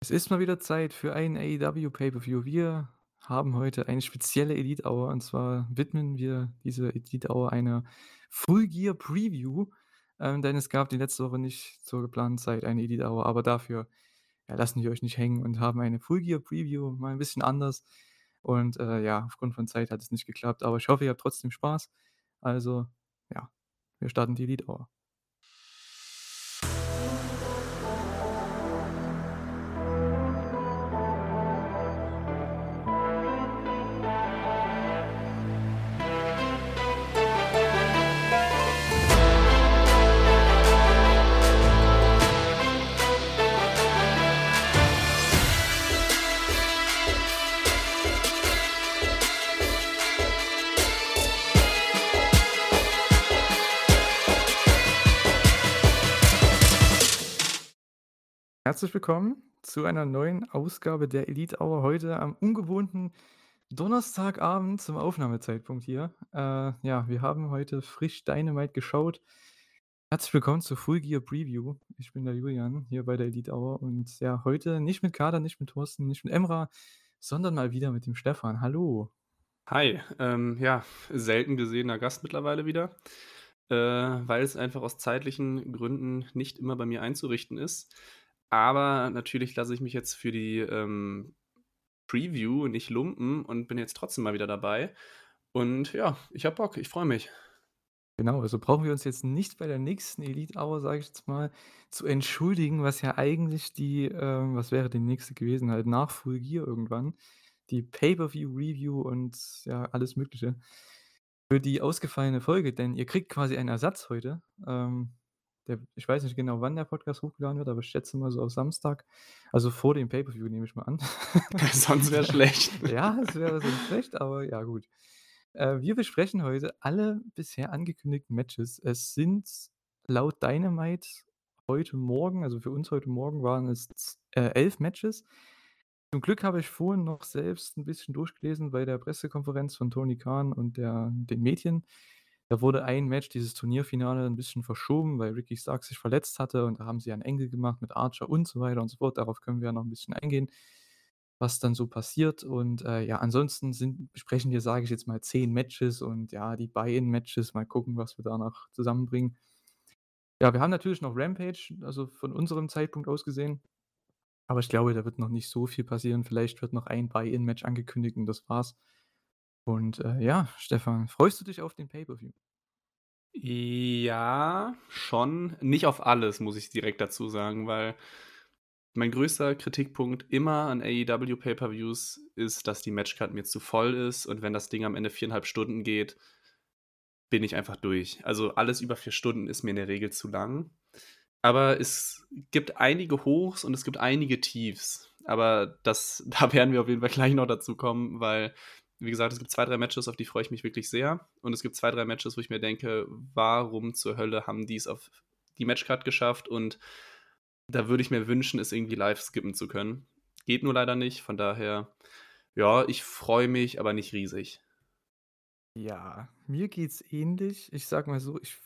Es ist mal wieder Zeit für ein AEW Pay-per-View. Wir haben heute eine spezielle Elite Hour und zwar widmen wir diese Elite Hour einer Full Gear Preview, ähm, denn es gab die letzte Woche nicht zur geplanten Zeit eine Elite Hour, aber dafür, ja, lassen wir euch nicht hängen und haben eine Full Gear Preview, mal ein bisschen anders und, äh, ja, aufgrund von Zeit hat es nicht geklappt, aber ich hoffe, ihr habt trotzdem Spaß. Also, ja, wir starten die Elite Hour. Herzlich willkommen zu einer neuen Ausgabe der Elite Hour heute am ungewohnten Donnerstagabend zum Aufnahmezeitpunkt hier. Äh, ja, wir haben heute frisch Dynamite geschaut. Herzlich willkommen zur Full Gear Preview. Ich bin der Julian hier bei der Elite Hour und ja, heute nicht mit Kader, nicht mit Thorsten, nicht mit Emra, sondern mal wieder mit dem Stefan. Hallo. Hi, ähm, ja, selten gesehener Gast mittlerweile wieder, äh, weil es einfach aus zeitlichen Gründen nicht immer bei mir einzurichten ist. Aber natürlich lasse ich mich jetzt für die ähm, Preview nicht lumpen und bin jetzt trotzdem mal wieder dabei. Und ja, ich habe Bock, ich freue mich. Genau, also brauchen wir uns jetzt nicht bei der nächsten Elite Hour, sage ich jetzt mal, zu entschuldigen, was ja eigentlich die, ähm, was wäre die nächste gewesen, halt nach Full Gear irgendwann, die Pay-per-View Review und ja, alles Mögliche für die ausgefallene Folge, denn ihr kriegt quasi einen Ersatz heute. Ähm, der, ich weiß nicht genau, wann der Podcast hochgeladen wird, aber ich schätze mal so auf Samstag. Also vor dem Pay-Per-View nehme ich mal an. Sonst wäre schlecht. ja, es wäre sonst schlecht, aber ja, gut. Äh, wir besprechen heute alle bisher angekündigten Matches. Es sind laut Dynamite heute Morgen, also für uns heute Morgen waren es äh, elf Matches. Zum Glück habe ich vorhin noch selbst ein bisschen durchgelesen bei der Pressekonferenz von Tony Khan und der, den Mädchen. Da wurde ein Match, dieses Turnierfinale, ein bisschen verschoben, weil Ricky Starks sich verletzt hatte und da haben sie ein Engel gemacht mit Archer und so weiter und so fort. Darauf können wir ja noch ein bisschen eingehen, was dann so passiert. Und äh, ja, ansonsten sind, besprechen wir, sage ich jetzt mal, zehn Matches und ja, die Buy-in-Matches, mal gucken, was wir danach zusammenbringen. Ja, wir haben natürlich noch Rampage, also von unserem Zeitpunkt aus gesehen. Aber ich glaube, da wird noch nicht so viel passieren. Vielleicht wird noch ein Buy-in-Match angekündigt und das war's. Und äh, ja, Stefan, freust du dich auf den Pay-per-View? Ja, schon. Nicht auf alles, muss ich direkt dazu sagen, weil mein größter Kritikpunkt immer an AEW Pay-per-Views ist, dass die Matchcard mir zu voll ist und wenn das Ding am Ende viereinhalb Stunden geht, bin ich einfach durch. Also alles über vier Stunden ist mir in der Regel zu lang. Aber es gibt einige Hochs und es gibt einige Tiefs. Aber das, da werden wir auf jeden Fall gleich noch dazu kommen, weil wie gesagt, es gibt zwei, drei Matches, auf die freue ich mich wirklich sehr. Und es gibt zwei, drei Matches, wo ich mir denke, warum zur Hölle haben die es auf die Matchcard geschafft? Und da würde ich mir wünschen, es irgendwie live skippen zu können. Geht nur leider nicht. Von daher, ja, ich freue mich, aber nicht riesig. Ja, mir geht's ähnlich. Ich sag mal so, ich,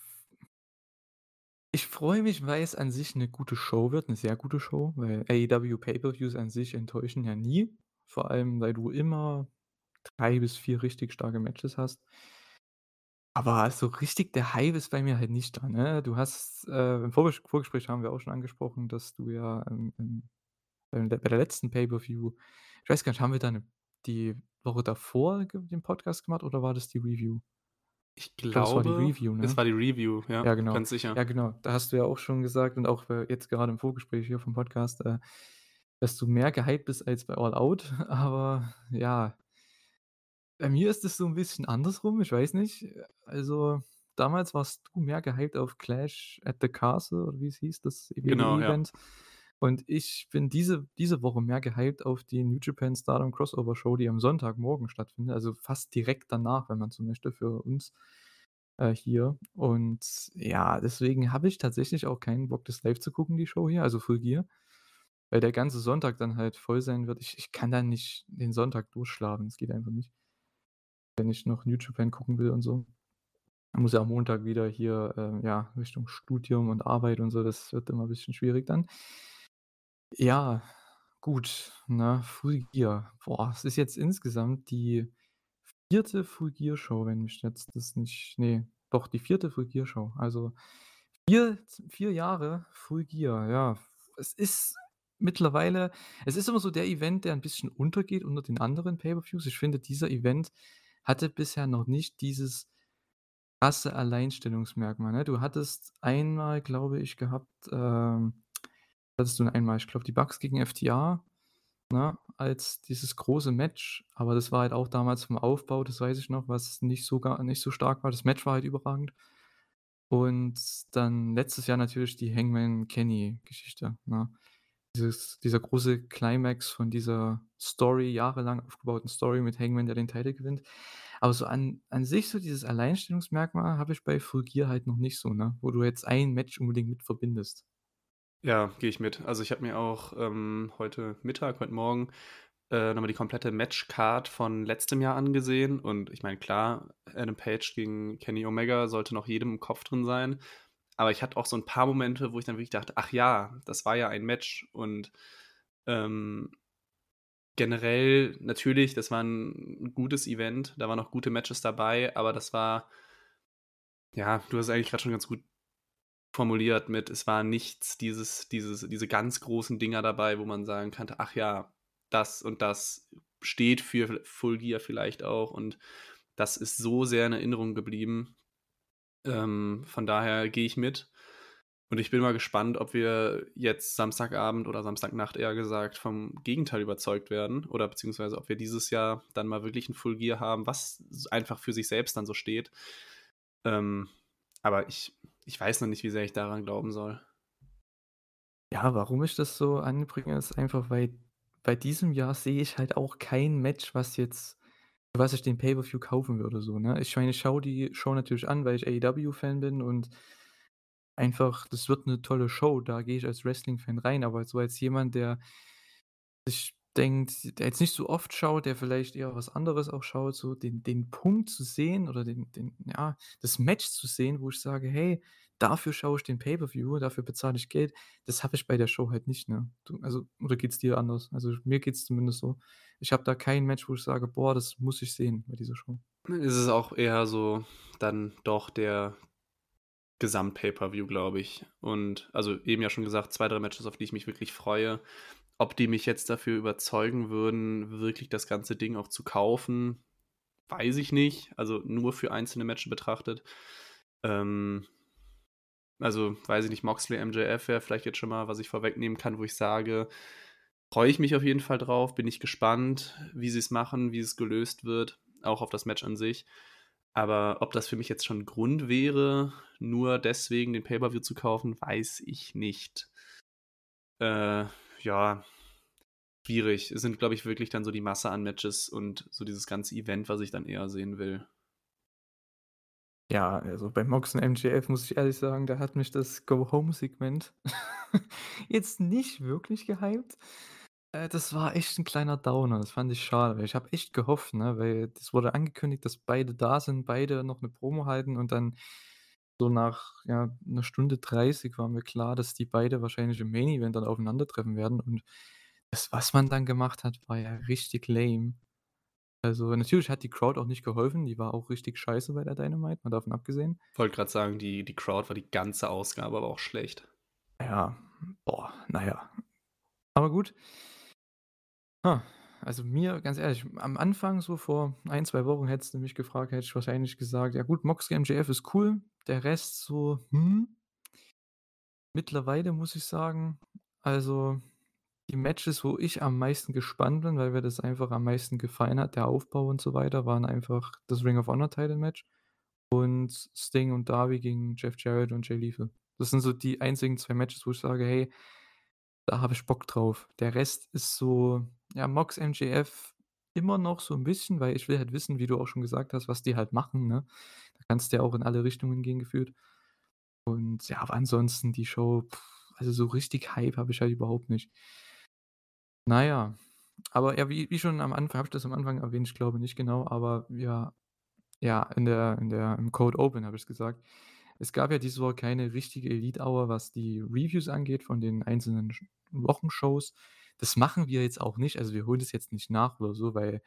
ich freue mich, weil es an sich eine gute Show wird, eine sehr gute Show, weil AEW Pay-Per-Views an sich enttäuschen ja nie. Vor allem, weil du immer drei bis vier richtig starke Matches hast. Aber so richtig der Hype ist bei mir halt nicht da, ne? Du hast, äh, im Vorbes Vorgespräch haben wir auch schon angesprochen, dass du ja, ähm, ähm, bei der letzten Pay-per-View ich weiß gar nicht, haben wir da 'ne die Woche davor den Podcast gemacht oder war das die Review? Ich glaube, es war die Review, ne? Es war die Review, ja, Ja, genau. ganz sicher. Ja, genau. Da hast du ja auch schon gesagt und auch, äh, jetzt gerade im Vorgespräch hier vom Podcast, äh, dass du mehr gehypt bist als bei All Out, aber ja bei mir ist es so 'n bisschen andersrum, ich weiß nicht. Also, damals warst du mehr gehypt auf Clash at the Castle oder wie es hieß, das Genau, ja. WWE-Event. Und ich bin diese diese Woche mehr gehypt auf die New Japan Stardom Crossover Show, die am Sonntagmorgen stattfindet, also fast direkt danach, wenn man so möchte, für uns, äh, hier. Und ja, deswegen habe ich tatsächlich auch keinen Bock, das live zu gucken, die Show hier, also Full Gear, weil der ganze Sonntag dann halt voll sein wird. Ich ich kann da nicht den Sonntag durchschlafen, das geht einfach nicht wenn ich noch New Japan gucken will und so. Dann muss ja am Montag wieder hier, äh, ja, Richtung Studium und Arbeit und so, das wird immer 'n bisschen schwierig dann. Ja, Gut, ne, Full Gear. Boah, es ist jetzt insgesamt die 4. Full Gear Show, wenn mich jetzt das nicht ne, doch die 4. Full Gear Show. Also 4 z 4 Jahre Full Gear, ja. Es ist mittlerweile es ist immer so der Event, der 'n bisschen untergeht unter den anderen Pay-per-Views. Ich finde, dieser Event hatte bisher noch nicht dieses krasse Alleinstellungsmerkmal, ne? Du hattest einmal, glaube ich, gehabt, ähm hattest du einmal, ich glaube, die Bucks gegen FTR, ne, als dieses große Match, aber das war halt auch damals vom Aufbau, das weiß ich noch, was nicht so gar nicht so stark war. Das Match war halt überragend. Und dann letztes Jahr natürlich die Hangman-Kenny-Geschichte, ne? Dieses dieser große Climax von dieser Story jahrelang aufgebauten Story mit Hangman, der den Title gewinnt. Aber so an an sich so dieses Alleinstellungsmerkmal habe ich bei Full halt noch nicht so, ne, wo du jetzt ein Match unbedingt mit verbindest. Ja, gehe ich mit. Also, ich habe mir auch, ähm, heute Mittag heute Morgen, äh, noch mal die komplette Matchcard von letztem Jahr angesehen und ich meine, klar, Adam Page gegen Kenny Omega sollte noch jedem im Kopf drin sein. Aber ich hatte auch so 'n paar Momente, wo ich dann wirklich dachte: „Ach ja, das war ja ein Match.“ Und, ähm generell natürlich, das war 'n gutes Event, da waren auch gute Matches dabei, aber das war ja, du hast es eigentlich grad schon ganz gut formuliert mit es war nichts dieses dieses diese ganz großen Dinger dabei, wo man sagen könnte: „Ach ja, das und das steht für Full Gear vielleicht auch und das ist so sehr in Erinnerung geblieben.“ Ähm, von daher gehe ich mit. Und ich bin mal gespannt, ob wir jetzt Samstagabend oder Samstagnacht eher gesagt vom Gegenteil überzeugt werden oder beziehungsweise ob wir dieses Jahr dann mal wirklich 'n Full Gear haben, was einfach für sich selbst dann so steht. Ähm, aber ich ich weiß noch nicht, wie sehr ich daran glauben soll. Ja, warum ich das so anbringe, ist einfach, weil bei diesem Jahr sehe ich halt auch kein Match, was jetzt was ich den Pay-per-View kaufen würde so, ne? Ich meine, ich schaue die Show natürlich an, weil ich AEW-Fan bin und einfach das wird 'ne tolle Show, da gehe ich als Wrestling-Fan rein, aber so als jemand, der sich denkt der jetzt nicht so oft schaut, der vielleicht eher was anderes auch schaut, so den den Punkt zu sehen oder den den ja, das Match zu sehen, wo ich sage: „Hey, dafür schaue ich den Pay-per-View, dafür bezahle ich Geld.“ Das habe ich bei der Show halt nicht, ne? Du also oder geht's dir anders? Also, mir geht's zumindest so. Ich habe da kein Match, wo ich sage: „Boah, das muss ich sehen bei dieser Show.“ Es ist auch eher so dann doch der Gesamt-Pay-per-View, glaube ich. Und also, eben ja schon gesagt, 2, 3 Matches, auf die ich mich wirklich freue. Ob die mich jetzt dafür überzeugen würden, wirklich das ganze Ding auch zu kaufen, weiß ich nicht. Also, nur für einzelne Matches betrachtet. Ähm also, weiß ich nicht, Moxley, MJF wäre vielleicht jetzt schon mal, was ich vorwegnehmen kann, wo ich sage, freue ich mich auf jeden Fall drauf, bin ich gespannt, wie sie's machen, wie es gelöst wird, auch auf das Match an sich. Aber ob das für mich jetzt schon Grund wäre, nur deswegen den Pay-per-View zu kaufen, weiß ich nicht. Äh, ja, schwierig. Es sind, glaube ich, wirklich dann so die Masse an Matches und so dieses ganze Event, was ich dann eher sehen will. Ja, also, bei Mox und MJF muss ich ehrlich sagen, da hat mich das Go-Home-Segment jetzt nicht wirklich gehypt. Äh, das war echt 'n kleiner Downer, das fand ich schade, weil ich habe echt gehofft, ne, weil das wurde angekündigt, dass beide da sind, beide noch 'ne Promo halten und dann so nach, ja, 'ner Stunde 30 war mir klar, dass die beide wahrscheinlich im Main Event dann aufeinandertreffen werden und das, was man dann gemacht hat, war ja richtig lame. Also, natürlich hat die Crowd auch nicht geholfen, die war auch richtig scheiße bei der Dynamite, mal davon abgesehen. Wollte grad sagen, die die Crowd war die ganze Ausgabe aber auch schlecht. Ja, boah, na ja. Aber gut. Ha, also, mir ganz ehrlich, am Anfang so vor 1, 2 Wochen hättest du mich gefragt, hätte ich wahrscheinlich gesagt: „Ja gut, Mox gegen MJF ist cool.“ Der Rest so, hm. Mittlerweile muss ich sagen, also, die Matches, wo ich am meisten gespannt bin, weil mir das einfach am meisten gefallen hat, der Aufbau und so weiter, waren einfach das Ring of Honor Title Match und Sting und Darby gegen Jeff Jarrett und Jay Lethal. Das sind so die einzigen 2 Matches, wo ich sage: „Hey, da habe ich Bock drauf.“ Der Rest ist so, ja, Mox, MJF immer noch so 'n bisschen, weil ich will halt wissen, wie du auch schon gesagt hast, was die halt machen, ne? Da kannst du ja auch in alle Richtungen gehen gefühlt. Und ja, aber ansonsten die Show, also, so richtig Hype habe ich halt überhaupt nicht. Na ja, aber ja, wie wie schon am Anfang habe ich das am Anfang erwähnt? Ich glaube nicht genau, aber wir ja, in der in der im Cold Open habe ich's gesagt. Es gab ja diese Woche keine richtige Elite Hour, was die Reviews angeht von den einzelnen Wochenshows. Das machen wir jetzt auch nicht. Also, wir holen das jetzt nicht nach oder so, weil,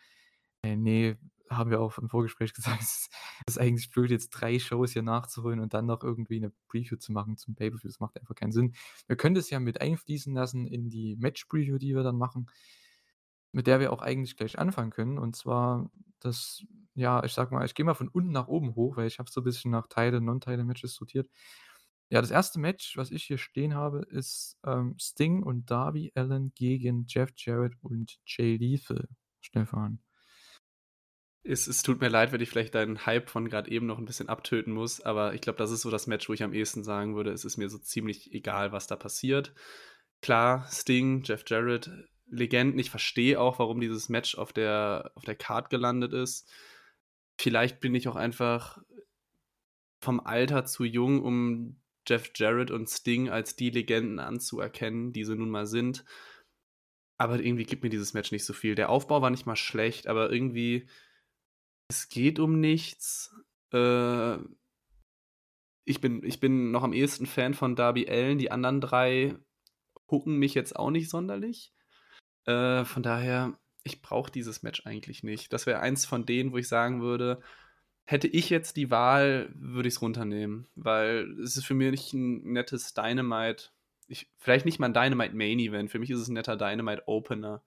äh, ne, haben wir auch im Vorgespräch gesagt, es ist eigentlich blöd, jetzt 3 Shows hier nachzuholen und dann noch irgendwie 'ne Preview zu machen zum Pay-per-View. Das macht einfach keinen Sinn. Wir können das ja mit einfließen lassen in die Match-Preview, die wir dann machen, mit der wir auch eigentlich gleich anfangen können. Und zwar das ja, ich sage mal, ich gehe mal von unten nach oben hoch, weil ich habe so 'n bisschen nach Title, Non-Title-Matches sortiert. Ja, das 1. Match, was ich hier stehen habe, ist, ähm, Sting und Darby Allin gegen Jeff Jarrett und Jay Lethal, Stefan. Es es tut mir leid, wenn ich vielleicht deinen Hype von grad eben noch 'n bisschen abtöten muss, aber ich glaube, das ist so das Match, wo ich am ehesten sagen würde, es ist mir so ziemlich egal, was da passiert. Klar, Sting, Jeff Jarrett, Legenden. Ich verstehe auch, warum dieses Match auf der auf der Card gelandet ist. Vielleicht bin ich auch einfach vom Alter zu jung, um Jeff Jarrett und Sting als die Legenden anzuerkennen, die sie nun mal sind. Aber irgendwie gibt mir dieses Match nicht so viel. Der Aufbau war nicht mal schlecht, aber irgendwie es geht um nichts. Äh ich bin ich bin noch am ehesten Fan von Darby Allin. Die anderen 3 hooken mich jetzt auch nicht sonderlich. Äh, von daher, ich brauche dieses Match eigentlich nicht. Das wäre eins von denen, wo ich sagen würde, hätte ich jetzt die Wahl, würde ich's runternehmen, weil es ist für mich 'n nettes Dynamite ich vielleicht nicht mal 'n Dynamite Main Event, für mich ist es 'n netter Dynamite Opener,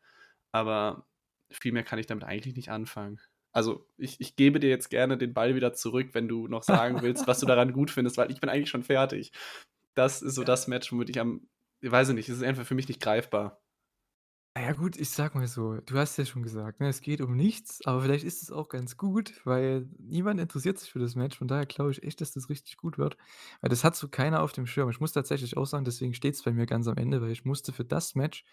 aber viel mehr kann ich damit eigentlich nicht anfangen. Also, ich ich gebe dir jetzt gerne den Ball wieder zurück, wenn du noch sagen willst, was du daran gut findest, weil ich bin eigentlich schon fertig. Das ist so Ja. das Match, womit ich am weiß ich nicht, es ist einfach für mich nicht greifbar. Ja gut, ich sage mal so, du hast ja schon gesagt, ne, es geht um nichts, aber vielleicht ist es auch ganz gut, weil niemand interessiert sich für das Match. Von daher glaube ich echt, dass das richtig gut wird, weil das hat so keiner auf dem Schirm. Ich muss tatsächlich auch sagen, deswegen steht's bei mir ganz am Ende, weil ich musste für das Match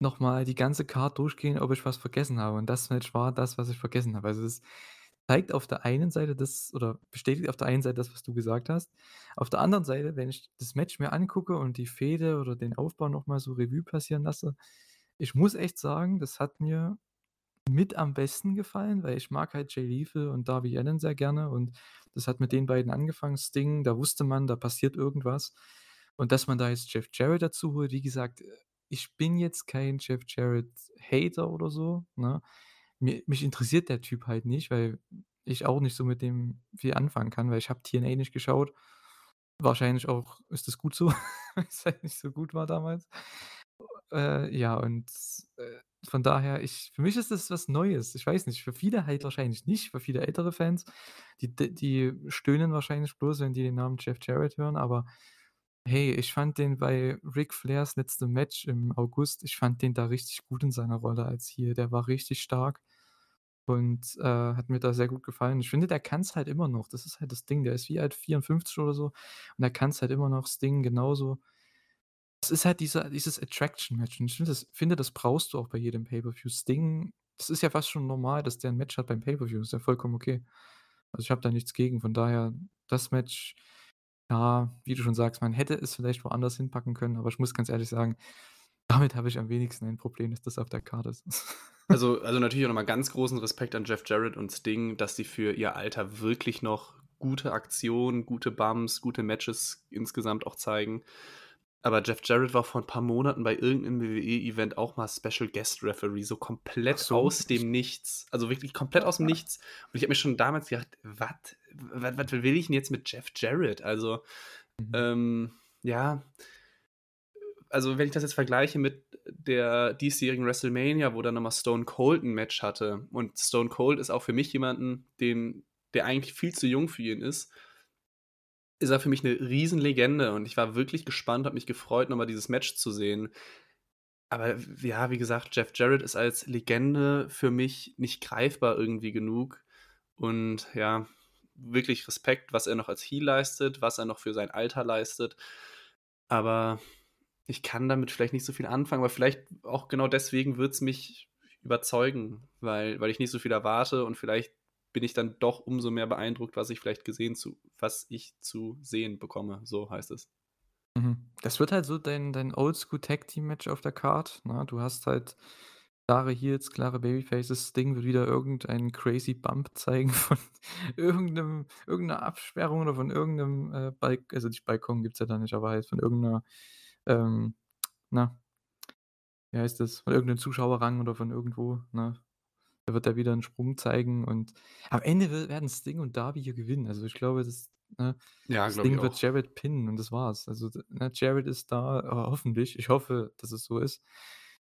noch mal die ganze Card durchgehen, ob ich was vergessen habe. Und das Match war das, was ich vergessen habe. Also, es zeigt auf der einen Seite das oder bestätigt auf der einen Seite das, was du gesagt hast. Auf der anderen Seite, wenn ich das Match mir angucke und die Fehde oder den Aufbau noch mal so Revue passieren lasse, ich muss echt sagen, das hat mir mit am besten gefallen, weil ich mag halt Jay Lethal und Darby Allin sehr gerne und das hat mit den beiden angefangen. Sting, da wusste man, da passiert irgendwas. Und dass man da jetzt Jeff Jarrett dazu holt, wie gesagt, ich bin jetzt kein Jeff Jarrett-Hater oder so, ne? Mi mich interessiert der Typ halt nicht, weil ich auch nicht so mit dem viel anfangen kann, weil ich habe TNA nicht geschaut. Wahrscheinlich auch ist das gut so, weil's halt nicht so gut war damals. Äh, ja, und, äh, von daher, ich für mich ist das was Neues. Ich weiß nicht, für viele halt wahrscheinlich nicht, für viele ältere Fans, die die stöhnen wahrscheinlich bloß, wenn die den Namen Jeff Jarrett hören, aber hey, ich fand den bei Ric Flairs letztem Match im August ich fand den da richtig gut in seiner Rolle als Heel. Der war richtig stark und, äh, hat mir da sehr gut gefallen. Ich finde, der kann's halt immer noch. Das ist halt das Ding. Der ist wie alt? 54 oder so und der kann's halt immer noch. Sting genauso. Es ist halt dieser dieses Attraction-Match und ich finde das finde, das brauchst du auch bei jedem Pay-per-View. Sting das ist ja fast schon normal, dass der 'n Match hat beim Pay-per-View. Ist ja vollkommen okay. Also, ich habe da nichts gegen. Von daher, das Match, ja, wie du schon sagst, man hätte es vielleicht woanders hinpacken können, aber ich muss ganz ehrlich sagen, damit habe ich am wenigsten ein Problem, dass das auf der Card ist. Also also, natürlich auch noch mal ganz großen Respekt an Jeff Jarrett und Sting, dass sie für ihr Alter wirklich noch gute Aktionen, gute Bumps, gute Matches insgesamt auch zeigen. Aber Jeff Jarrett war vor 'n paar Monaten bei irgend 'nem WWE-Event auch mal Special Guest Referee, so komplett so, aus dem Nichts. Also, wirklich komplett aus'm Nichts. Und ich habe mir schon damals gedacht: „Was? Was was will ich 'n jetzt mit Jeff Jarrett?“ Also, Mhm. ähm, ja also, wenn ich das jetzt vergleiche mit der diesjährigen WrestleMania, wo dann noch mal Stone Cold 'n Match hatte und Stone Cold ist auch für mich jemanden, den der eigentlich viel zu jung für ihn ist ist er für mich 'ne Riesenlegende und ich war wirklich gespannt, habe mich gefreut, noch mal dieses Match zu sehen. Aber ja, wie gesagt, Jeff Jarrett ist als Legende für mich nicht greifbar irgendwie genug und ja, wirklich Respekt, was er noch als Heel leistet, was er noch für sein Alter leistet. Aber ich kann damit vielleicht nicht so viel anfangen, aber vielleicht auch genau deswegen wird's mich überzeugen, weil weil ich nicht so viel erwarte und vielleicht bin ich dann doch umso mehr beeindruckt, was ich vielleicht gesehen zu was ich zu sehen bekomme, so heißt es. Mhm. Das wird halt so dein dein Oldschool-Tag-Team-Match auf der Card, ne? Du hast halt klare Heels, klare Babyfaces. Sting wird wieder irgendeinen crazy Bump zeigen von irgend 'nem irgend 'ner Absperrung oder von irgend 'nem, äh, Balk also, nicht Balkon gibt's ja da nicht, aber halt von irgend 'ner, ähm, na wie heißt das, von irgend 'nem Zuschauerrang oder von irgendwo, ne? Da wird er wieder 'n Sprung zeigen und am Ende we werden Sting und Darby hier gewinnen. Also, ich glaube, das ne, Ja, ich Sting wird. Jarrett pinnen und das war's. Also, ne, Jarrett ist da ho hoffentlich, ich hoffe, dass es so ist,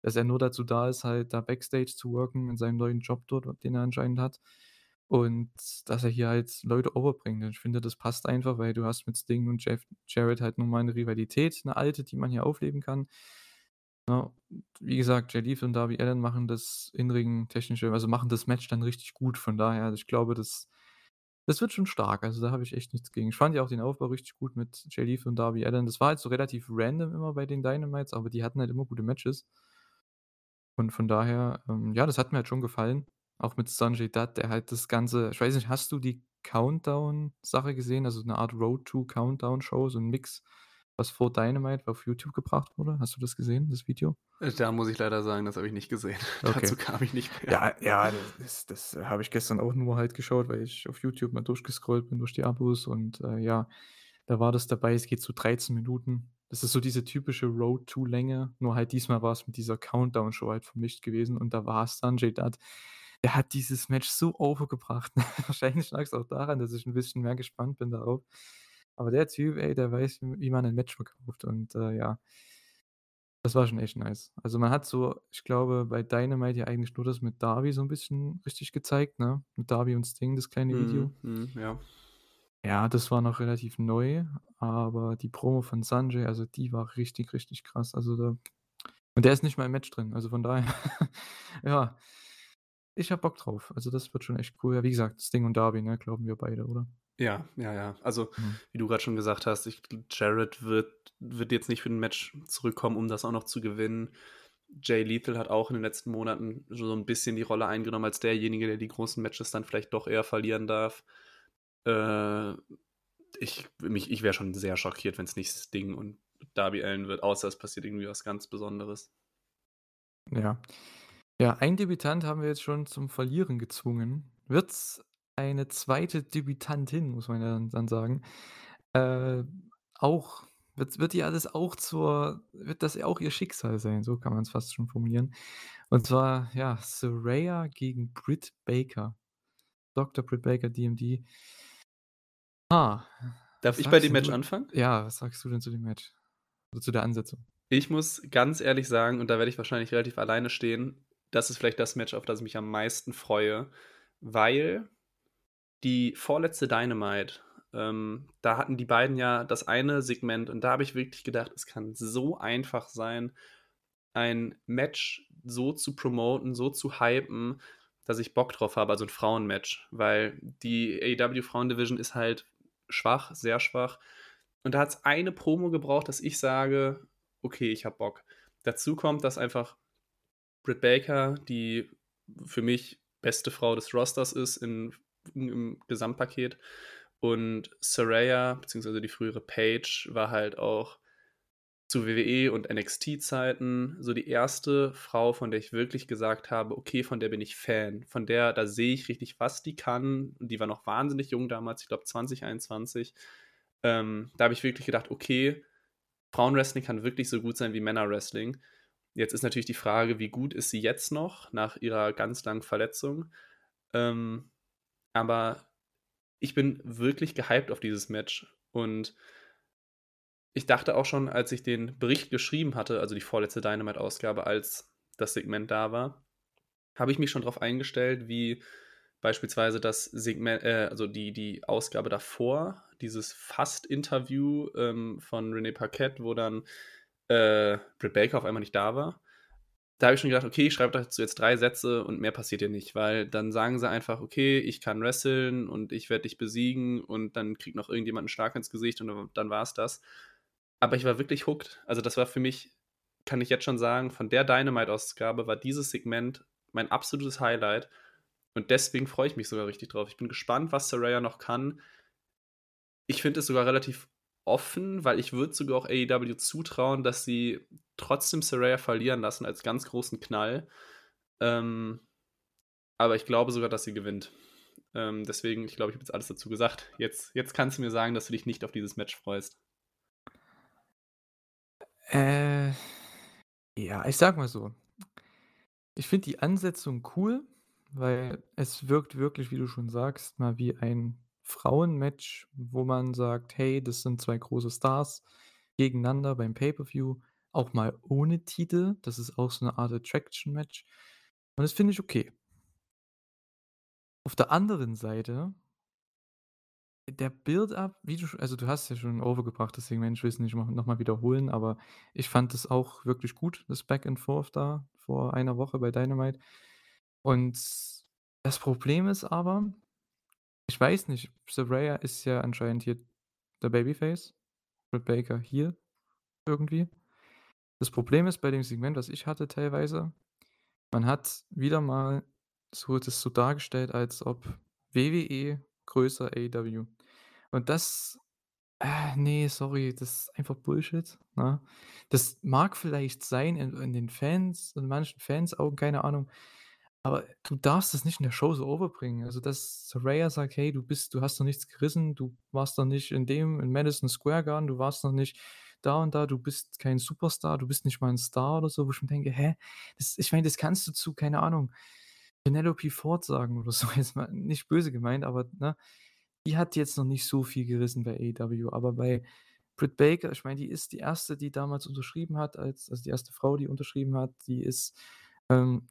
dass er nur dazu da ist, halt da Backstage zu worken in seinem neuen Job dort, den er anscheinend hat. Und dass er hier halt Leute overbringt. Ich finde, das passt einfach, weil du hast mit Sting und Jeff Jarrett halt nun mal 'ne Rivalität, 'ne alte, die man hier aufleben kann. Ne? Und wie gesagt, Jay Lethal und Darby Allin machen das In-Ring-Technische also, machen das Match dann richtig gut. Von daher, also, ich glaube, das das wird schon stark. Also, da habe ich echt nichts gegen. Ich fand ja auch den Aufbau richtig gut mit Jay Lethal und Darby Allin. Das war halt so relativ random immer bei den Dynamites, aber die hatten halt immer gute Matches. Und von daher, ähm, ja, das hat mir halt schon gefallen, auch mit Sanjay Dutt, der halt das Ganze ich weiß nicht, hast du die Countdown-Sache gesehen? Also, 'ne Art Road to Countdown-Show, so 'n Mix, was vor Dynamite auf YouTube gebracht wurde. Hast du das gesehen, das Video? Äh, da muss ich leider sagen, das habe ich nicht gesehen. Okay. Dazu kam ich nicht mehr. Ja, ja, das das habe ich gestern auch nur halt geschaut, weil ich auf YouTube mal durchgescrollt bin durch die Abos und, äh, ja, da war das dabei. Es geht so 13 Minuten. Das ist so diese typische Road to Länge, nur halt diesmal war's mit dieser Countdown-Show halt vermischt gewesen und da war Sanjay Dutt. Der hat dieses Match so overgebracht. Wahrscheinlich lag's auch daran, dass ich 'n bisschen mehr gespannt bin darauf. Aber der Typ, ey, der weiß, wie man 'nen Match verkauft und, äh, ja. Das war schon echt nice. Also, man hat so ich glaube, bei Dynamite ja eigentlich nur das mit Darby so 'n bisschen richtig gezeigt, ne? Mit Darby und Sting, das kleine Video. mhm, ja. Ja, das war noch relativ neu, aber die Promo von Sanjay, also, die war richtig, richtig krass. Also, da und der ist nicht mal im Match drin. Also, von daher, ja. Ich habe Bock drauf. Also, das wird schon echt cool. Ja, wie gesagt, Sting und Darby, ne, glauben wir beide, oder? Ja, ja, ja. Also, Mhm. wie du grad schon gesagt hast, ich g Jarrett wird wird jetzt nicht für 'n Match zurückkommen, um das auch noch zu gewinnen. Jay Lethal hat auch in den letzten Monaten so 'n bisschen die Rolle eingenommen als derjenige, der die großen Matches dann vielleicht doch eher verlieren darf. Äh, ich mich ich wäre schon sehr schockiert, wenn's nicht Sting und Darby Allin wird, außer es passiert irgendwie was ganz Besonderes. Ja. Ja, einen Debütant haben wir jetzt schon zum Verlieren gezwungen. Wird's eine 2. Debütantin, muss man ja dann sagen, äh, auch wird wird die alles auch zur wird das auch ihr Schicksal sein? So kann man's fast schon formulieren. Und zwar, ja, Saraya gegen Britt Baker. Dr. Britt Baker, DMD. Ah, Darf ich bei dem Match du anfangen? ja, was sagst du denn zu dem Match? Oder zu der Ansetzung? Ich muss ganz ehrlich sagen, und da werde ich wahrscheinlich relativ alleine stehen, das ist vielleicht das Match, auf das ich mich am meisten freue, weil die vorletzte Dynamite, ähm, da hatten die beiden ja das eine Segment und da habe ich wirklich gedacht, es kann so einfach sein, ein Match so zu promoten, so zu hypen, dass ich Bock drauf habe, also 'n Frauenmatch, weil die AEW Frauen-Division ist halt schwach, sehr schwach. Und da hat's eine Promo gebraucht, dass ich sage: „Okay, ich habe Bock.“ Dazu kommt, dass einfach Britt Baker die für mich beste Frau des Rosters ist in im Gesamtpaket und Saraya beziehungsweise die frühere Paige war halt auch zu WWE und NXT-Zeiten so die 1. Frau, von der ich wirklich gesagt habe: „Okay, von der bin ich Fan.“ Von der da sehe ich richtig, was die kann. Und die war noch wahnsinnig jung damals, ich glaube 20, 21. Ähm, da habe ich wirklich gedacht: „Okay, Frauenwrestling kann wirklich so gut sein wie Männerwrestling.“ Jetzt ist natürlich die Frage, wie gut ist sie jetzt noch nach ihrer ganz langen Verletzung? Ähm, aber ich bin wirklich gehypt auf dieses Match und ich dachte auch schon, als ich den Bericht geschrieben hatte, also die vorletzte Dynamite-Ausgabe, als das Segment da war, habe ich mich schon drauf eingestellt, wie beispielsweise das Segme äh, also die die Ausgabe davor, dieses Fast-Interview, ähm, von Renee Paquette, wo dann, äh, Britt Baker auf einmal nicht da war. Da habe ich schon gedacht: „Okay, ich schreibe dazu jetzt 3 Sätze und mehr passiert hier nicht“, weil dann sagen sie einfach: „Okay, ich kann wresteln und ich werde dich besiegen“ und dann kriegt noch irgendjemand 'n Schlag ins Gesicht und dann dann war's das. Aber ich war wirklich hooked. Also, das war für mich kann ich jetzt schon sagen, von der Dynamite-Ausgabe war dieses Segment mein absolutes Highlight und deswegen freue ich mich sogar richtig drauf. Ich bin gespannt, was Saraya noch kann. Ich finde es sogar relativ offen, weil ich würde sogar auch AEW zutrauen, dass sie trotzdem Saraya verlieren lassen als ganz großen Knall. Ähm, aber ich glaube sogar, dass sie gewinnt. Ähm, deswegen, ich glaube, ich habe jetzt alles dazu gesagt. Jetzt jetzt kannst du mir sagen, dass du dich nicht auf dieses Match freust. Äh, ja, ich sage mal so, Ich finde die Ansetzung cool, weil es wirkt wirklich, wie du schon sagst, mal wie ein Frauenmatch, wo man sagt: „Hey, das sind 2 große Stars gegeneinander beim Pay-per-View, auch mal ohne Titel.“ Das ist auch so 'ne Art Attraction-Match und das finde ich okay. Auf der anderen Seite der Build-up, wie du also, du hast ja schon overgebracht, deswegen werde ich es nicht noch mal wiederholen, aber ich fand das auch wirklich gut, das Back and Forth da vor einer Woche bei Dynamite. Und das Problem ist aber, ich weiß nicht, Saraya ist ja anscheinend hier der Babyface, Britt Baker heel irgendwie. Das Problem ist bei dem Segment, was ich hatte teilweise, man hat wieder mal so das so dargestellt, als ob WWE größer AEW. Und das äh, ne, sorry, das ist einfach Bullshit, ne? Das mag vielleicht sein in in den Fans in manchen Fans-Augen, keine Ahnung, aber du darfst das nicht in der Show so overbringen. Also, dass Saraya sagt: „Hey, du bist du hast noch nichts gerissen, du warst noch nicht in dem in Madison Square Garden, du warst noch nicht da und da, du bist kein Superstar, du bist nicht mal 'n Star“ oder so, wo ich mir denke: „Hä?“ Das ich meine, das kannst du zu, keine Ahnung, Penelope Ford sagen oder so, jetzt mal nicht böse gemeint, aber, ne? Die hat jetzt noch nicht so viel gerissen bei AEW, aber bei Britt Baker, ich meine, die ist die Erste, die damals unterschrieben hat als also, die erste Frau, die unterschrieben hat, die ist, ähm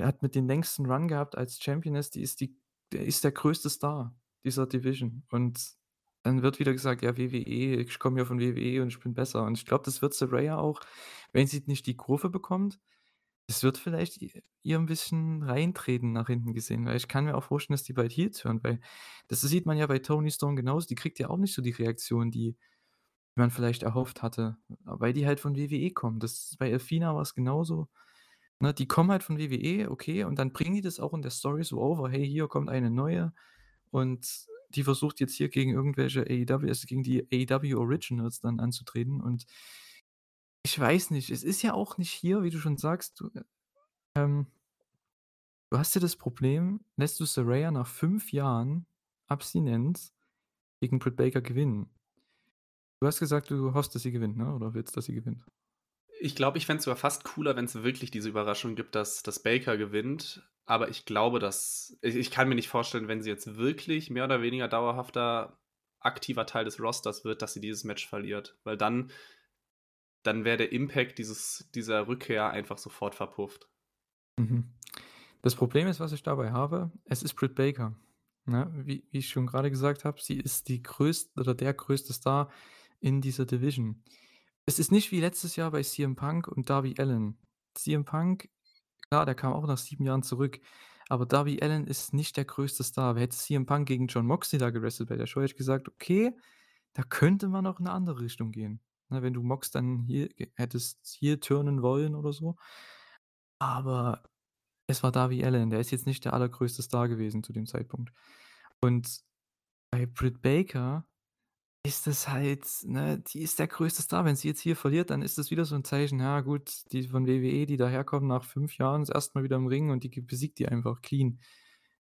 hat mit den längsten Run gehabt als Championess, die ist die ist der größte Star dieser Division und dann wird wieder gesagt: „Ja, WWE, ich komme ja von WWE und ich bin besser.“ Und ich glaube, das wird Saraya auch, wenn sie nicht die Kurve bekommt es wird vielleicht ihr 'n bisschen reintreten nach hinten gesehen, weil ich kann mir auch vorstellen, dass die bald heel turnt, weil das sieht man ja bei Toni Storm genauso, die kriegt ja auch nicht so die Reaktion, die man vielleicht erhofft hatte, weil die halt von WWE kommt. Das bei Athena war's genauso, ne? Die kommen halt von WWE, okay, und dann bringen die das auch in der Story so over: „Hey, hier kommt eine Neue und die versucht jetzt hier gegen irgendwelche AEW also, gegen die AEW Originals dann anzutreten“ und ich weiß nicht, es ist ja auch nicht hier, wie du schon sagst, du, ähm du hast ja das Problem, lässt du Saraya nach 5 Jahren Abstinenz gegen Britt Baker gewinnen. Du hast gesagt, du hoffst, dass sie gewinnt, ne, oder willst, dass sie gewinnt? Ich glaube, ich fände es sogar fast cooler, wenn's wirklich diese Überraschung gibt, dass dass Baker gewinnt, aber ich glaube, dass ich ich kann mir nicht vorstellen, wenn sie jetzt wirklich mehr oder weniger dauerhafter aktiver Teil des Rosters wird, dass sie dieses Match verliert, weil dann dann wäre der Impact dieses dieser Rückkehr einfach sofort verpufft. Mhm. Das Problem ist, was ich dabei habe, es ist Britt Baker, ne? Wie wie ich schon grade gesagt habe, sie ist die größte oder der größte Star in dieser Division. Es ist nicht wie letztes Jahr bei CM Punk und Darby Allin. CM Punk, klar, der kam auch nach 7 Jahren zurück, aber Darby Allin ist nicht der größte Star. Hätte CM Punk gegen Jon Moxley da gewrestelt bei der Show, hätte ich gesagt: „Okay, da könnte man auch in 'ne andere Richtung gehen“, ne, wenn du Mox dann ge hättest heel turnen wollen oder so. Aber es war Darby Allin, der ist jetzt nicht der allergrößte Star gewesen zu dem Zeitpunkt. Und bei Britt Baker ist das halt ne, die ist der größte Star. Wenn sie jetzt hier verliert, dann ist das wieder so 'n Zeichen, ja gut, die von WWE, die daherkommen nach 5 Jahren, das 1. Mal wieder im Ring und die besiegt die einfach clean.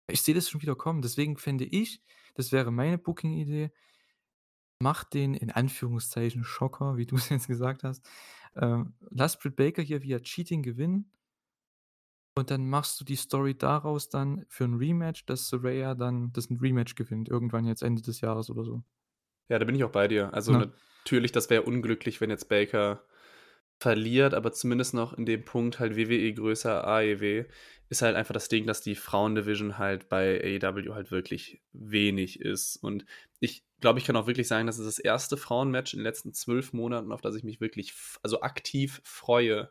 Ich sehe das schon wieder kommen. Deswegen fände ich, das wäre meine Booking-Idee mach den in Anführungszeichen Schocker, wie du's jetzt gesagt hast. Ähm, lass Britt Baker hier via Cheating gewinnen und dann machst du die Story daraus dann für 'n Rematch, dass Saraya dann das Rematch gewinnt, irgendwann jetzt Ende des Jahres oder so. Ja, da bin ich auch bei dir. Also, Ne? natürlich, das wäre unglücklich, wenn jetzt Baker verliert, aber zumindest noch in dem Punkt halt WWE größer AEW ist halt einfach das Ding, dass die Frauen-Division halt bei AEW halt wirklich wenig ist. Und ich glaube, ich kann auch wirklich sagen, das ist das 1. Frauen-Match in den letzten 12 Monaten, auf das ich mich wirklich also, aktiv freue.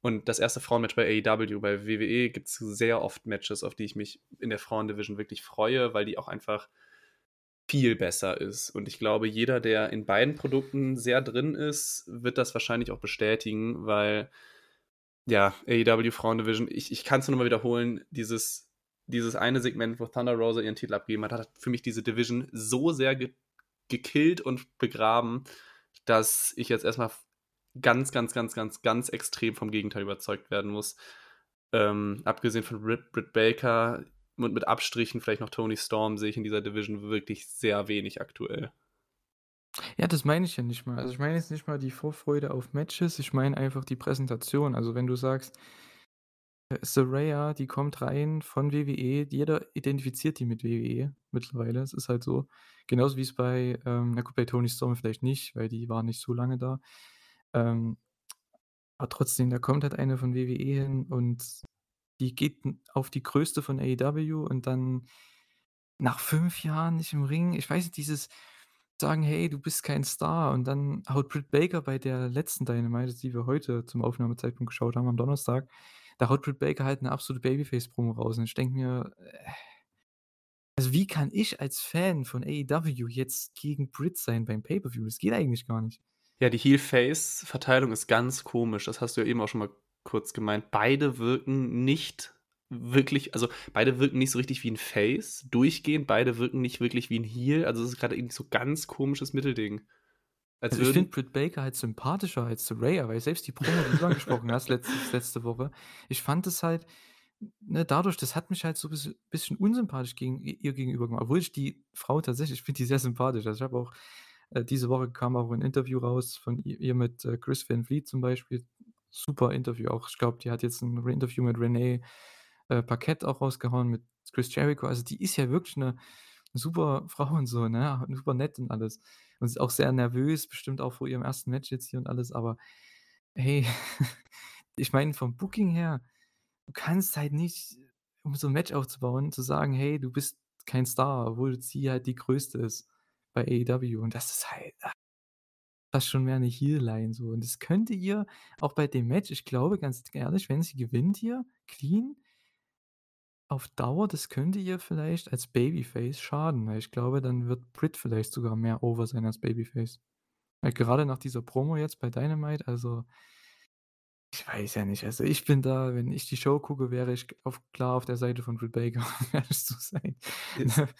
Und das 1. Frauen-Match bei AEW. Bei WWE gibt's sehr oft Matches, auf die ich mich in der Frauen-Division wirklich freue, weil die auch einfach viel besser ist. Und ich glaube, jeder, der in beiden Produkten sehr drin ist, wird das wahrscheinlich auch bestätigen, weil ja, AEW Frauen-Division, ich ich kann's nur noch mal wiederholen, dieses dieses eine Segment, wo Thunder Rosa ihren Titel abgegeben hat, hat für mich diese Division so sehr ge gekillt und begraben, dass ich jetzt erst mal f ganz, ganz, ganz, ganz, ganz extrem vom Gegenteil überzeugt werden muss. Ähm, abgesehen von Britt Britt Baker und mit Abstrichen vielleicht noch Toni Storm sehe ich in dieser Division wirklich sehr wenig aktuell. Ja, das meine ich ja nicht mal. Also, ich meine jetzt nicht mal die Vorfreude auf Matches, ich meine einfach die Präsentation. Also, wenn du sagst Saraya, die kommt rein von WWE. Jeder identifiziert die mit WWE mittlerweile. Es ist halt so. Genauso wie es bei, ähm na gut, bei Toni Storm vielleicht nicht, weil die war nicht so lange da. Ähm, aber trotzdem, da kommt halt eine von WWE hin und die geht auf die größte von AEW und dann nach 5 Jahren nicht im Ring ich weiß nicht, dieses sagen: „Hey, du bist kein Star“ und dann haut Britt Baker bei der letzten Dynamite, die wir heute zum Aufnahmezeitpunkt geschaut haben am Donnerstag da haut Britt Baker halt 'ne absolute Babyface-Promo raus und ich denke mir, äh also, wie kann ich als Fan von AEW jetzt gegen Britt sein beim Pay-Per-View? Das geht eigentlich gar nicht. Ja, die Heel-Face-Verteilung ist ganz komisch. Das hast du ja eben auch schon mal kurz gemeint. Beide wirken nicht wirklich also, beide wirken nicht so richtig wie 'n Face durchgehend. Beide wirken nicht wirklich wie 'n Heel. Also, es ist grade irgendwie so ganz komisches Mittelding. Als Also, ich finde Britt Baker halt sympathischer als Saraya, weil selbst die Promo, die du angesprochen hast letztes letzte Woche, ich fand das halt, ne, dadurch das hat mich halt so bisschen bisschen unsympathisch gegen ihr gegenüber gemacht, obwohl ich die Frau tatsächlich ich finde die sehr sympathisch. Also, ich habe auch äh, diese Woche kam auch 'n Interview raus von ihr mit, äh, Chris Van Vliet zum Beispiel. Super Interview auch. Ich glaube, die hat jetzt 'n Interview mit Renee, äh, Paquette auch rausgehauen, mit Chris Jericho. Also, die ist ja wirklich 'ne super Frau und so, ne, super nett und alles. Und ist auch sehr nervös, bestimmt auch vor ihrem 1. Match jetzt hier und alles, aber hey, ich meine, vom Booking her, du kannst halt nicht, um so 'n Match aufzubauen, zu sagen: „Hey, du bist kein Star“, obwohl sie halt die Größte ist bei AEW und das ist halt, ah fast schon mehr 'ne Heel-Line so und das könnte ihr auch bei dem Match ich glaube, ganz ehrlich, wenn sie gewinnt hier clean auf Dauer, das könnte ihr vielleicht als Babyface schaden, weil ich glaube, dann wird Britt vielleicht sogar mehr over sein als Babyface. Weil grade nach dieser Promo jetzt bei Dynamite, also ich weiß ja nicht. Also, ich bin da wenn ich die Show gucke, wäre ich auf klar auf der Seite von Britt Baker, um ehrlich zu sein, Es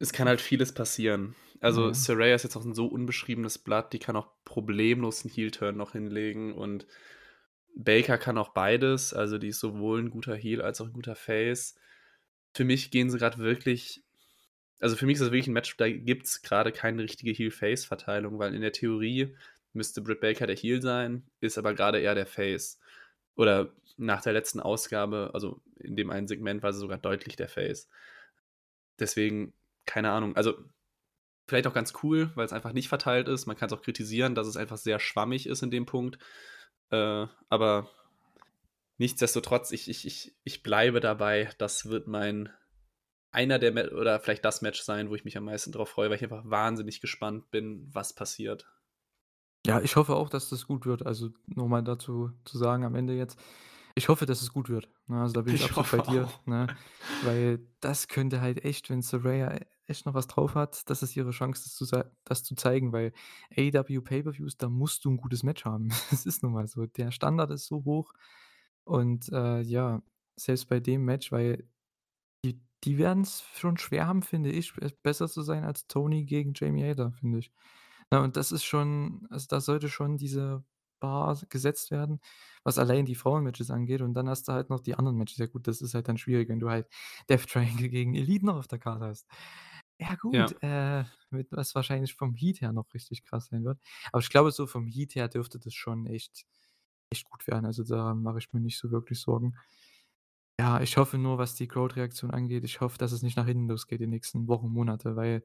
es kann halt vieles passieren. Also, Ja. Saraya ist jetzt auch 'n so unbeschriebenes Blatt, die kann auch problemlos 'n Heel-Turn noch hinlegen und Baker kann auch beides. Also, die ist sowohl 'n guter Heel als auch 'n guter Face. Für mich gehen sie grad wirklich also, für mich ist das wirklich 'n Match, da gibt's grade keine richtige Heel-Face-Verteilung, weil in der Theorie müsste Britt Baker der Heel sein, ist aber grade eher der Face. Oder nach der letzten Ausgabe, also, in dem einen Segment war sie sogar deutlich der Face. Deswegen, keine Ahnung. Also, vielleicht auch ganz cool, weil's einfach nicht verteilt ist. Man kann's auch kritisieren, dass es einfach sehr schwammig ist in dem Punkt. Äh, aber nichtsdestotrotz, ich ich ich ich bleibe dabei, das wird mein einer der Ma oder vielleicht das Match sein, wo ich mich am meisten drauf freue, weil ich einfach wahnsinnig gespannt bin, was passiert. Ja, ich hoffe auch, dass das gut wird. Also, noch mal dazu zu sagen am Ende jetzt, ich hoffe, dass es gut wird, ne? Also, da bin ich Ich absolut bei dir, ne? Weil das könnte halt echt, wenn Saraya e echt noch was drauf hat, das ist ihre Chance, das zu das zu zeigen, weil AEW Pay-Per-Views, da musst du 'n gutes Match haben. Es ist nun mal so. Der Standard ist so hoch und, äh, ja, selbst bei dem Match, weil die die werden's schon schwer haben, finde ich, be besser zu sein als Tony gegen Jamie Hater, finde ich. Ja, und das ist schon also, da sollte schon diese Bar gesetzt werden, was allein die Frauen-Matches angeht und dann hast du halt noch die anderen Matches. Ja gut, das ist halt dann schwierig, wenn du halt Death Triangle gegen Elite noch auf der Karte hast. Ja Ja. gut, äh, mit was wahrscheinlich vom Heat her noch richtig krass sein wird. Aber ich glaube, so vom Heat her dürfte das schon echt echt gut werden. Also, da mache ich mir nicht so wirklich Sorgen. Ja, ich hoffe nur, was die Crowd-Reaktion angeht ich hoffe, dass es nicht nach hinten losgeht die nächsten Wochen, Monate, weil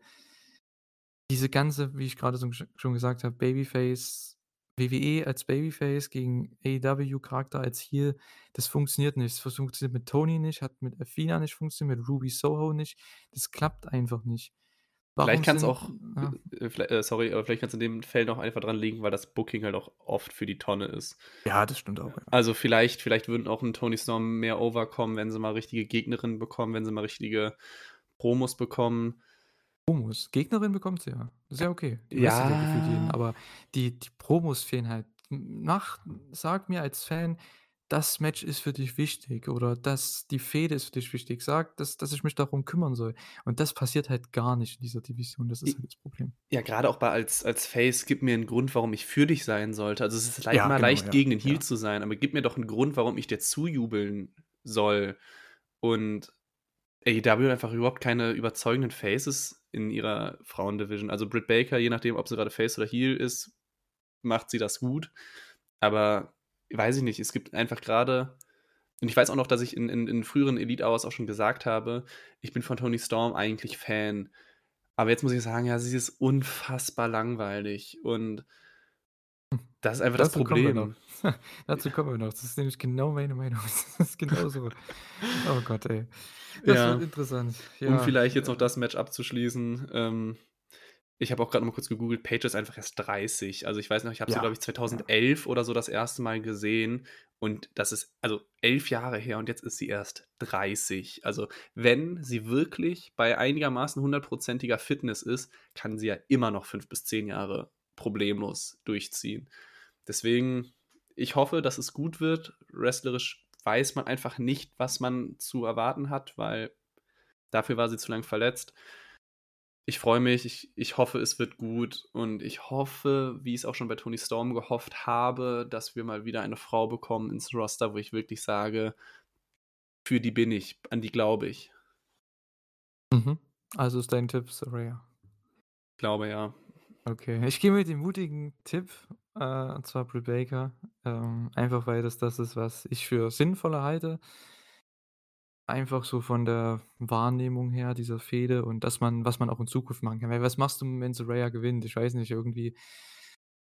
diese ganze, wie ich grade so sch schon gesagt habe, Babyface WWE als Babyface gegen AEW-Charakter als Heel, das funktioniert nicht. Es funktioniert mit Tony nicht, hat mit Athena nicht funktioniert, mit Ruby Soho nicht. Das klappt einfach nicht. Vielleicht Warum kann's sind auch, ja. äh, viellei äh, sorry, aber vielleicht kann's in dem Fällen auch einfach dran liegen, weil das Booking halt auch oft für die Tonne ist. Ja, das stimmt auch, ja. Also, vielleicht vielleicht würden auch 'n Toni Storm mehr over kommen, wenn sie mal richtige Gegnerinnen bekommen, wenn sie mal richtige Promos bekommen. Promos. Gegnerin bekommt sie ja. Ist ja okay. Die ja jeden, Ja. aber die die Promos fehlen halt. Mach sag mir als Fan: „Das Match ist für dich wichtig“ oder „das die Fehde ist für dich wichtig.“ Sag, dass dass ich mich darum kümmern soll. Und das passiert halt gar nicht in dieser Division. Das ist halt das Problem. ja, grade auch bei als als Face, gib mir 'n Grund, warum ich für dich sein sollte. Also, es ist lei Ja, immer genau, leicht, ja, gegen den Heel ja. zu sein, aber gib mir doch 'n Grund, warum ich dir zujubeln soll. Und AEW einfach überhaupt keine überzeugenden Faces in ihrer Frauen-Division. Also, Britt Baker, je nachdem, ob sie grade Face oder Heel ist, macht sie das gut. Aber weiß ich nicht, es gibt einfach grade Und ich weiß auch noch, dass ich in in in früheren Elite Hours auch schon gesagt habe, ich bin von Toni Storm eigentlich Fan. Aber jetzt muss ich sagen, ja, sie ist unfassbar langweilig und das ist einfach das Dazu kommen wir noch. Problem. Dazu kommen wir noch. Das ist nämlich genau meine Meinung. Das ist genauso. Oh Gott, ey. Das wird Ja. interessant. Um Ja, vielleicht jetzt noch das Match abzuschließen, ähm, ich habe auch noch mal kurz gegoogelt, Paige ist einfach erst 30. Also, ich weiß noch, ich habe sie, glaube ja, ich, ja. 2011 oder so das erste Mal gesehen und das ist also 11 Jahre her und jetzt ist sie erst 30. Also, wenn sie wirklich bei einigermaßen hundertprozentiger Fitness ist, kann sie ja immer noch 5 bis 10 Jahre problemlos durchziehen. Deswegen, ich hoffe, dass es gut wird. Wrestlerisch weiß man einfach nicht, was man zu erwarten hat, weil dafür war sie zu lang verletzt. Ich freue mich, ich ich hoffe, es wird gut und ich hoffe, wie ich's auch schon bei Toni Storm gehofft habe, dass wir mal wieder eine Frau bekommen ins Roster, wo ich wirklich sage: „Für die bin ich, an die glaube ich.“ Mhm. Also ist dein Tipp Saraya? Glaube, ja. Okay, ich gehe mit dem mutigen Tipp, äh, und zwar Britt Baker, ähm, einfach weil das das ist, was ich für sinnvoller halte. Einfach so von der Wahrnehmung her dieser Fehde und dass man was man auch in Zukunft machen kann. Weil was machst du, wenn Saraya gewinnt? Ich weiß nicht, irgendwie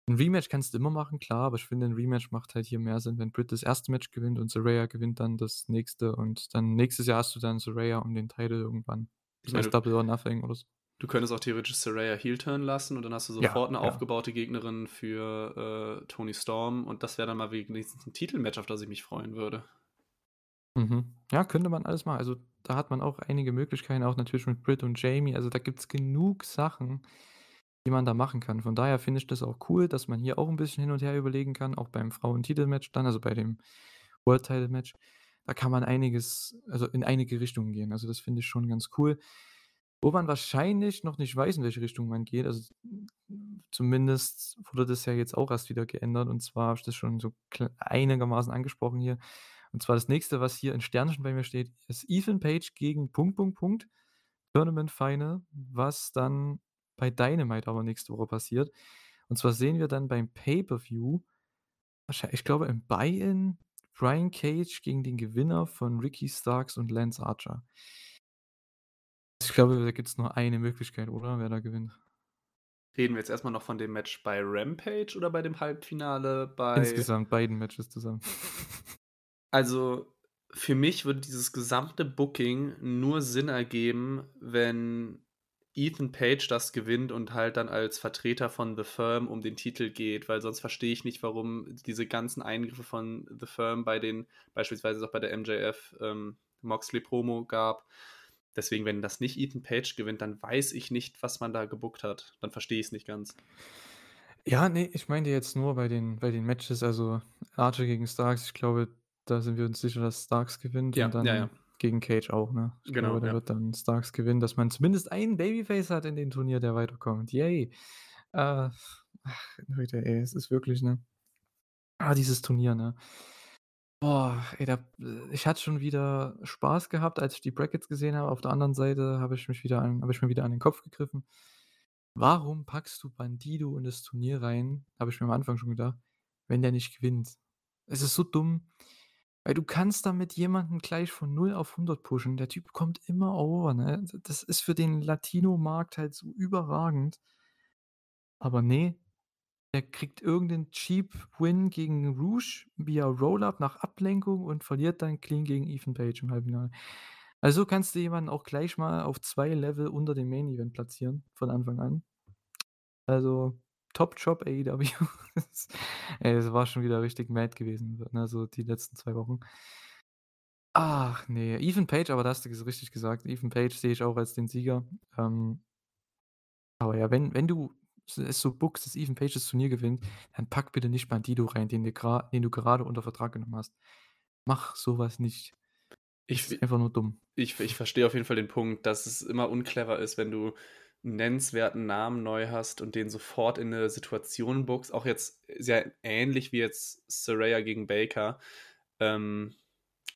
'n Rematch kannst du immer machen, klar, aber ich finde, 'n Rematch macht halt hier mehr Sinn, wenn Britt das 1. Match gewinnt und Saraya gewinnt dann das nächste und dann nächstes Jahr hast du dann Saraya um den Title irgendwann. Es meine, du Double or Nothing oder so. du könntest auch theoretisch Saraya heel turn lassen und dann hast du Ja, sofort 'ne ja. aufgebaute Gegnerin für, äh, Toni Storm und das wäre dann mal wenigstens 'n Titelmatch, auf das ich mich freuen würde. Mhm. Ja, könnte man alles machen. Also, da hat man auch einige Möglichkeiten, auch natürlich mit Britt und Jamie. Also, da gibt's genug Sachen, die man da machen kann. Von daher finde ich das auch cool, dass man hier auch 'n bisschen hin und her überlegen kann, auch beim Frauentitelmatch dann, also bei dem World Title Match. Da kann man einiges also in einige Richtungen gehen. Also, das finde ich schon ganz cool. Wo man wahrscheinlich noch nicht weiß, in welche Richtung man geht, also zumindest wurde das ja jetzt auch erst wieder geändert und zwar habe ich das schon so einigermaßen angesprochen hier. Und zwar das Nächste, was hier in Sternchen bei mir steht, ist Ethan Page gegen Punkt, Punkt, Punkt, Tournament Final, was dann bei Dynamite aber nächste Woche passiert. Und zwar sehen wir dann beim Pay-per-View ich glaube im Buy-in Brian Cage gegen den Gewinner von Ricky Starks und Lance Archer. Ich glaube, da gibt's nur eine Möglichkeit, oder, wer da gewinnt? Reden wir jetzt erst mal noch von dem Match bei Rampage oder bei dem Halbfinale bei Insgesamt beiden Matches zusammen. Also, für mich würde dieses gesamte Booking nur Sinn ergeben, wenn Ethan Page das gewinnt und halt dann als Vertreter von The Firm um den Titel geht, weil sonst verstehe ich nicht, warum diese ganzen Eingriffe von The Firm bei den beispielsweise auch bei der MJF, ähm, Moxley-Promo gab. Deswegen, wenn das nicht Ethan Page gewinnt, dann weiß ich nicht, was man da gebookt hat. Dann verstehe ich's nicht ganz. Ja, ne, ich meinte jetzt nur bei den bei den Matches, also Archer gegen Starks. Ich glaube, da sind wir uns sicher, dass Starks gewinnt und Ja, ja, ja. dann gegen Cage auch, ne? Ich glaube, Genau, da ja. wird dann Starks gewinnen, dass man zumindest einen Babyface hat in dem Turnier, der weiterkommt. Yay. Äh, ach, Leute, ey, es ist wirklich, ne ah, dieses Turnier, ne? Boah, ey, da ich hatte schon wieder Spaß gehabt, als ich die Brackets gesehen habe. Auf der anderen Seite habe ich mich wieder an habe ich mir wieder an den Kopf gegriffen. Warum packst du Bandido in das Turnier rein, habe ich mir am Anfang schon gedacht, wenn der nicht gewinnt? Es ist so dumm, weil du kannst damit jemanden gleich von 0 auf 100 pushen. Der Typ kommt immer over, ne? Das ist für den Latino-Markt halt so überragend. Aber ne, der kriegt irgend 'nen Cheap Win gegen Rush via Roll-Up nach Ablenkung und verliert dann clean gegen Ethan Page im Halbfinale. Also, so kannst du jemanden auch gleich mal auf 2 Level unter dem Main Event platzieren von Anfang an. Also, Top Job AEW. Das das war schon wieder richtig mad gewesen, ne, so die letzten 2 Wochen. Ach ne, Ethan Page, aber da hast du es richtig gesagt. Ethan Page sehe ich auch als den Sieger. Ähm aber ja, wenn wenn du es so bookst, dass Ethan Page das Turnier gewinnt, dann pack bitte nicht Bandido rein, den den du gerade unter Vertrag genommen hast. Mach so was nicht. Ich Es fi ist einfach nur dumm. ich ich verstehe auf jeden Fall den Punkt, dass es immer unclever ist, wenn du nennenswerten Namen neu hast und den sofort in 'ne Situation bookst. Auch jetzt sehr ähnlich wie jetzt Saraya gegen Baker. Ähm,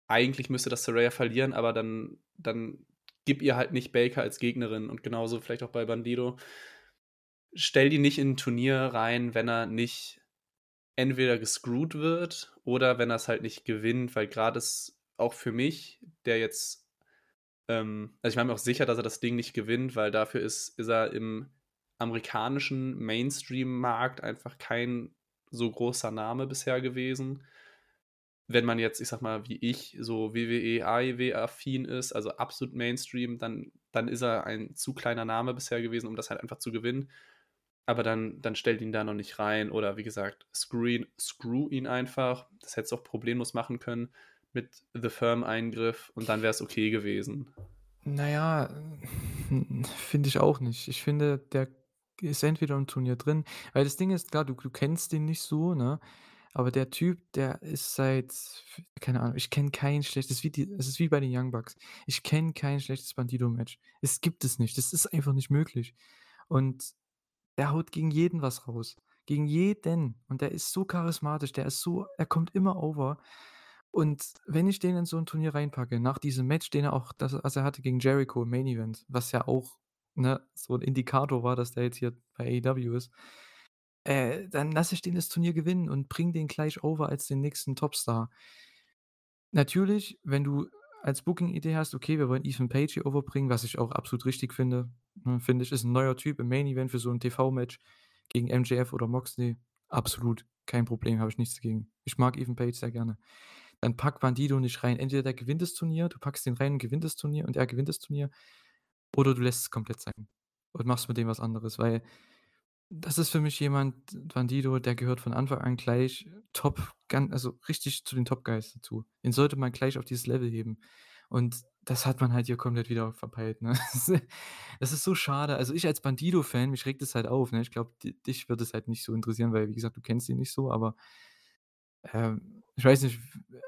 eigentlich müsste das Saraya verlieren, aber dann dann gib ihr halt nicht Baker als Gegnerin und genauso vielleicht auch bei Bandido. Stell die nicht in 'n Turnier rein, wenn er nicht entweder gescrewt wird oder wenn er's halt nicht gewinnt, weil grad das auch für mich, der jetzt ähm, also ich war mir auch sicher, dass er das Ding nicht gewinnt, weil dafür ist ist er im amerikanischen Mainstream-Markt einfach kein so großer Name bisher gewesen. Wenn man jetzt, ich sag mal, wie ich, so WWE, AEW-affin ist, also absolut Mainstream, dann dann ist er ein zu kleiner Name bisher gewesen, um das halt einfach zu gewinnen. Aber dann dann stellt ihn da noch nicht rein oder wie gesagt, screw screw ihn einfach. Das hättest du auch problemlos machen können mit The Firm-Eingriff und dann wäre es okay gewesen. Na ja, finde ich auch nicht. Ich finde, der ist entweder im Turnier drin weil das Ding ist, klar, du du kennst den nicht so, ne? Aber der Typ, der ist seit keine Ahnung, ich kenne kein schlechtes wie die es ist wie bei den Young Bucks. Ich kenne kein schlechtes Bandido-Match. Es gibt es nicht. Das ist einfach nicht möglich. Und der haut gegen jeden was raus. Gegen jeden. Und der ist so charismatisch, der ist so er kommt immer over. Und wenn ich den in so 'n Turnier reinpacke, nach diesem Match, den er auch das was er hatte gegen Jericho im Main Event, was ja auch, ne, so 'n Indikator war, dass der jetzt hier bei AEW ist, äh, dann lasse ich den das Turnier gewinnen und bringe den gleich over als den nächsten Topstar. Natürlich, wenn du als Booking-Idee hast: „Okay, wir wollen Ethan Page hier overbringen“, was ich auch absolut richtig finde, ne, finde ich, ist 'n neuer Typ im Main Event für so 'n TV-Match gegen MJF oder Moxley. Absolut, kein Problem, habe ich nichts dagegen. Ich mag Ethan Page sehr gerne. Dann pack Bandido nicht rein. Entweder der gewinnt das Turnier, du packst den rein und gewinnt das Turnier und er gewinnt das Turnier, oder du lässt es komplett sein und machst mit dem was anderes, weil das ist für mich jemand Bandido, der gehört von Anfang an gleich top also richtig zu den Top Guys dazu. Den sollte man gleich auf dieses Level heben. Und das hat man halt hier komplett wieder verpeilt, ne? Das ist so schade. Also, ich als Bandido-Fan, mich regt es halt auf, ne? Ich glaube, di dich würde es halt nicht so interessieren, weil, wie gesagt, du kennst ihn nicht so, aber, ähm, ich weiß nicht,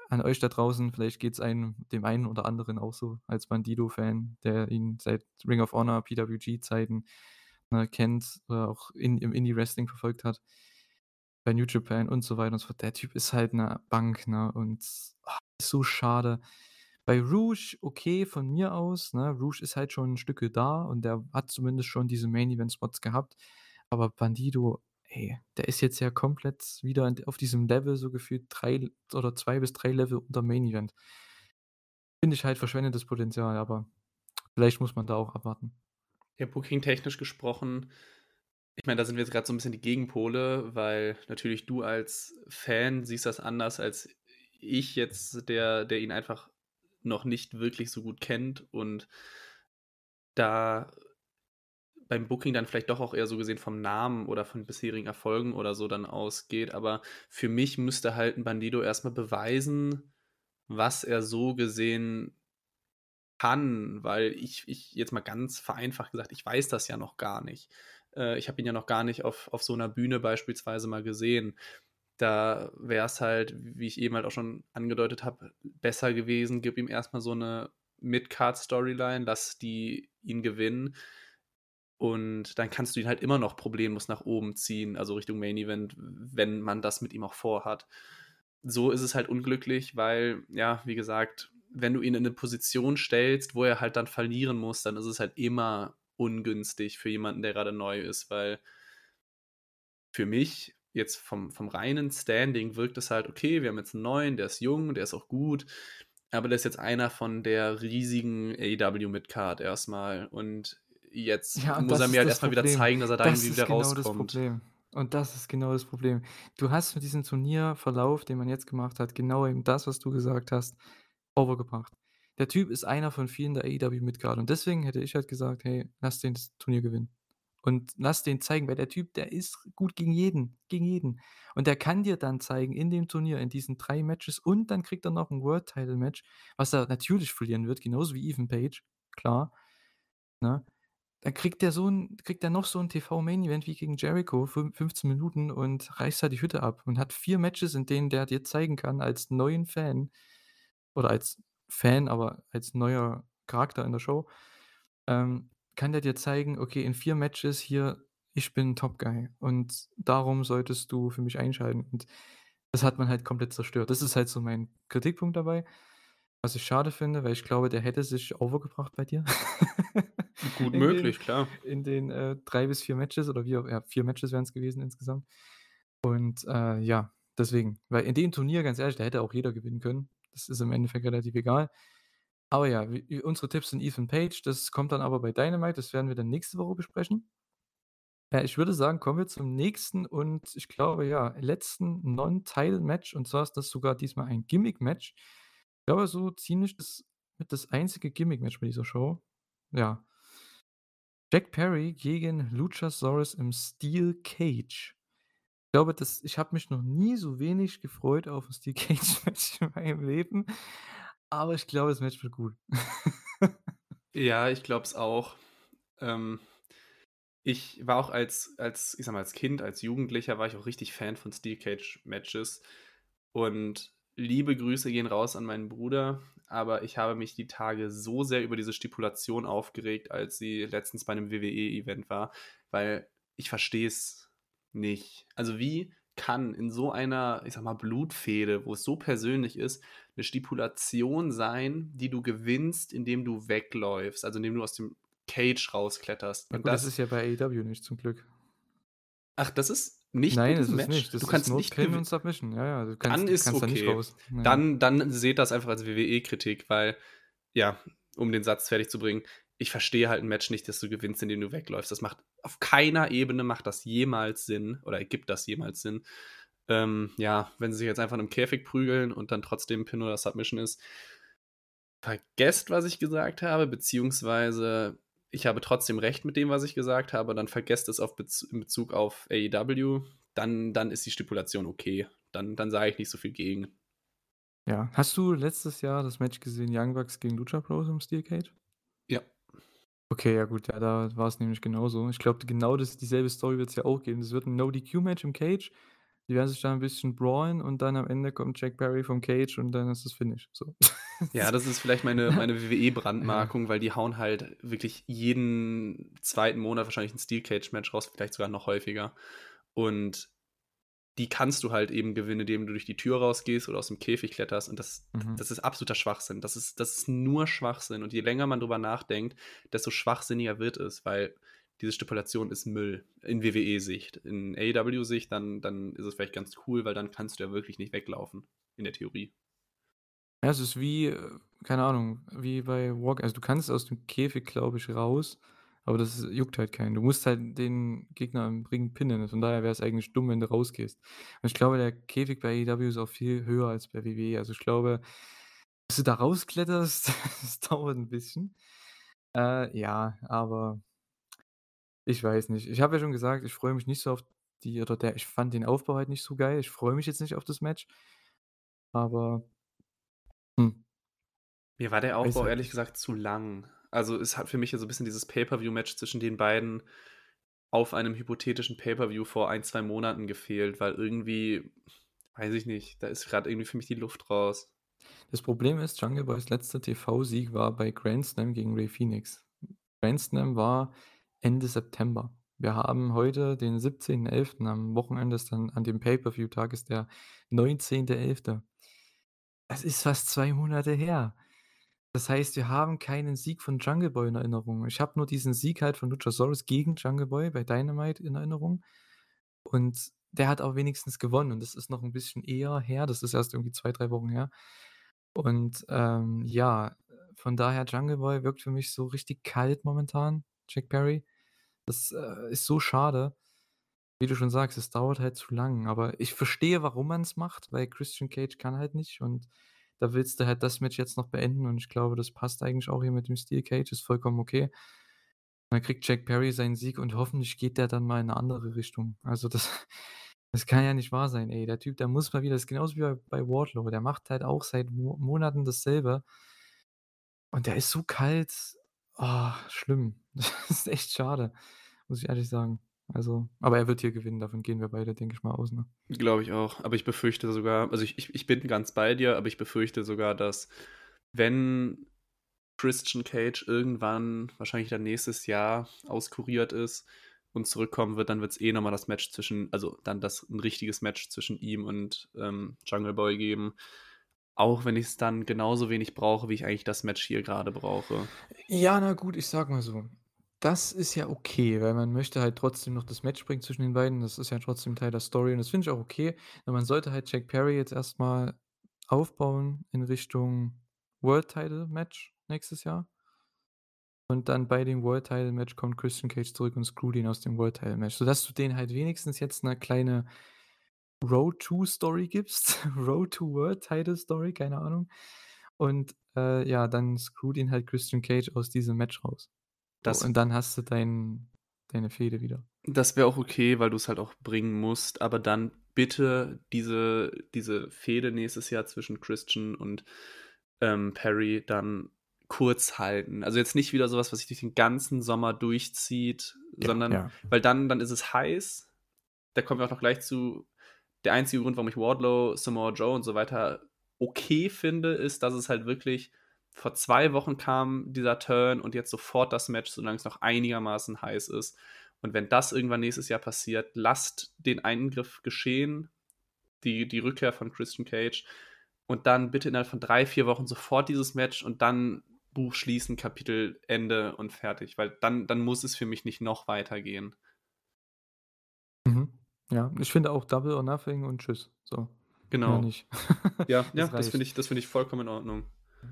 an euch da draußen, vielleicht geht's einem dem einen oder anderen auch so als Bandido-Fan, der ihn seit Ring of Honor, PWG-Zeiten, ne, kennt oder auch in im Indie-Wrestling verfolgt hat, bei New Japan und so weiter und so fort. Der Typ ist halt 'ne Bank, ne, und, ah, ist so schade. Bei Ruge okay von mir aus, ne? Ruge ist halt schon 'n Stücke da und der hat zumindest schon diese Main-Event-Spots gehabt. Aber Bandido, ey, der ist jetzt ja komplett wieder auf diesem Level so gefühlt 3 oder 2 bis 3 Level unter Main Event. Finde ich halt verschwendetes Potenzial, aber vielleicht muss man da auch abwarten. Ja, booking-technisch gesprochen ich meine, da sind wir jetzt grad so 'n bisschen die Gegenpole, weil natürlich du als Fan siehst das anders als ich jetzt, der der ihn einfach noch nicht wirklich so gut kennt und da beim Booking dann vielleicht doch auch eher so gesehen vom Namen oder von bisherigen Erfolgen oder so dann ausgeht. Aber für mich müsste halt 'n Bandido erst mal beweisen, was er so gesehen kann, weil ich ich jetzt mal ganz vereinfacht gesagt, ich weiß das ja noch gar nicht. Äh, ich habe ihn ja noch gar nicht auf auf so 'ner Bühne beispielsweise mal gesehen. Da wäre es halt, wie ich eben halt auch schon angedeutet habe, besser gewesen, gib ihm erst mal so 'ne Mid-Card-Storyline, lass die ihn gewinnen. Und dann kannst du ihn halt immer noch problemlos nach oben ziehen, also Richtung Main Event, wenn man das mit ihm auch vorhat. So ist es halt unglücklich, weil, ja, wie gesagt, wenn du ihn in 'ne Position stellst, wo er halt dann verlieren muss, dann ist es halt immer ungünstig für jemanden, der grade neu ist, weil für mich jetzt vom vom reinen Standing wirkt es halt: „Okay, wir haben jetzt 'n Neuen, der ist jung, der ist auch gut, aber der ist jetzt einer von der riesigen AEW Mid-Card erst mal und jetzt Ja, muss das er mir ist halt das erst mal wieder Problem. zeigen, dass er da Das irgendwie ist wieder genau das rauskommt.“ Problem. Und das ist genau das Problem. Du hast mit diesem Turnierverlauf, den man jetzt gemacht hat, genau eben das, was du gesagt hast, over gebracht. Der Typ ist einer von vielen der AEW Mid-Card und deswegen hätte ich halt gesagt: „Hey, lass den das Turnier gewinnen.“ Und lass den zeigen, weil der Typ, der ist gut gegen jeden gegen jeden. Und der kann dir dann zeigen in dem Turnier, in diesen 3 Matches und dann kriegt er noch 'n World-Title-Match, was er natürlich verlieren wird, genauso wie Ethan Page, klar, ne? Dann kriegt der so 'n kriegt der noch so 'n TV-Main-Event wie gegen Jericho, fün 15 Minuten und reißt da die Hütte ab und hat 4 Matches, in denen der dir zeigen kann als neuen Fan oder als Fan, aber als neuer Charakter in der Show, ähm, kann der dir zeigen: „Okay, in 4 Matches hier, ich bin Top Guy und darum solltest du für mich einschalten.“ Und das hat man halt komplett zerstört. Das ist halt so mein Kritikpunkt dabei, was ich schade finde, weil ich glaube, der hätte sich over gebracht bei dir Gut in den möglich, klar. in den, äh, 3 bis 4 Matches oder wie auch ja, 4 Matches wären's gewesen insgesamt. Und, äh, ja, deswegen. Weil in dem Turnier, ganz ehrlich, da hätte auch jeder gewinnen können. Das ist im Endeffekt relativ egal. Aber ja, wi unsere Tipps sind Ethan Page, das kommt dann aber bei Dynamite, das werden wir dann nächste Woche besprechen. Äh, ich würde sagen, kommen wir zum nächsten und ich glaube, ja, letzten Non-Title-Match und zwar ist das sogar diesmal ein Gimmick-Match. Glaube, so ziemlich das mit das einzige Gimmick-Match bei dieser Show. Ja. Jack Perry gegen Luchasaurus im Steel Cage. Ich glaube, das ich habe mich noch nie so wenig gefreut auf 'n Steel Cage Match in meinem Leben, aber ich glaube, das Match wird gut. Ja, ich glaube es auch. Ähm, ich war auch als als ich sage mal, als Kind, als Jugendlicher war ich auch richtig Fan von Steel Cage Matches und liebe Grüße gehen raus an meinen Bruder, aber ich habe mich die Tage so sehr über diese Stipulation aufgeregt, als sie letztens bei 'nem WWE-Event war, weil ich verstehe es nicht. Also, wie kann in so einer, ich sage mal, Blutfehde, wo es so persönlich ist, 'ne Stipulation sein, die du gewinnst, indem du wegläufst, also indem du aus dem Cage rauskletterst gut, das das ist ja bei AEW nicht zum Glück. Ach, das ist nicht Nein, das diesem ist Match? nicht. Das Du kannst nicht Pin und Submission. Ja, ja, du Dann kannst ist kannst da nicht okay. Ja. Dann dann seht das einfach als WWE-Kritik, weil ja, um den Satz fertig zu bringen, ich verstehe halt 'n Match nicht, das du gewinnst, indem du wegläufst. Das macht auf keiner Ebene macht das jemals Sinn oder ergibt das jemals Sinn. Ähm, ja, wenn sie sich jetzt einfach in 'nem Käfig prügeln und dann trotzdem Pin oder Submission ist vergesst, was ich gesagt habe, beziehungsweise ich habe trotzdem recht mit dem, was ich gesagt habe, dann vergesst es auf Bez in Bezug auf AEW, dann dann ist die Stipulation okay. Dann dann sage ich nicht so viel gegen. Ja. Hast du letztes Jahr das Match gesehen, Young Bucks gegen Lucha Bros im Steel Cage? Ja. Okay, ja gut, ja, da war's nämlich genauso. Ich glaube, genau das dieselbe Story wird's ja auch geben. Es wird 'n No-DQ-Match im Cage. Die werden sich da 'n bisschen brawlen und dann am Ende kommt Jack Perry vom Cage und dann ist das Finish, so. Ja, das ist vielleicht meine meine. WWE-Brandmarkung, weil die hauen halt wirklich jeden 2. Monat wahrscheinlich 'n Steel Cage Match raus, vielleicht sogar noch häufiger. Und die kannst du halt eben gewinnen, indem du durch die Tür rausgehst oder aus'm Käfig kletterst und das Mhm. das ist absoluter Schwachsinn. Das ist das ist nur Schwachsinn und je länger man drüber nachdenkt, desto schwachsinniger wird es, weil diese Stipulation ist Müll in WWE-Sicht. In AEW-Sicht, dann dann ist es vielleicht ganz cool, weil dann kannst du ja wirklich nicht weglaufen in der Theorie. Ja, es ist wie, äh, keine Ahnung, wie bei Walk also, du kannst aus dem Käfig, glaube ich, raus, aber das juckt halt keinen. Du musst halt den Gegner im Ring pinnen. Von daher wäre es eigentlich dumm, wenn du rausgehst. Und ich glaube, der Käfig bei AEW ist auch viel höher als bei WWE. Also, ich glaube, bis du da rauskletterst, das dauert 'n bisschen. Äh, ja, aber ich weiß nicht. Ich habe ja schon gesagt, ich freue mich nicht so auf die oder der ich fand den Aufbau halt nicht so geil. Ich freue mich jetzt nicht auf das Match. Aber hm. Mir war der Aufbau ehrlich gesagt zu lang. Also, es hat für mich ja so 'n bisschen dieses Pay-per-View-Match zwischen den beiden auf einem hypothetischen Pay-per-View vor 1, 2 Monaten gefehlt, weil irgendwie weiß ich nicht, da ist grad irgendwie für mich die Luft raus. Das Problem ist, Jungle Boys letzter TV-Sieg war bei Grand Slam gegen Rey Fenix. Grand Slam war Ende September. Wir haben heute den 17.11. Am Wochenende ist dann an dem Pay-per-View-Tag ist der 19.11. Das ist fast 2 Monate her. Das heißt, wir haben keinen Sieg von Jungle Boy in Erinnerung. Ich habe nur diesen Sieg halt von Luchasaurus gegen Jungle Boy bei Dynamite in Erinnerung. Und der hat auch wenigstens gewonnen und das ist noch 'n bisschen eher her. Das ist erst irgendwie 2, 3 Wochen her. Und, ähm, ja, von daher Jungle Boy wirkt für mich so richtig kalt momentan, Jack Perry. Das, äh, ist so schade. Wie du schon sagst, es dauert halt zu lang, aber ich verstehe, warum man's macht, weil Christian Cage kann halt nicht und da willst du halt das Match jetzt noch beenden und ich glaube, das passt eigentlich auch hier mit dem Steel Cage, ist vollkommen okay. Dann kriegt Jack Perry seinen Sieg und hoffentlich geht der dann mal in 'ne andere Richtung. Also, das das kann ja nicht wahr sein, ey. Der Typ, der muss mal wieder das ist genauso wie bei bei Wardlow. Der macht halt auch seit Mo Monaten dasselbe. Und der ist so kalt. Oh, schlimm. Das ist echt schade, muss ich ehrlich sagen. Also aber er wird hier gewinnen, davon gehen wir beide, denke ich mal, aus, ne? Glaube ich auch, aber ich befürchte sogar also, ich ich ich bin ganz bei dir, aber ich befürchte sogar, dass wenn Christian Cage irgendwann, wahrscheinlich dann nächstes Jahr, auskuriert ist und zurückkommen wird, dann wird's eh noch mal das Match zwischen also, dann das 'n richtiges Match zwischen ihm und, ähm, Jungle Boy geben. Auch wenn ich's dann genauso wenig brauche, wie ich eigentlich das Match hier grade brauche. Ja, na gut, ich sage mal so, das ist ja okay, weil man möchte halt trotzdem noch das Match bringen zwischen den beiden. Das ist ja trotzdem Teil der Story und das finde ich auch okay. Aber man sollte halt Jack Perry jetzt erst mal aufbauen in Richtung World Title Match nächstes Jahr. Und dann bei dem World Title Match kommt Christian Cage zurück und screwt ihn aus dem World Title Match, sodass du denen halt wenigstens jetzt 'ne kleine Road to Story gibst, Road to World Title Story, keine Ahnung. Und, äh, ja, dann screwt ihn halt Christian Cage aus diesem Match raus. Das und dann hast du dein deine Fehde wieder. Das wäre auch okay, weil du's halt auch bringen musst, aber dann bitte diese diese Fehde nächstes Jahr zwischen Christian und, ähm, Perry dann kurz halten. Also, jetzt nicht wieder so was, was sich durch den ganzen Sommer durchzieht, Ja, sondern ja. weil dann dann ist es heiß. Da kommen wir auch noch gleich zu. Der einzige Grund, warum ich Wardlow, Samoa Joe und so weiter okay finde, ist, dass es halt wirklich vor 2 Wochen kam dieser Turn und jetzt sofort das Match, solange es noch einigermaßen heiß ist. Und wenn das irgendwann nächstes Jahr passiert, lasst den Eingriff geschehen, die die Rückkehr von Christian Cage und dann bitte innerhalb von 3, 4 Wochen sofort dieses Match und dann Buch schließen, Kapitel Ende und fertig, weil dann dann muss es für mich nicht noch weitergehen. Mhm. Ja, ich finde auch Double or Nothing und tschüss. So, Genau. nicht. Ja, ja, Das das finde ich das finde ich vollkommen in Ordnung.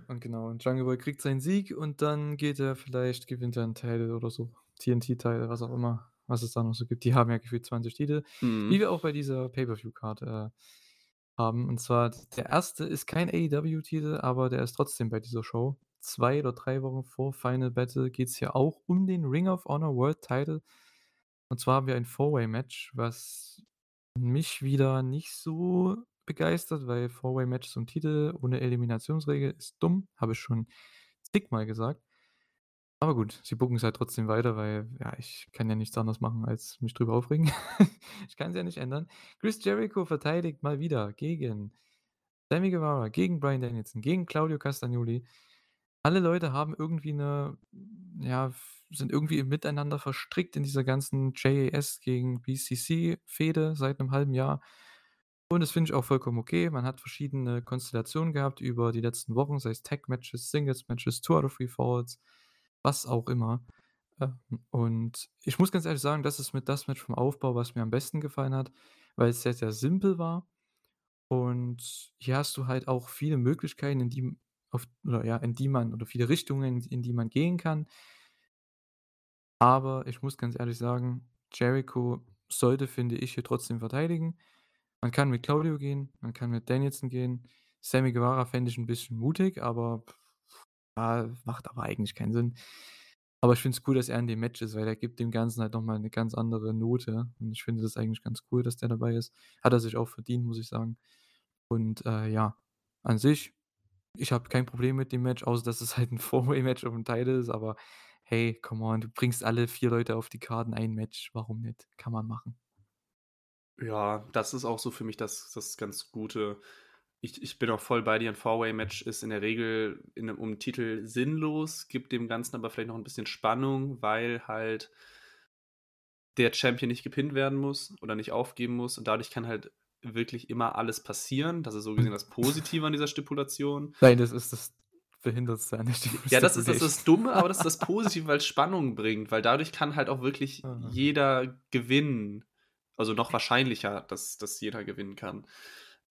Und genau, und Jungle Boy kriegt seinen Sieg und dann geht er vielleicht gewinnt er 'n Title oder so, TNT-Title, was auch immer, was es da noch so gibt. Die haben ja gefühlt 20 Titel, Mhm. wie wir auch bei dieser Pay-per-View-Card, äh, haben. Und zwar der 1. ist kein AEW-Titel, aber der ist trotzdem bei dieser Show. 2 oder 3 Wochen vor Final Battle geht's hier auch um den Ring of Honor World Title. Und zwar haben wir ein Four-Way-Match, was mich wieder nicht so begeistert, weil Four-Way-Matches um Titel ohne Eliminationsregel ist dumm, habe ich schon zigmal gesagt. Aber gut, sie booken's halt trotzdem weiter, weil, ja, ich kann ja nichts anderes machen, als mich drüber aufregen. Ich kann's ja nicht ändern. Chris Jericho verteidigt mal wieder gegen Sammy Guevara, gegen Bryan Danielson, gegen Claudio Castagnoli. Alle Leute haben irgendwie 'ne ja, sind irgendwie miteinander verstrickt in dieser ganzen JAS gegen BCC-Fehde seit 'nem halben Jahr. Und das finde ich auch vollkommen okay. Man hat verschiedene Konstellationen gehabt über die letzten Wochen, sei es Tag-Matches, Singles-Matches, Two out of Three Falls, was auch immer. Ähm, und ich muss ganz ehrlich sagen, das ist mit das Match vom Aufbau, was mir am besten gefallen hat, weil es sehr, sehr simpel war. Und hier hast du halt auch viele Möglichkeiten, in die auf oder ja, in die man oder viele Richtungen, in die man gehen kann. Aber ich muss ganz ehrlich sagen, Jericho sollte, finde ich, hier trotzdem verteidigen. Man kann mit Claudio gehen, man kann mit Danielson gehen. Sammy Guevara fände ich 'n bisschen mutig, aber ja, macht aber eigentlich keinen Sinn. Aber ich finde es cool, dass er in dem Match ist, weil er gibt dem Ganzen halt noch mal 'ne ganz andere Note. Und ich finde das eigentlich ganz cool, dass der dabei ist. Hat er sich auch verdient, muss ich sagen. Und, äh, ja, an sich, ich habe kein Problem mit dem Match, außer dass es halt 'n Four-Way-Match um 'n Title ist, aber hey, come on, du bringst alle 4 Leute auf die Card in ein Match. Warum nicht? Kann man machen. Ja, das ist auch so für mich das das ganz Gute. Ich ich bin auch voll bei dir. 'N Four-Way-Match ist in der Regel in 'nem um Titel sinnlos, gibt dem Ganzen aber vielleicht noch 'n bisschen Spannung, weil halt der Champion nicht gepinnt werden muss oder nicht aufgeben muss und dadurch kann halt wirklich immer alles passieren. Das ist so gesehen das Positive an dieser Stipulation. Nein, das ist das Behindertste an der Ja, das ist das ist das Stipulation. Dumme, aber das ist das Positive, weil's Spannung bringt, weil dadurch kann halt auch wirklich Aha. jeder gewinnen. Also, noch wahrscheinlicher, dass dass jeder gewinnen kann.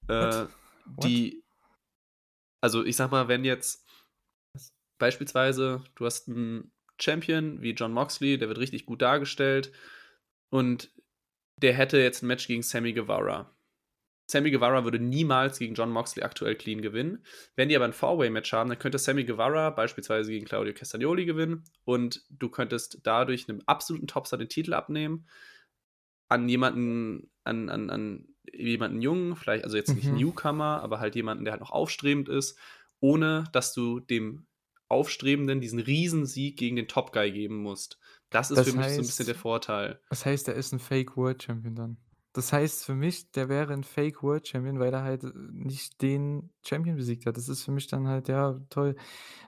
Äh, What? What? die also, ich sage mal, wenn jetzt beispielsweise du hast 'n Champion wie Jon Moxley, der wird richtig gut dargestellt und der hätte jetzt 'n Match gegen Sammy Guevara. Sammy Guevara würde niemals gegen Jon Moxley aktuell clean gewinnen. Wenn die aber 'n Four-Way-Match haben, dann könnte Sammy Guevara beispielsweise gegen Claudio Castagnoli gewinnen und du könntest dadurch 'nem absoluten Topstar den Titel abnehmen an jemanden an an an jemanden Jungen, vielleicht also, jetzt nicht Mhm. Newcomer, aber halt jemanden, der halt noch aufstrebend ist, ohne dass du dem Aufstrebenden diesen Riesensieg gegen den Top Guy geben musst. Das ist Das für mich so 'n bisschen der Vorteil. das heißt, er ist 'n Fake World Champion dann? Das heißt für mich, der wäre 'n Fake World Champion, weil er halt, äh, nicht den Champion besiegt hat. Das ist für mich dann halt, ja, toll.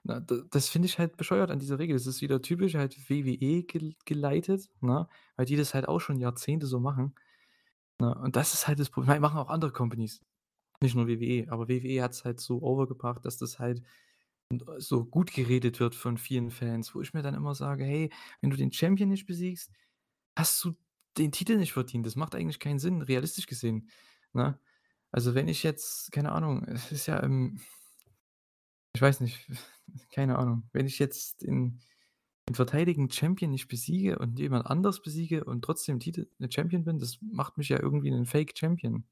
Na, das finde ich halt bescheuert an dieser Regel. Das ist wieder typisch halt WWE gel geleitet, ne, weil die das halt auch schon Jahrzehnte so machen, ne? Und das ist halt das Problem. machen auch andere Companies, nicht nur WWE, aber WWE hat's halt so over gebracht, dass das halt und so gut geredet wird von vielen Fans, wo ich mir dann immer sage: „Hey, wenn du den Champion nicht besiegst, hast du den Titel nicht verdient.“ Das macht eigentlich keinen Sinn, realistisch gesehen, ne? Also, wenn ich jetzt keine Ahnung, es ist ja, ähm ich weiß nicht, keine Ahnung. Wenn ich jetzt den den verteidigenden Champion nicht besiege und jemand anders besiege und trotzdem Titel äh, Champion bin, das macht mich ja irgendwie 'nen Fake Champion.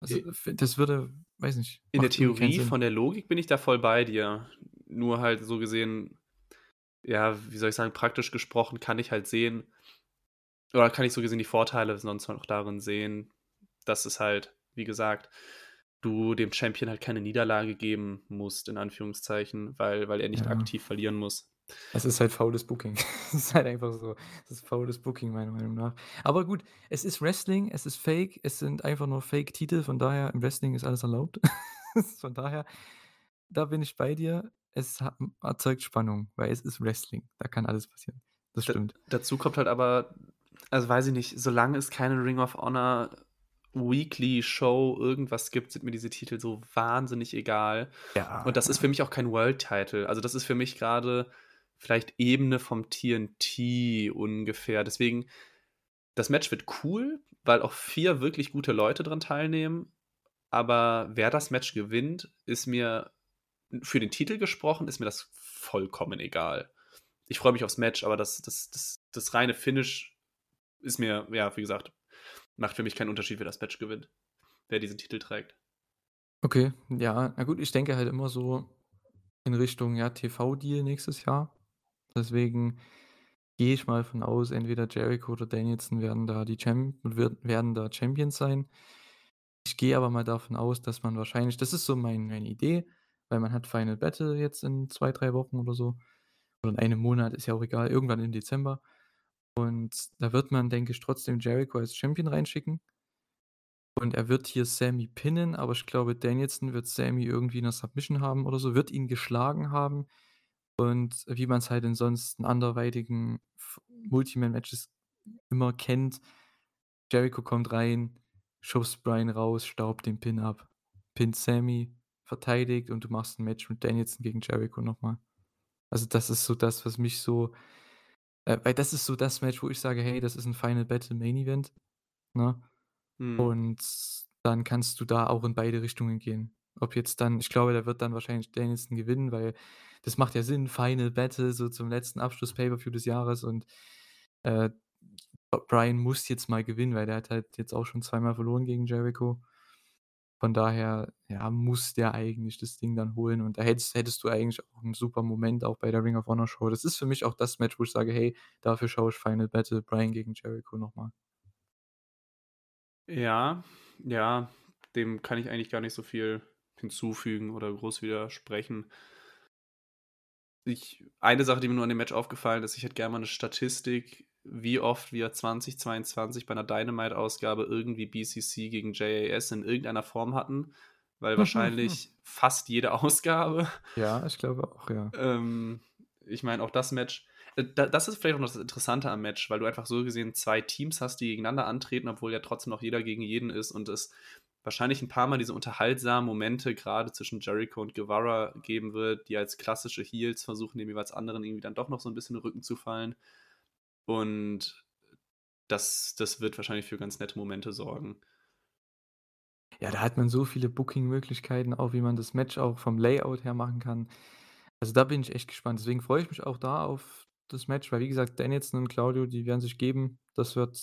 Also, das würde weiß nicht, In der Theorie von der Logik bin ich da voll bei dir. Nur halt so gesehen, ja, wie soll ich sagen, praktisch gesprochen kann ich halt sehen oder kann ich so gesehen die Vorteile sonst noch darin sehen, dass es halt, wie gesagt, du dem Champion halt keine Niederlage geben musst, in Anführungszeichen, weil weil er nicht Ja. aktiv verlieren muss. Es ist halt faules Booking. Es ist halt einfach so. Es ist faules Booking meiner Meinung nach. Aber gut, es ist Wrestling, es ist Fake, es sind einfach nur Fake-Titel, von daher im Wrestling ist alles erlaubt. Von daher, da bin ich bei dir. Es erzeugt Spannung, weil es ist Wrestling. Da kann alles passieren. Das D stimmt. dazu kommt halt aber also, weiß ich nicht, solange es keine Ring of Honor Weekly Show irgendwas gibt, sind mir diese Titel so wahnsinnig egal. Ja, Und das ist für mich auch kein World Title. Also, das ist für mich grade vielleicht Ebene vom TNT ungefähr. Deswegen, das Match wird cool, weil auch 4 wirklich gute Leute dran teilnehmen. Aber wer das Match gewinnt, ist mir für den Titel gesprochen, ist mir das vollkommen egal. Ich freue mich aufs Match, aber das das das das reine Finish ist mir ja, wie gesagt, macht für mich keinen Unterschied, wer das Match gewinnt, wer diesen Titel trägt. Okay, ja, na gut, ich denke halt immer so in Richtung, ja, TV-Deal nächstes Jahr. Deswegen gehe ich mal von aus, entweder Jericho oder Danielson werden da die Champ werden da Champions sein. Ich gehe aber mal davon aus, dass man wahrscheinlich das ist so mein meine Idee, weil man hat Final Battle jetzt in 2, 3 Wochen oder so oder in einem Monat, ist ja auch egal, irgendwann im Dezember. Und da wird man, denke ich, trotzdem Jericho als Champion reinschicken. Und er wird hier Sami pinnen, aber ich glaube, Danielson wird Sami irgendwie in 'ner Submission haben oder so, wird ihn geschlagen haben. Und wie man's halt in sonst anderweitigen Multiman-Matches immer kennt, Jericho kommt rein, schubst Bryan raus, staubt den Pin ab, pinnt Sami, verteidigt und du machst 'n Match mit Danielson gegen Jericho noch mal. Also, das ist so das, was mich so äh, weil das ist so das Match, wo ich sage: „Hey, das ist 'n Final Battle Main Event“, ne? Mhm. Und dann kannst du da auch in beide Richtungen gehen. Ob jetzt dann ich glaube, da wird dann wahrscheinlich Danielson gewinnen, weil das macht ja Sinn, Final Battle so zum letzten Abschluss Pay-per-View des Jahres und, äh, B Bryan muss jetzt mal gewinnen, weil der hat halt jetzt auch schon zweimal verloren gegen Jericho. Von daher, ja, muss der eigentlich das Ding dann holen und da hättest hättest du eigentlich auch 'n super Moment auch bei der Ring of Honor Show. Das ist für mich auch das Match, wo ich sage: „Hey, dafür schaue ich Final Battle Bryan gegen Jericho noch mal.“ Ja, ja, dem kann ich eigentlich gar nicht so viel hinzufügen oder groß widersprechen. Ich eine Sache, die mir nur an dem Match aufgefallen ist, ich hätte gern mal 'ne Statistik, wie oft wir 2022 bei 'ner Dynamite-Ausgabe irgendwie BCC gegen JAS in irgendeiner Form hatten, weil wahrscheinlich fast jede Ausgabe. Ja, ich glaube auch, ja. Ähm, ich meine, auch das Match äh, da das ist vielleicht auch noch das Interessante am Match, weil du einfach so gesehen 2 Teams hast, die gegeneinander antreten, obwohl ja trotzdem noch jeder gegen jeden ist und es wahrscheinlich 'n paarmal diese unterhaltsamen Momente grade zwischen Jericho und Guevara geben wird, die als klassische Heels versuchen, dem jeweils anderen irgendwie dann doch noch so 'n bisschen in den Rücken zu fallen. Und das das wird wahrscheinlich für ganz nette Momente sorgen. Ja, da hat man so viele Booking-Möglichkeiten, auch wie man das Match auch vom Layout her machen kann. Also, da bin ich echt gespannt. Deswegen freue ich mich auch da auf das Match, weil wie gesagt, Danielson und Claudio, die werden sich geben. Das wird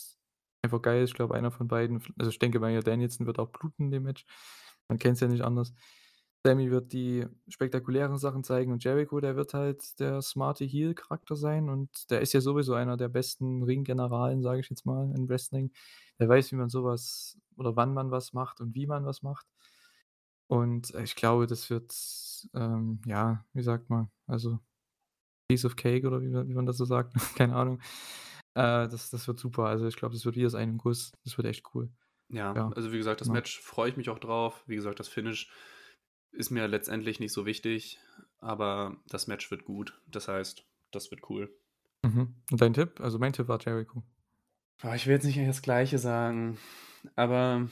einfach geil. Ich glaube, einer von beiden also, ich denke mal, ja, Danielson wird auch bluten in dem Match. Man kennt's ja nicht anders. Sami wird die spektakulären Sachen zeigen und Jericho, der wird halt der smarte Heel-Charakter sein und der ist ja sowieso einer der besten Ringgeneralen, sage ich jetzt mal, im Wrestling. Der weiß, wie man so was oder wann man was macht und wie man was macht. Und, äh, ich glaube, das wird, ähm, ja, wie sagt man, also, Piece of Cake oder wie man wie man das so sagt, keine Ahnung. Äh, das das wird super. Also, ich glaube, das wird wie aus einem Guss. Das wird echt cool. Ja, Ja, also, wie gesagt, das genau. Match freue ich mich auch drauf. Wie gesagt, das Finish ist mir letztendlich nicht so wichtig, aber das Match wird gut. Das heißt, das wird cool. Mhm. Und dein Tipp? Also, mein Tipp war Jericho. Oh, ich will jetzt nicht das Gleiche sagen, aber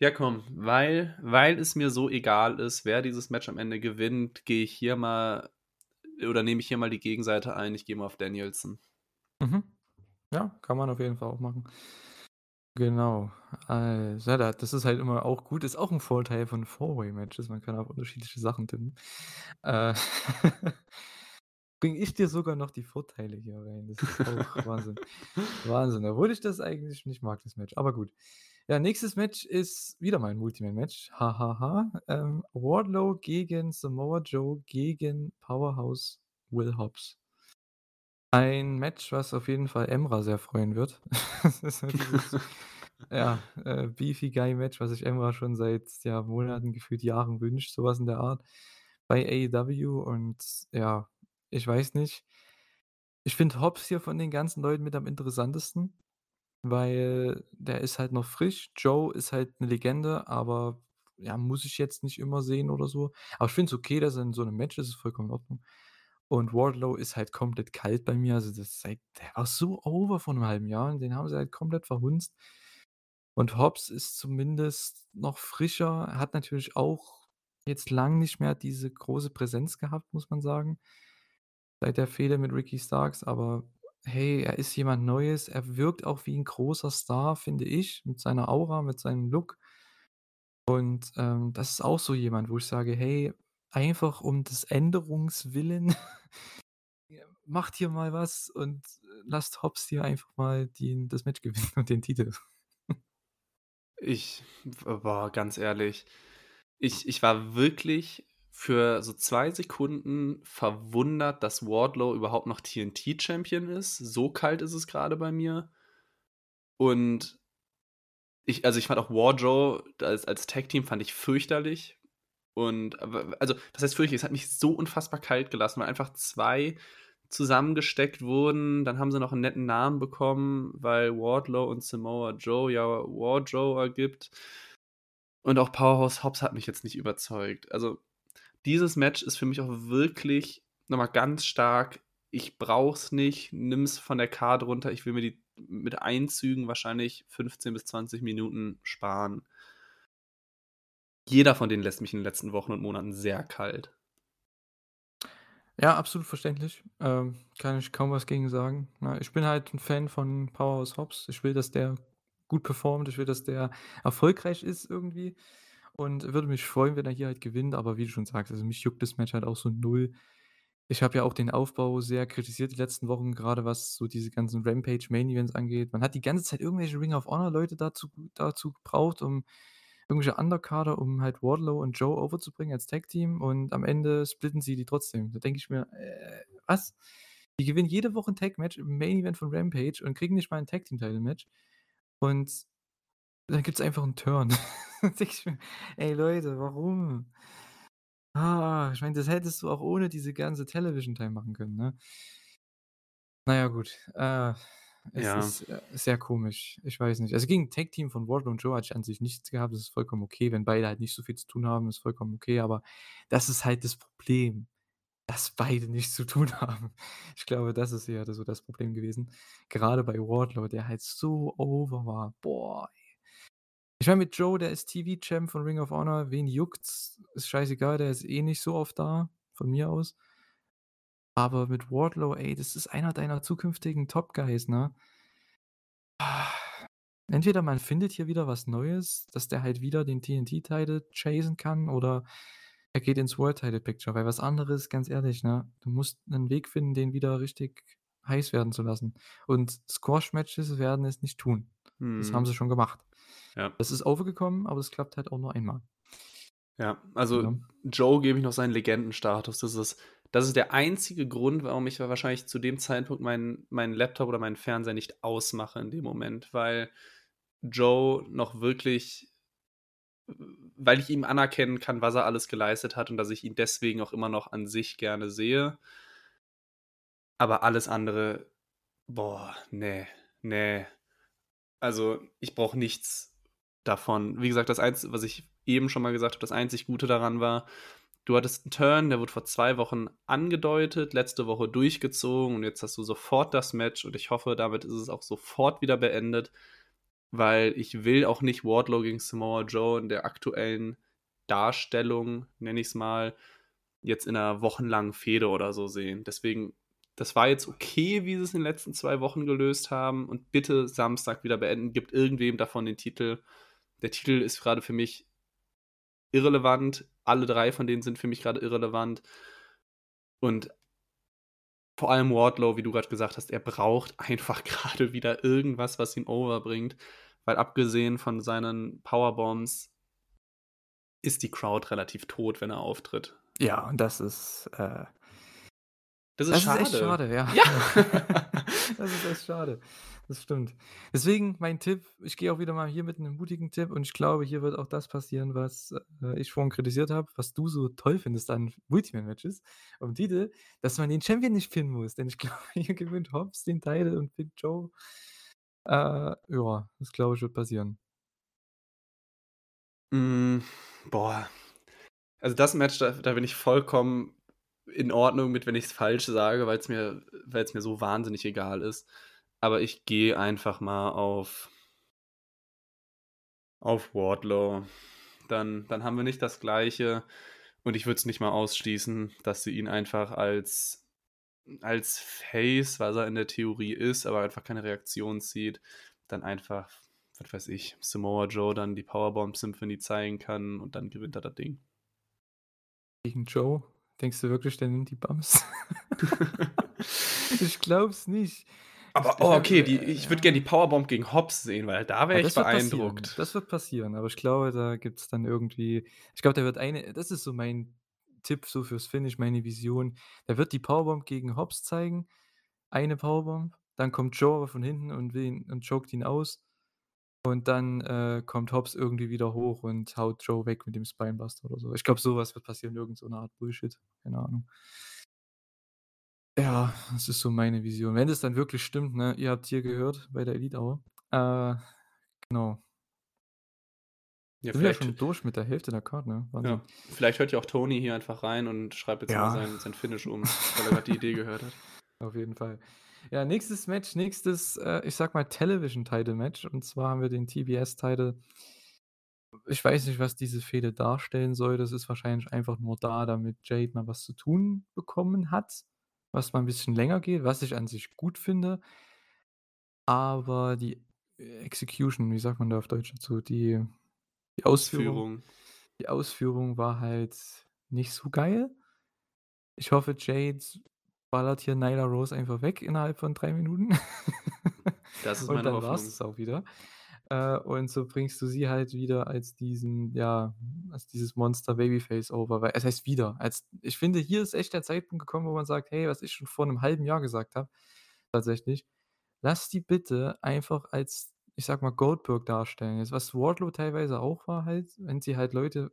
ja, komm, weil weil es mir so egal ist, wer dieses Match am Ende gewinnt, gehe ich hier mal oder nehme ich hier mal die Gegenseite ein. Ich gehe mal auf Danielson. Mhm. Ja, kann man auf jeden Fall auch machen. Genau. Also, ja, da das ist halt immer auch gut ist auch 'n Vorteil von Four-Way-Matches. Man kann auf unterschiedliche Sachen tippen. Äh, bringe ich dir sogar noch die Vorteile hier rein. Das ist auch Wahnsinn. Wahnsinn, obwohl ich das eigentlich nicht mag, das Match, aber gut. Ja, nächstes Match ist wieder mal 'n Multiman-Match. Ha, ha, ha. Ähm, Wardlow gegen Samoa Joe gegen Powerhouse Will Hobbs. Ein Match, was auf jeden Fall Emra sehr freuen wird. Das ist halt dieses, ja, äh, Beefy Guy Match, was sich Emra schon seit, ja, Monaten, gefühlt Jahren wünscht, so was in der Art bei AEW und ja, ich weiß nicht. Ich finde Hobbs hier von den ganzen Leuten mit am interessantesten, weil der ist halt noch frisch. Joe ist halt 'ne Legende, aber, ja, muss ich jetzt nicht immer sehen oder so. Aber ich finde es okay, dass er in so 'nem Match ist, ist vollkommen in Ordnung. Und Wardlow ist halt komplett kalt bei mir. Also, das seit der war so over vor 'nem halben Jahr und den haben sie halt komplett verhunzt. Und Hobbs ist zumindest noch frischer. Er hat natürlich auch jetzt lang nicht mehr diese große Präsenz gehabt, muss man sagen seit der Fehde mit Ricky Starks, aber hey, er ist jemand Neues. Er wirkt auch wie 'n großer Star, finde ich, mit seiner Aura, mit seinem Look. Und, ähm, das ist auch so jemand, wo ich sage: „Hey, einfach um des Änderungs willen, ja, macht hier mal was und, äh, lasst Hobbs hier einfach mal den das Match gewinnen und den Titel.“ Ich w boah, ganz ehrlich, ich ich war wirklich für so 2 Sekunden verwundert, dass Wardlow überhaupt noch TNT Champion ist. So kalt ist es grade bei mir. Und ich also, ich fand auch Wardlow als als Tag-Team fand ich fürchterlich. Und w also, was heißt fürchterlich? Es hat mich so unfassbar kalt gelassen, weil einfach 2 zusammengesteckt wurden. Dann haben sie noch 'n netten Namen bekommen, weil Wardlow und Samoa Joe ja Wardrow ergibt. Und auch Powerhouse Hobbs hat mich jetzt nicht überzeugt. Also, dieses Match ist für mich auch wirklich noch mal ganz stark: „Ich brauche es nicht, nimm es von der Card runter. Ich will mir die mit Einzügen wahrscheinlich 15 bis 20 Minuten sparen.“ Jeder von denen lässt mich in den letzten Wochen und Monaten sehr kalt. Ja, absolut verständlich. Ähm, kann ich kaum was gegen sagen, ne? Ich bin halt 'n Fan von Powerhouse Hobbs. Ich will, dass der gut performt. Ich will, dass der erfolgreich ist irgendwie und würde mich freuen, wenn er hier halt gewinnt. Aber wie du schon sagst, also, mich juckt das Match halt auch so 0. Ich habe ja auch den Aufbau sehr kritisiert die letzten Wochen, grade was so diese ganzen Rampage Main Events angeht. Man hat die ganze Zeit irgendwelche Ring of Honor Leute dazu dazu gebraucht, um irgendwelche Undercarder, um halt Wardlow und Joe overzubringen als Tag-Team und am Ende splitten sie die trotzdem. Da denke ich mir: „Äh, was?“ Die gewinnen jede Woche 'n Tag-Match im Main Event von Rampage und kriegen nicht mal 'n Tag-Team-Title-Match. Und dann gibt's einfach 'n Turn. Da denke ich mir: „Ey Leute, warum?“ Ah, ich meine, das hättest du auch ohne diese ganze Television Time machen können, ne? Na ja, gut. Äh, es Ja. ist, äh, sehr komisch. Ich weiß nicht. Also, gegen Tag-Team von Wardlow und Joe hatte ich an sich nichts gehabt. Das ist vollkommen okay. Wenn beide halt nicht so viel zu tun haben, ist vollkommen okay. Aber das ist halt das Problem, dass beide nichts zu tun haben. Ich glaube, das ist eher so das Problem gewesen. Gerade bei Wardlow, der halt so over war. Boah. Ich meine, mit Joe, der ist TV-Champ von Ring of Honor. Wen juckt's? Ist scheißegal, der ist eh nicht so oft da, von mir aus. Aber mit Wardlow, ey, das ist einer deiner zukünftigen Top Guys, ne? Entweder man findet hier wieder was Neues, dass der halt wieder den TNT-Title chasen kann oder er geht ins World Title Picture, weil was anderes, ganz ehrlich, ne? Du musst 'nen Weg finden, den wieder richtig heiß werden zu lassen. Und Squash-Matches werden es nicht tun. Das haben Mhm. sie schon gemacht. Ja. Es ist over gekommen, aber es klappt halt auch nur einmal. Ja, also, Ja. Joe gebe ich noch seinen Legendenstatus. Das ist das ist der einzige Grund, warum ich wahrscheinlich zu dem Zeitpunkt meinen meinen Laptop oder meinen Fernseher nicht ausmache in dem Moment, weil Joe noch wirklich weil ich ihm anerkennen kann, was er alles geleistet hat und dass ich ihn deswegen auch immer noch an sich gerne sehe. Aber alles andere, boah, ne, ne. Also, ich brauche nichts davon. Wie gesagt, das Einzige, was ich eben schon mal gesagt habe, das einzig Gute daran war, du hattest 'n Turn, der wurde vor 2 Wochen angedeutet, letzte Woche durchgezogen und jetzt hast du sofort das Match und ich hoffe, damit ist es auch sofort wieder beendet, weil ich will auch nicht Wardlow gegen Samoa Joe in der aktuellen Darstellung, nenne ich's mal, jetzt in 'ner wochenlangen Fehde oder so sehen. Deswegen das war jetzt okay, wie sie es in den letzten zwei Wochen gelöst haben. Und bitte Samstag wieder beenden. Gibt irgendwem davon den Titel. Der Titel ist gerade für mich irrelevant. Alle drei von denen sind für mich gerade irrelevant. Und vor allem Wardlow, wie du gerade gesagt hast, er braucht einfach gerade wieder irgendwas, was ihn overbringt. Weil abgesehen von seinen Powerbombs ist die Crowd relativ tot, wenn er auftritt. Ja, und das ist. Äh, das ist das schade. ist echt schade, ja. Ja. das ist echt schade. Das stimmt. Deswegen mein Tipp, ich gehe auch wieder mal hier mit einem mutigen Tipp und ich glaube, hier wird auch das passieren, was äh, ich vorhin kritisiert habe, was du so toll findest an Multiman-Matches um Titel, dass man den Champion nicht pinnen muss. Denn ich glaube, hier gewinnt Hobbs den Titel und Big Joe. Äh, ja, das glaube ich wird passieren. Mm, boah. Also das Match, da, da bin ich vollkommen in Ordnung mit, wenn ich es falsch sage, weil es mir, mir so wahnsinnig egal ist. Aber ich gehe einfach mal auf, auf Wardlow. Dann, dann haben wir nicht das Gleiche. Und ich würde es nicht mal ausschließen, dass sie ihn einfach als, als Face, was er in der Theorie ist, aber einfach keine Reaktion zieht, dann einfach, was weiß ich, Samoa Joe dann die Powerbomb Symphony zeigen kann und dann gewinnt er das Ding. Gegen Joe? Denkst du wirklich, der nimmt die Bums? ich glaub's nicht. Aber oh, okay, die, ich würde gerne die Powerbomb gegen Hobbs sehen, weil da wäre Ja, ich das wird beeindruckt. passieren. Das wird passieren, aber ich glaube, da gibt's dann irgendwie ich glaube, da wird eine das ist so mein Tipp so fürs Finish, meine Vision. Der wird die Powerbomb gegen Hobbs zeigen, eine Powerbomb, dann kommt Joe aber von hinten und will ihn und choked ihn aus und dann, äh, kommt Hobbs irgendwie wieder hoch und haut Joe weg mit dem Spinebuster oder so. Ich glaube, so was wird passieren, irgend so 'ne Art Bullshit, keine Ahnung. Ja, das ist so meine Vision. Wenn das dann wirklich stimmt, ne, ihr habt hier gehört bei der Elite Hour. Äh, genau. Ja, Sind wir ja vielleicht, schon durch mit der Hälfte der Card, ne? Ja, vielleicht hört ja auch Tony hier einfach rein und schreibt jetzt Ja. mal sein, sein Finish um, weil er gerade die Idee gehört hat. Auf jeden Fall. Ja, nächstes Match, nächstes, äh, ich sag mal, Television-Title-Match. Und zwar haben wir den TBS-Title. Ich weiß nicht, was diese Fehde darstellen soll. Das ist wahrscheinlich einfach nur da, damit Jade mal was zu tun bekommen hat, was mal ein bisschen länger geht, was ich an sich gut finde. Aber die Execution, wie sagt man da auf Deutsch dazu? Die, die Ausführung, Ausführung. die Ausführung war halt nicht so geil. Ich hoffe, Jade ballert hier Nyla Rose einfach weg innerhalb von drei Minuten. Das ist und meine dann war es auch wieder. Äh, und so bringst du sie halt wieder als diesen, ja, als dieses Monster Babyface over. Weil es heißt wieder. Als, ich finde, hier ist echt der Zeitpunkt gekommen, wo man sagt, hey, was ich schon vor einem halben Jahr gesagt habe, tatsächlich, lass die bitte einfach als, ich sag mal, Goldberg darstellen. Jetzt, was Wardlow teilweise auch war, halt, wenn sie halt Leute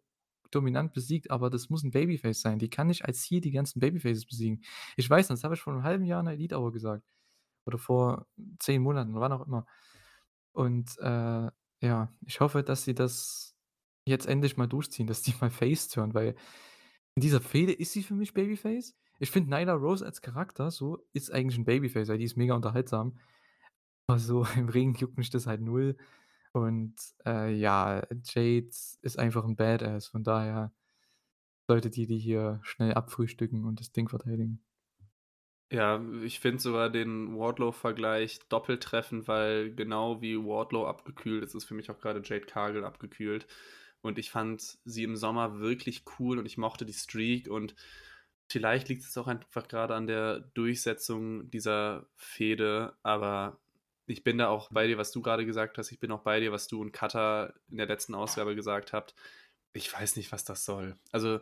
dominant besiegt, aber das muss ein Babyface sein. Die kann nicht als hier die ganzen Babyfaces besiegen. Ich weiß, das habe ich vor einem halben Jahr in der Elite Hour gesagt. Oder vor zehn Monaten, wann auch immer. Und äh, ja, ich hoffe, dass sie das jetzt endlich mal durchziehen, dass die mal Face turn, weil in dieser Fehde ist sie für mich Babyface. Ich finde Nyla Rose als Charakter so ist eigentlich ein Babyface, weil die ist mega unterhaltsam. Aber so im Ring juckt mich das halt null. Und äh, ja, Jade ist einfach ein Badass. Von daher sollte die die hier schnell abfrühstücken und das Ding verteidigen. Ja, ich finde sogar den Wardlow-Vergleich doppelt treffend, weil genau wie Wardlow abgekühlt ist, ist für mich auch gerade Jade Cargill abgekühlt. Und ich fand sie im Sommer wirklich cool und ich mochte die Streak und vielleicht liegt es auch einfach gerade an der Durchsetzung dieser Fehde, aber ich bin da auch bei dir, was du gerade gesagt hast. Ich bin auch bei dir, was du und Kata in der letzten Ausgabe gesagt habt. Ich weiß nicht, was das soll. Also,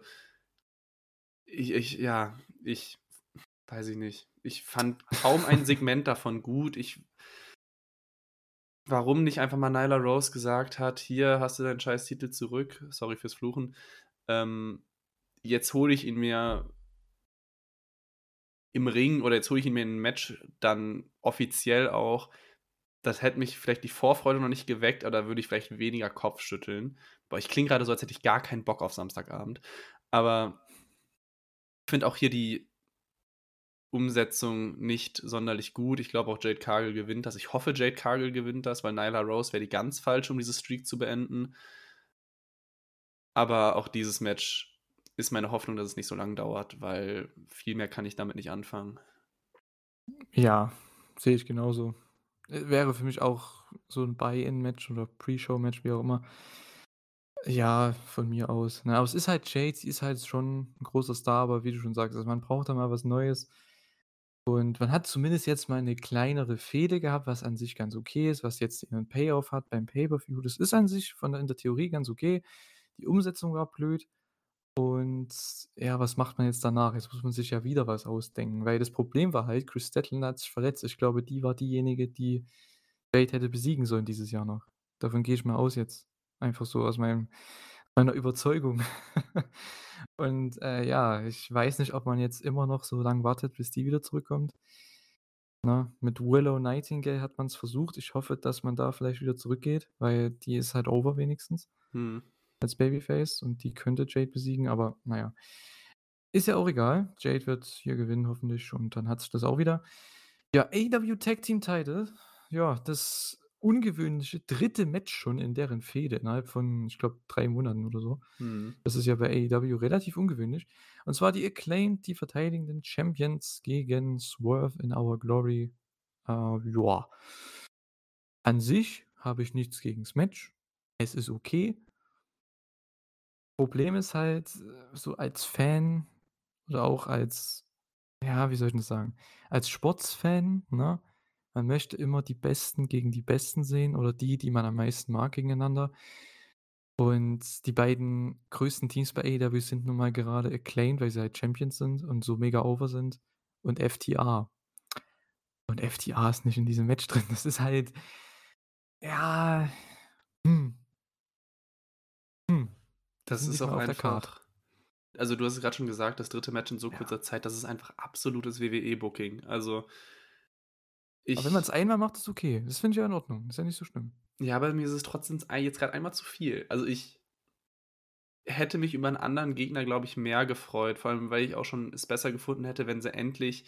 ich, ich ja, ich weiß ich nicht. Ich fand kaum ein Segment davon gut. Ich warum nicht einfach mal Nyla Rose gesagt hat, hier hast du deinen scheiß Titel zurück, sorry fürs Fluchen. Ähm, jetzt hole ich ihn mir im Ring oder jetzt hole ich ihn mir in ein Match dann offiziell auch. Das hätte mich vielleicht die Vorfreude noch nicht geweckt, aber da würde ich vielleicht weniger Kopf schütteln. Boah, ich klinge gerade so, als hätte ich gar keinen Bock auf Samstagabend. Aber ich finde auch hier die Umsetzung nicht sonderlich gut. Ich glaube auch Jade Cargill gewinnt das. Ich hoffe, Jade Cargill gewinnt das, weil Nyla Rose wäre die ganz falsch, um diese Streak zu beenden. Aber auch dieses Match ist meine Hoffnung, dass es nicht so lange dauert, weil viel mehr kann ich damit nicht anfangen. Ja, sehe ich genauso. Wäre für mich auch so 'n Buy-in-Match oder Pre-Show-Match, wie auch immer. Ja, von mir aus, ne? Aber es ist halt Jade, sie ist halt schon 'n großer Star, aber wie du schon sagst, also, man braucht da mal was Neues. Und man hat zumindest jetzt mal 'ne kleinere Fehde gehabt, was an sich ganz okay ist, was jetzt ihren Payoff hat beim Pay-per-View. Das ist an sich von der in der Theorie ganz okay. Die Umsetzung war blöd. Und ja, was macht man jetzt danach? Jetzt muss man sich ja wieder was ausdenken, weil das Problem war halt, Kris Statlander hat sich verletzt. Ich glaube, die war diejenige, die Jade hätte besiegen sollen dieses Jahr noch. Davon gehe ich mal aus jetzt. Einfach so aus meinem meiner Überzeugung. Und, äh, ja, ich weiß nicht, ob man jetzt immer noch so lang wartet, bis die wieder zurückkommt. Ne? Mit Willow Nightingale hat man's versucht. Ich hoffe, dass man da vielleicht wieder zurückgeht, weil die ist halt over wenigstens Mhm. Als Babyface und die könnte Jade besiegen, aber na ja. Ist ja auch egal. Jade wird hier gewinnen hoffentlich und dann hat sich das auch wieder. Ja, AEW Tag Team Title, ja, das ungewöhnliche 3. Match schon in deren Fehde innerhalb von, ich glaube, 3 Monaten oder so. Mhm. Das ist ja bei AEW relativ ungewöhnlich. Und zwar die Acclaimed, die verteidigenden Champions gegen Swerve in Our Glory. Äh, ja. An sich habe ich nichts gegen das Match. Es ist okay. Problem ist halt, so als Fan oder auch als ja, wie soll ich das sagen? Als Sportsfan, ne? Man möchte immer die Besten gegen die Besten sehen oder die, die man am meisten mag, gegeneinander. Und die beiden größten Teams bei AEW sind nun mal gerade Acclaimed, weil sie halt Champions sind und so mega over sind und FTR. Und FTR ist nicht in diesem Match drin. Das ist halt ja, hm. Hm. Die Das ist auch einfach also, du hast es grad schon gesagt, das 3. Match in so Ja. kurzer Zeit, das ist einfach absolutes WWE-Booking. Also Aber wenn man's ich einmal macht, ist okay. Das finde ich ja in Ordnung. Ist ja nicht so schlimm. Ja, aber mir ist es trotzdem jetzt grad einmal zu viel. Also, ich hätte mich über 'n anderen Gegner, glaube ich, mehr gefreut, vor allem, weil ich auch schon es besser gefunden hätte, wenn sie endlich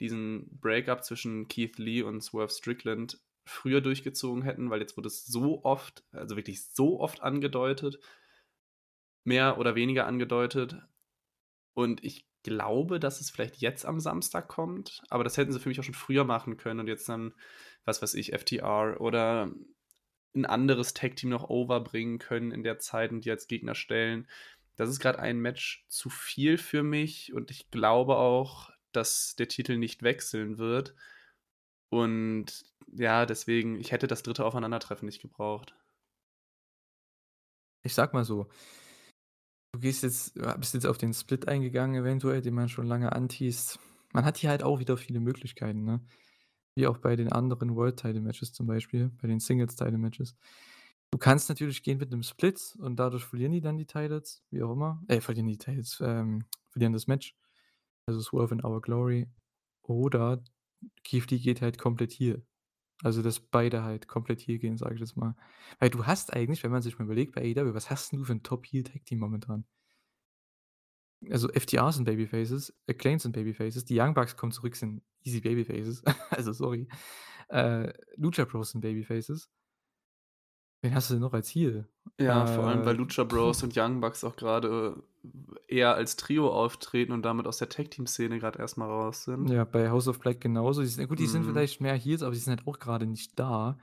diesen Break-up zwischen Keith Lee und Swerve Strickland früher durchgezogen hätten, weil jetzt wurde es so oft also, wirklich so oft angedeutet mehr oder weniger angedeutet. Und ich glaube, dass es vielleicht jetzt am Samstag kommt, aber das hätten sie für mich auch schon früher machen können und jetzt dann, was weiß ich, FTR oder 'n anderes Tag-Team noch over bringen können in der Zeit und die als Gegner stellen. Das ist grad ein Match zu viel für mich und ich glaube auch, dass der Titel nicht wechseln wird. Und ja, deswegen, ich hätte das 3. Aufeinandertreffen nicht gebraucht. Ich sage mal so du gehst jetzt äh, bist jetzt auf den Split eingegangen eventuell, den man schon lange anteast. Man hat hier halt auch wieder viele Möglichkeiten, ne? Wie auch bei den anderen World Title Matches zum Beispiel, bei den Singles Title Matches. Du kannst natürlich gehen mit 'nem Split und dadurch verlieren die dann die Titles, wie auch immer. Äh, verlieren die Titles, ähm, verlieren das Match. Also, Swerve in Our Glory. Oder Keith Lee geht halt komplett heel. Also, dass beide halt komplett heel gehen, sage ich jetzt mal. Weil du hast eigentlich, wenn man sich mal überlegt bei AEW, was hast 'n du für 'n Top-Heel-Tag-Team momentan? Also, FTR sind Babyfaces, Acclaimed sind Babyfaces, die Young Bucks kommen zurück, sind easy Babyfaces. Also, sorry. Äh, Lucha Bros sind Babyfaces. Wen hast du denn noch als Heel? Ja, vor allem, Äh, weil Lucha. Bros und Young Bucks auch grade eher als Trio auftreten und damit aus der Tag-Team-Szene grad erst mal raus sind. Ja, bei House of Black genauso. Die sind gut, die sind Mhm. vielleicht mehr Heels, aber die sind halt auch grade nicht da.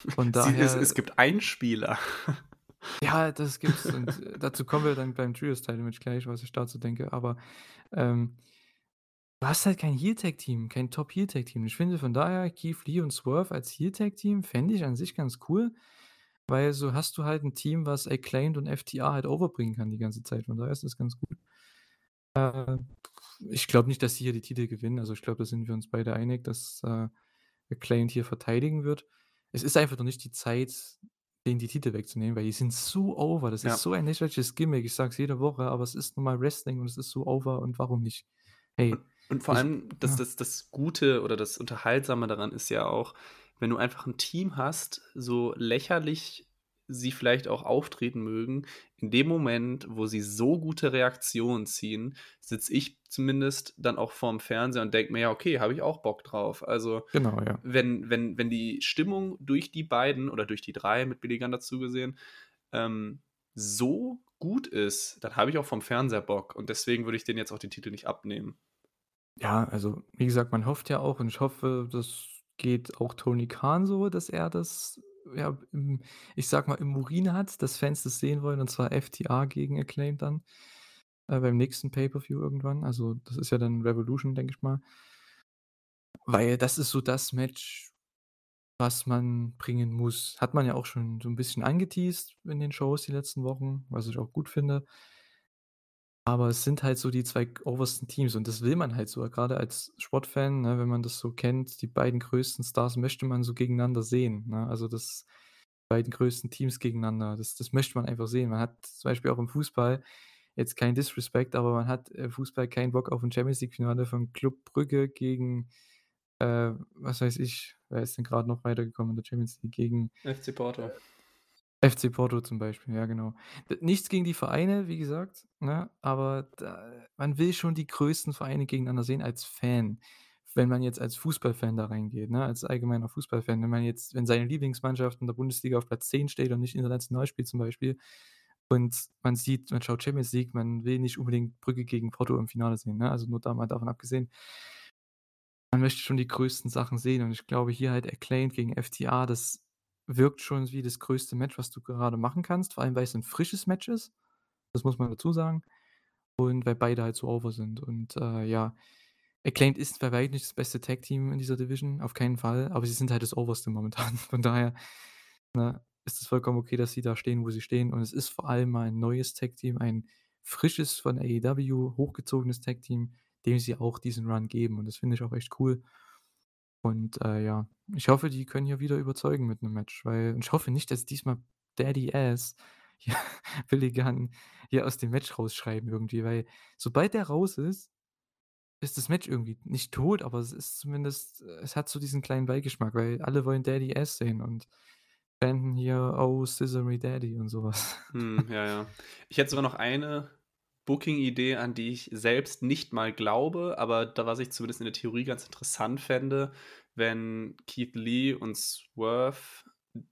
Von Sie es daher es gibt einen Spieler. Ja, das gibt's und, äh, dazu kommen wir dann beim Trios-Title-Match gleich, was ich dazu denke. Aber, ähm, du hast halt kein Heel-Tag-Team, kein Top-Heel-Tag-Team. Ich finde von daher Keith Lee und Swerve als Heel-Tag-Team fände ich an sich ganz cool, weil so hast du halt 'n Team, was Acclaimed und FTR halt over bringen kann die ganze Zeit. Von daher ist das ganz gut. Äh, ich glaube nicht, dass die hier die Titel gewinnen. Also, ich glaube, da sind wir uns beide einig, dass, äh, Acclaimed hier verteidigen wird. Es ist einfach noch nicht die Zeit, denen die Titel wegzunehmen, weil die sind so over. Das ist Ja. so ein lächerliches Gimmick. Ich sage es jede Woche, aber es ist nun mal Wrestling und es ist so over und warum nicht? Hey, und vor allem das das das Gute oder das Unterhaltsame daran ist ja auch, wenn du einfach 'n Team hast, so lächerlich sie vielleicht auch auftreten mögen, in dem Moment, wo sie so gute Reaktionen ziehen, sitze ich zumindest dann auch vorm Fernseher und denke mir: „Ja, okay, habe ich auch Bock drauf.“ Also, Genau, ja. wenn wenn wenn die Stimmung durch die beiden oder durch die 3 mit Billy Gunn dazu gesehen, ähm, so gut ist, dann habe ich auch vorm Fernseher Bock und deswegen würde ich denen jetzt auch den Titel nicht abnehmen. Ja, also, wie gesagt, man hofft ja auch und ich hoffe, das geht auch Tony Khan so, dass er das, ja, im ich sage mal, im Urin hat, dass Fans das sehen wollen, und zwar FTR gegen Acclaimed dann, äh, beim nächsten Pay-per-View irgendwann. Also, das ist ja dann Revolution, denke ich mal. Weil das ist so das Match, was man bringen muss. Hat man ja auch schon so 'n bisschen angeteast in den Shows die letzten Wochen, was ich auch gut finde. Aber es sind halt so die 2 g obersten Teams und das will man halt so, grade als Sportfan, ne, wenn man das so kennt, die beiden größten Stars möchte man so gegeneinander sehen, ne? Also, das beiden größten Teams gegeneinander, das das möchte man einfach sehen. Man hat zum Beispiel auch im Fußball jetzt kein Disrespect, aber man hat im Fußball keinen Bock auf 'n Champions-League-Finale von Club Brügge gegen, äh, was weiß ich, wer ist denn grad noch weitergekommen in der Champions League gegen, FC Porto. FC Porto zum Beispiel, ja genau. Nichts gegen die Vereine, wie gesagt, ne, aber da man will schon die größten Vereine gegeneinander sehen als Fan. Wenn man jetzt als Fußballfan da reingeht, ne, als allgemeiner Fußballfan, wenn man jetzt wenn seine Lieblingsmannschaft in der Bundesliga auf Platz 10 steht und nicht international spielt zum Beispiel und man sieht man schaut Champions League, man will nicht unbedingt Brügge gegen Porto im Finale sehen, ne? Also, nur da mal davon abgesehen. Man möchte schon die größten Sachen sehen und ich glaube hier halt Acclaimed gegen FTR, das wirkt schon wie das größte Match, was du gerade machen kannst, vor allem weil's 'n frisches Match ist. Das muss man dazu sagen. Und weil beide halt so over sind und, äh, ja, Acclaimed ist bei weitem nicht das beste Tag-Team in dieser Division, auf keinen Fall, aber sie sind halt das Oberste momentan. Von daher, ne, ist es vollkommen okay, dass sie da stehen, wo sie stehen und es ist vor allem mal 'n neues Tag-Team, ein frisches von AEW hochgezogenes Tag-Team, dem sie auch diesen Run geben und das finde ich auch echt cool. Und, äh, ja, ich hoffe, die können hier wieder überzeugen mit 'nem Match, weil ich hoffe nicht, dass diesmal Daddy Ass hier Billy Gunn hier aus dem Match rausschreiben irgendwie, weil sobald der raus ist, ist das Match irgendwie nicht tot, aber es ist zumindest es hat so diesen kleinen Beigeschmack, weil alle wollen Daddy Ass sehen und chanten hier: „Oh, Scissor me Daddy“ und so was. Mhm, ja, ja. Ich hätte sogar noch eine Booking-Idee, an die ich selbst nicht mal glaube, aber da was ich zumindest in der Theorie ganz interessant fände, wenn Keith Lee und Swerve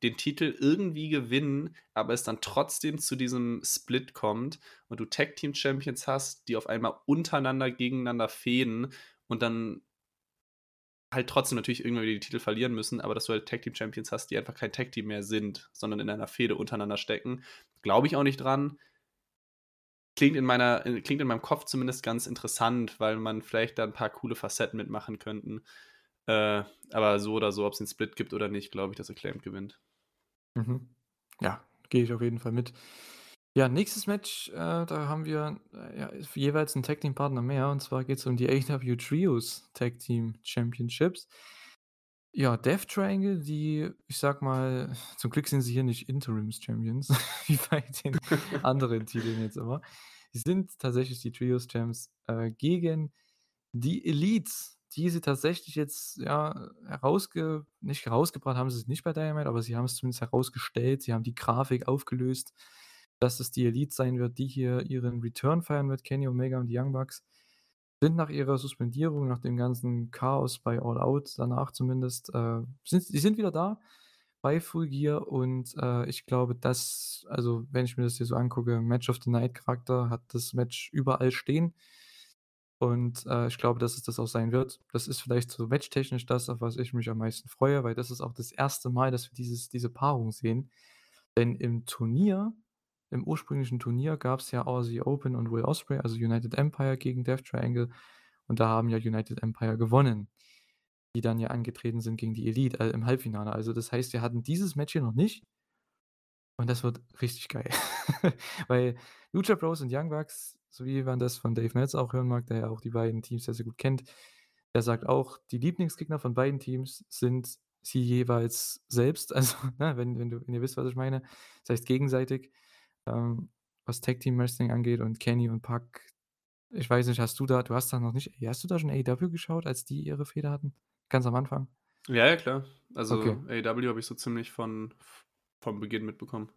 den Titel irgendwie gewinnen, aber es dann trotzdem zu diesem Split kommt und du Tag-Team-Champions hast, die auf einmal untereinander gegeneinander fehden und dann halt trotzdem natürlich irgendwann wieder die Titel verlieren müssen, aber dass du halt Tag-Team-Champions hast, die einfach kein Tag-Team mehr sind, sondern in einer Fehde untereinander stecken. Glaube ich auch nicht dran. Klingt in meiner äh, klingt in meinem Kopf zumindest ganz interessant, weil man vielleicht da 'n paar coole Facetten mitmachen könnten. Äh, aber so oder so, ob's den Split gibt oder nicht, glaube ich, dass Acclaimed gewinnt. Mhm. Ja, gehe ich auf jeden Fall mit. Ja, nächstes Match, äh, da haben wir, äh, ja, jeweils 'n Tag-Team-Partner mehr und zwar geht's um die AEW Trios Tag Team Championships. Ja, Death Triangle, die, ich sage mal zum Glück sind sie hier nicht Interims-Champions wie bei den anderen Titeln jetzt immer. Die sind tatsächlich die Trios-Champs, äh, gegen die Elites, die sie tatsächlich jetzt, ja, herausge nicht herausgebracht haben sie es nicht bei Dynamite, aber sie haben's zumindest herausgestellt. Sie haben die Grafik aufgelöst, dass es die Elite sein wird, die hier ihren Return feiern wird, Kenny Omega und die Young Bucks. Sind nach ihrer Suspendierung, nach dem ganzen Chaos bei All Out danach zumindest, äh, sind sie sind wieder da bei Full Gear und, äh, ich glaube, dass also, wenn ich mir das hier so angucke, Match of the Night Charakter hat das Match überall stehen. Und, äh, ich glaube, dass es das auch sein wird. Das ist vielleicht so matchtechnisch das, auf was ich mich am meisten freue, weil das ist auch das 1. Mal, dass wir dieses diese Paarung sehen. Denn im Turnier im ursprünglichen Turnier gab's ja Aussie Open und Will Ospreay, also United Empire gegen Death Triangle und da haben ja United Empire gewonnen, die dann ja angetreten sind gegen die Elite, äh, im Halbfinale. Also, das heißt, wir hatten dieses Match hier noch nicht und das wird richtig geil. Weil Lucha Bros und Young Bucks, so wie man das von Dave Meltzer auch hören mag, der ja auch die beiden Teams sehr, sehr gut kennt, der sagt auch, die Lieblingsgegner von beiden Teams sind sie jeweils selbst. Also, ne, wenn wenn du wenn ihr wisst, was ich meine. Das heißt gegenseitig, ähm, was Tag Team Wrestling angeht und Kenny und Pac ich weiß nicht, hast du da du hast da noch nicht hast du da schon AEW geschaut, als die ihre Fehde hatten? Ganz am Anfang? Ja, ja, klar. Also, Okay. AEW habe ich so ziemlich von vom Beginn mitbekommen.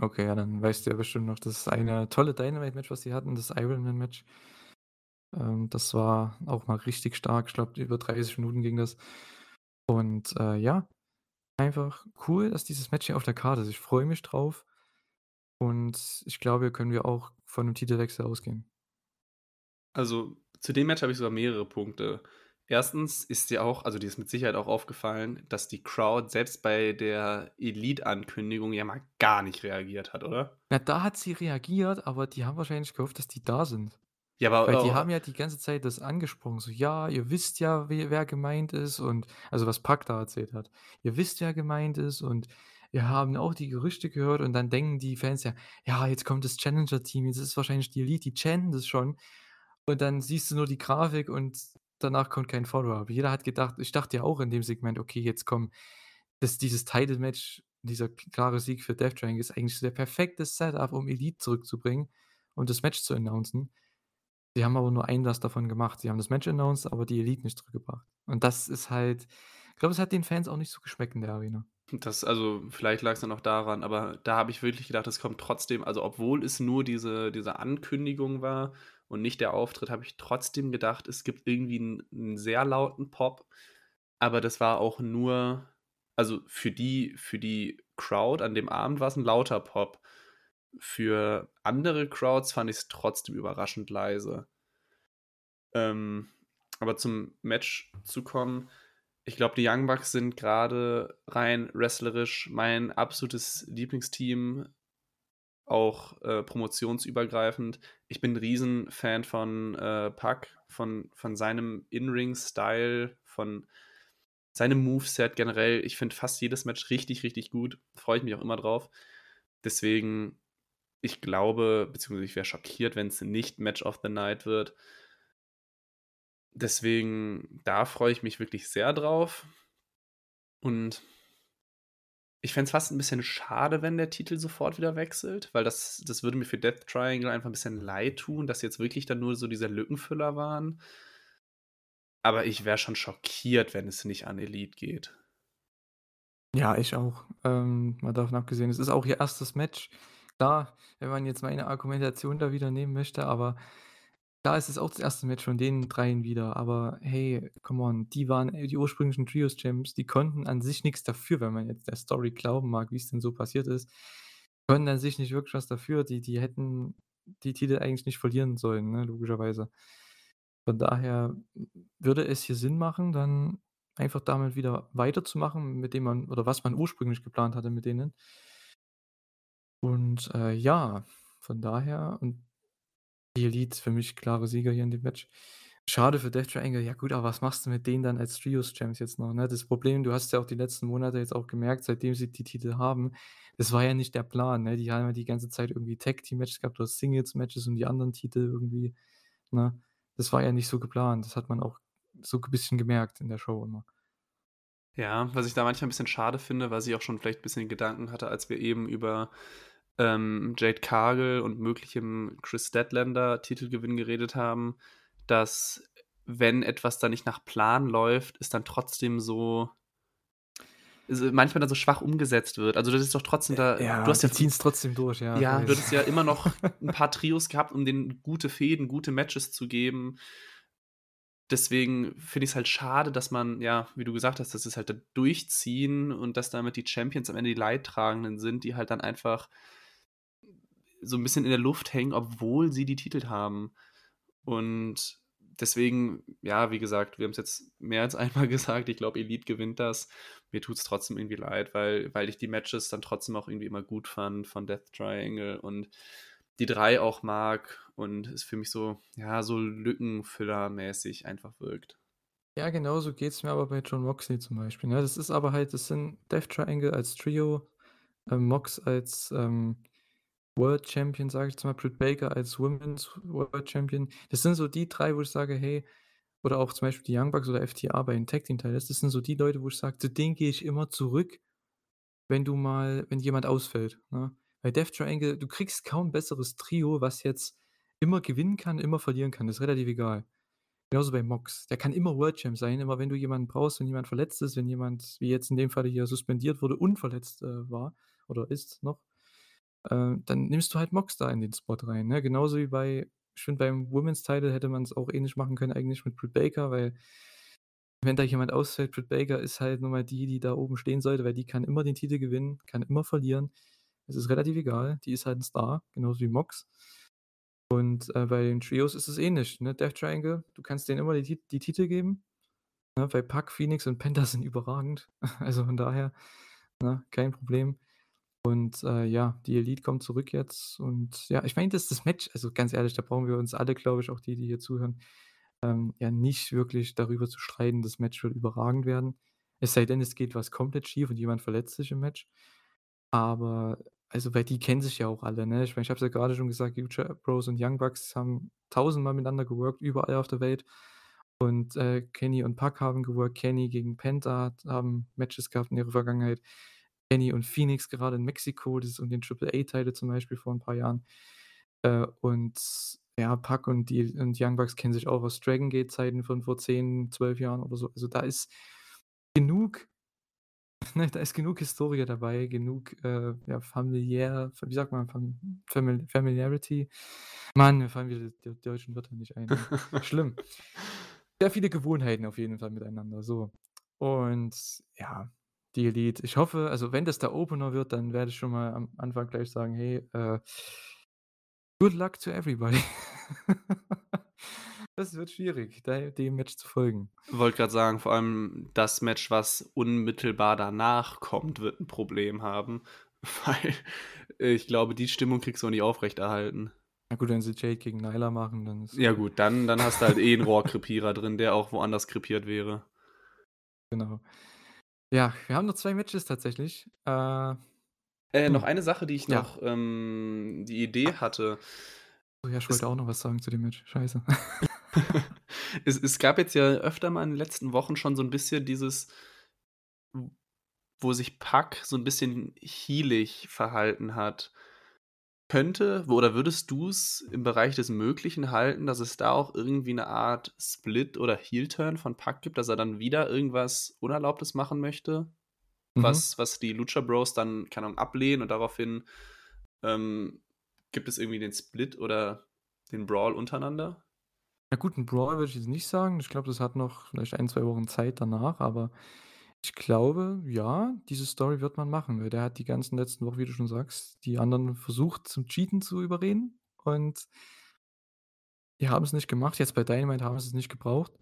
Okay, ja, dann weißt du ja bestimmt noch das eine tolle Dynamite-Match, was sie hatten, das Ironman-Match. Ähm, das war auch mal richtig stark. Ich glaube, über 30 Minuten ging das. Und, äh, ja, einfach cool, dass dieses Match hier auf der Karte ist. Ich freue mich drauf und ich glaube, hier können wir auch von 'nem Titelwechsel ausgehen. Also, Zu dem Match habe ich sogar mehrere Punkte. 1. ist dir auch also, dir ist mit Sicherheit auch aufgefallen, dass die Crowd selbst bei der Elite-Ankündigung ja mal gar nicht reagiert hat, oder? Na, da hat sie reagiert, aber die haben wahrscheinlich gehofft, dass die da sind. Ja, aber Weil die haben ja die ganze Zeit das angesprochen, so: „Ja, ihr wisst ja, we wer gemeint ist“ und also, was Pac da erzählt hat. „Ihr wisst, wer gemeint ist und wir haben auch die Gerüchte gehört“ und dann denken die Fans ja: „Ja, jetzt kommt das Challenger-Team, jetzt ist wahrscheinlich die Elite, die chanten das schon.“ Und dann siehst du nur die Grafik und danach kommt kein Follow-up. Jeder hat gedacht ich dachte ja auch in dem Segment: „Okay, jetzt kommen das dieses Title-Match, dieser klare Sieg für Death Triangle ist eigentlich der perfekte Setup, um Elite zurückzubringen und das Match zu announcen.“ Die haben aber nur ein was davon gemacht. Sie haben das Match announced, aber die Elite nicht zurückgebracht. Und das ist halt ich glaube, es hat den Fans auch nicht so geschmeckt in der Arena. Das also, vielleicht lag's dann auch daran, aber da habe ich wirklich gedacht, es kommt trotzdem also, obwohl es nur diese diese Ankündigung war und nicht der Auftritt, habe ich trotzdem gedacht, es gibt irgendwie 'n 'n sehr lauten Pop, aber das war auch nur also, für die für die Crowd an dem Abend war's 'n lauter Pop. Für andere Crowds fand ich's trotzdem überraschend leise. Ähm, aber zum Match zu kommen, ich glaube, die Young Bucks sind grade rein wrestlerisch mein absolutes Lieblingsteam, auch, äh, promotionsübergreifend. Ich bin 'n Riesenfan von, äh, Pac, von von seinem In-Ring-Style, von seinem Moveset generell. Ich finde fast jedes Match richtig, richtig gut. Freue ich mich auch immer drauf. Deswegen, ich glaube beziehungsweise ich wäre schockiert, wenn's nicht Match of the Night wird. Deswegen, da freue ich mich wirklich sehr drauf. Und ich fände es fast 'n bisschen schade, wenn der Titel sofort wieder wechselt, weil das das würde mir für Death Triangle einfach 'n bisschen leid tun, dass jetzt wirklich dann nur so dieser Lückenfüller waren. Aber ich wäre schon schockiert, wenn es nicht an Elite geht. Ja, ich auch. Ähm, mal davon abgesehen, es ist auch ihr 1. Match. Klar, wenn man jetzt meine Argumentation da wieder nehmen möchte, aber es ist auch das 1. Match von den dreien wieder, aber hey, come on, die waren, äh, die ursprünglichen Trios-Champs, die konnten an sich nix dafür, wenn man jetzt der Story glauben mag, wie's denn so passiert ist. Konnten an sich nicht wirklich was dafür. Die die hätten die Titel eigentlich nicht verlieren sollen, ne, logischerweise. Von daher würde es hier Sinn machen, dann einfach damit wieder weiterzumachen, mit dem man oder was man ursprünglich geplant hatte mit denen. Und, äh, ja, von daher und die Elite für mich klare Sieger hier in dem Match. Schade für Death Triangle. Ja gut, aber was machst du mit denen dann als Trios-Champs jetzt noch, ne? Das Problem, du hast ja auch die letzten Monate jetzt auch gemerkt, seitdem sie die Titel haben, das war ja nicht der Plan, ne? Die haben ja die ganze Zeit irgendwie Tag-Team-Matches gehabt oder Singles-Matches um die anderen Titel irgendwie, ne? Das war ja nicht so geplant. Das hat man auch so g bisschen gemerkt in der Show immer. Ja, was ich da manchmal 'n bisschen schade finde, was ich auch schon vielleicht bisschen Gedanken hatte, als wir eben über, ähm, Jade Cargill und möglichem Kris Statlander Titelgewinn geredet haben, dass, wenn etwas dann nicht nach Plan läuft, es dann trotzdem so manchmal dann so schwach umgesetzt wird. Also, das ist doch trotzdem da ja, du hast ja die ziehen's trotzdem durch, ja, ich ja, du hattest ja immer noch 'n paar Trios gehabt, um denen gute Fehden, gute Matches zu geben. Deswegen finde ich's halt schade, dass man, ja, wie du gesagt hast, dass sie's halt da durchziehen und dass damit die Champions am Ende die Leidtragenden sind, die halt dann einfach so 'n bisschen in der Luft hängen, obwohl sie die Titel haben. Und deswegen, ja, wie gesagt, wir haben's jetzt mehr als einmal gesagt, ich glaube, Elite gewinnt das. Mir tut's trotzdem irgendwie leid, weil weil ich die Matches dann trotzdem auch irgendwie immer gut fand von Death Triangle und die 3 auch mag und es für mich so ja, so lückenfüllermäßig einfach wirkt. Ja, genauso geht's mir aber bei Jon Moxley zum Beispiel, ne? Das ist aber halt das sind Death Triangle als Trio, ähm, Mox als, ähm, World Champion, sage ich jetzt mal, Britt Baker als Women's World Champion. Das sind so die 3, wo ich sage: „Hey“ oder auch zum Beispiel die Young Bucks oder FTR bei den Tag-Team-Titles, das sind so die Leute, wo ich sage: „Zu denen gehe ich immer zurück, wenn du mal wenn jemand ausfällt“, ne? Bei Death Triangle, du kriegst kaum besseres Trio, was jetzt immer gewinnen kann, immer verlieren kann, ist relativ egal. Genauso bei Mox. Der kann immer World Champ sein, immer wenn du jemanden brauchst, wenn jemand verletzt ist, wenn jemand, wie jetzt in dem Falle hier, suspendiert wurde und verletzt, äh, war oder ist noch, äh, dann nimmst du halt Mox da in den Spot rein, ne? Genauso wie bei ich finde, beim Women's Title hätte man's auch ähnlich machen können eigentlich mit Britt Baker, weil wenn da jemand ausfällt, Britt Baker ist halt nun mal die, die da oben stehen sollte, weil die kann immer den Titel gewinnen, kann immer verlieren. Es ist relativ egal, die ist halt 'n Star, genauso wie Mox. Und, äh, bei den Trios ist es ähnlich, ne? Death Triangle, du kannst denen immer die die Titel geben, ne? Weil Pac, Phoenix und Penta sind überragend. Also, von daher, ne, kein Problem. Und, äh, ja, die Elite kommt zurück jetzt und ja, ich meine, das das Match also, ganz ehrlich, da brauchen wir uns alle, glaube ich, auch die, die hier zuhören, ähm, ja nicht wirklich darüber zu streiten, das Match wird überragend werden. Es sei denn, es geht was komplett schief und jemand verletzt sich im Match. Aber also, weil die kennen sich ja auch alle, ne? Ich meine, ich habe es ja grade schon gesagt, Lucha Bros und Young Bucks haben tausendmal miteinander geworkt, überall auf der Welt. Und, äh, Kenny und Pac haben geworkt. Kenny gegen Penta haben Matches gehabt in ihrer Vergangenheit. Kenny und Phoenix gerade in Mexiko, das ist um den Triple A-Title zum Beispiel vor 'n paar Jahren. Äh, und ja, Pac und die und Young Bucks kennen sich auch aus Dragon Gate-Zeiten von vor 10, 12 Jahren oder so. Also, da ist genug ne, da ist genug Historie dabei, genug, äh, ja, familiär wie sagt man, Fam Famil Familiarity? Mann, mir fallen wieder die deutschen Wörter nicht ein. Schlimm. Sehr viele Gewohnheiten auf jeden Fall miteinander, so. Und ja, die Elite ich hoffe also, wenn das der Opener wird, dann werde ich schon mal am Anfang gleich sagen: „Hey, äh“ „good luck to everybody.“ Das wird schwierig, dem Match zu folgen. Wollte grad sagen, vor allem das Match, was unmittelbar danach kommt, wird 'n Problem haben, weil ich glaube, die Stimmung kriegst du auch nicht aufrechterhalten. Ja gut, wenn sie Jade gegen Nyla machen, dann ist Ja gut, dann dann hast du halt eh 'n Rohrkrepierer drin, der auch woanders krepiert wäre. Genau. Ja, wir haben noch 2 Matches tatsächlich. Äh Äh, noch eine Sache, die ich ja. noch, ähm die Idee hatte. Oh ja, ich Es wollte auch noch was sagen zu dem Match. Scheiße. Es es gab jetzt ja öfter mal in den letzten Wochen schon so 'n bisschen dieses wo sich Pac so 'n bisschen heelig verhalten hat. Könnte oder würdest du's im Bereich des Möglichen halten, dass es da auch irgendwie 'ne Art Split oder Heel-Turn von Pac gibt, dass er dann wieder irgendwas Unerlaubtes machen möchte, Mhm. was was die Lucha Bros dann, keine Ahnung, ablehnen und daraufhin, ähm, gibt es irgendwie den Split oder den Brawl untereinander? Ja gut, 'n Brawl würde ich jetzt nicht sagen. Ich glaube, das hat noch vielleicht 1, 2 Wochen Zeit danach, aber ich glaube, ja, diese Story wird man machen, weil der hat die ganzen letzten Wochen, wie du schon sagst, die anderen versucht, zum Cheaten zu überreden und die haben's nicht gemacht. Jetzt bei Dynamite haben sie's nicht gebraucht.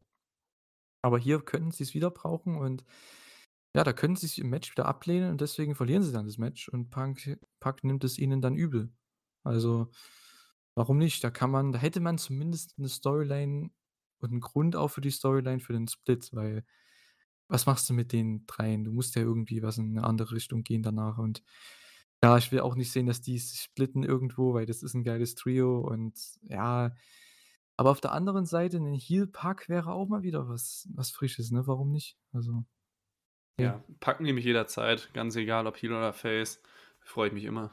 Aber hier könnten sie's wieder brauchen und ja, da können sie's im Match wieder ablehnen und deswegen verlieren sie dann das Match und Punk Pac nimmt es ihnen dann übel. Also, warum nicht? Da kann man da hätte man zumindest 'ne Storyline und 'n Grund auch für die Storyline für den Split, weil was machst du mit den Dreien? Du musst ja irgendwie was in 'ne andere Richtung gehen danach und ja, ich will auch nicht sehen, dass die sich splitten irgendwo, weil das ist 'n geiles Trio und ja. Aber auf der anderen Seite 'nen Heel Pac wäre auch mal wieder was was Frisches, ne? Warum nicht? Also, ne. Ja, Pac nehme ich jederzeit, ganz egal ob Heel oder Face, freue ich mich immer.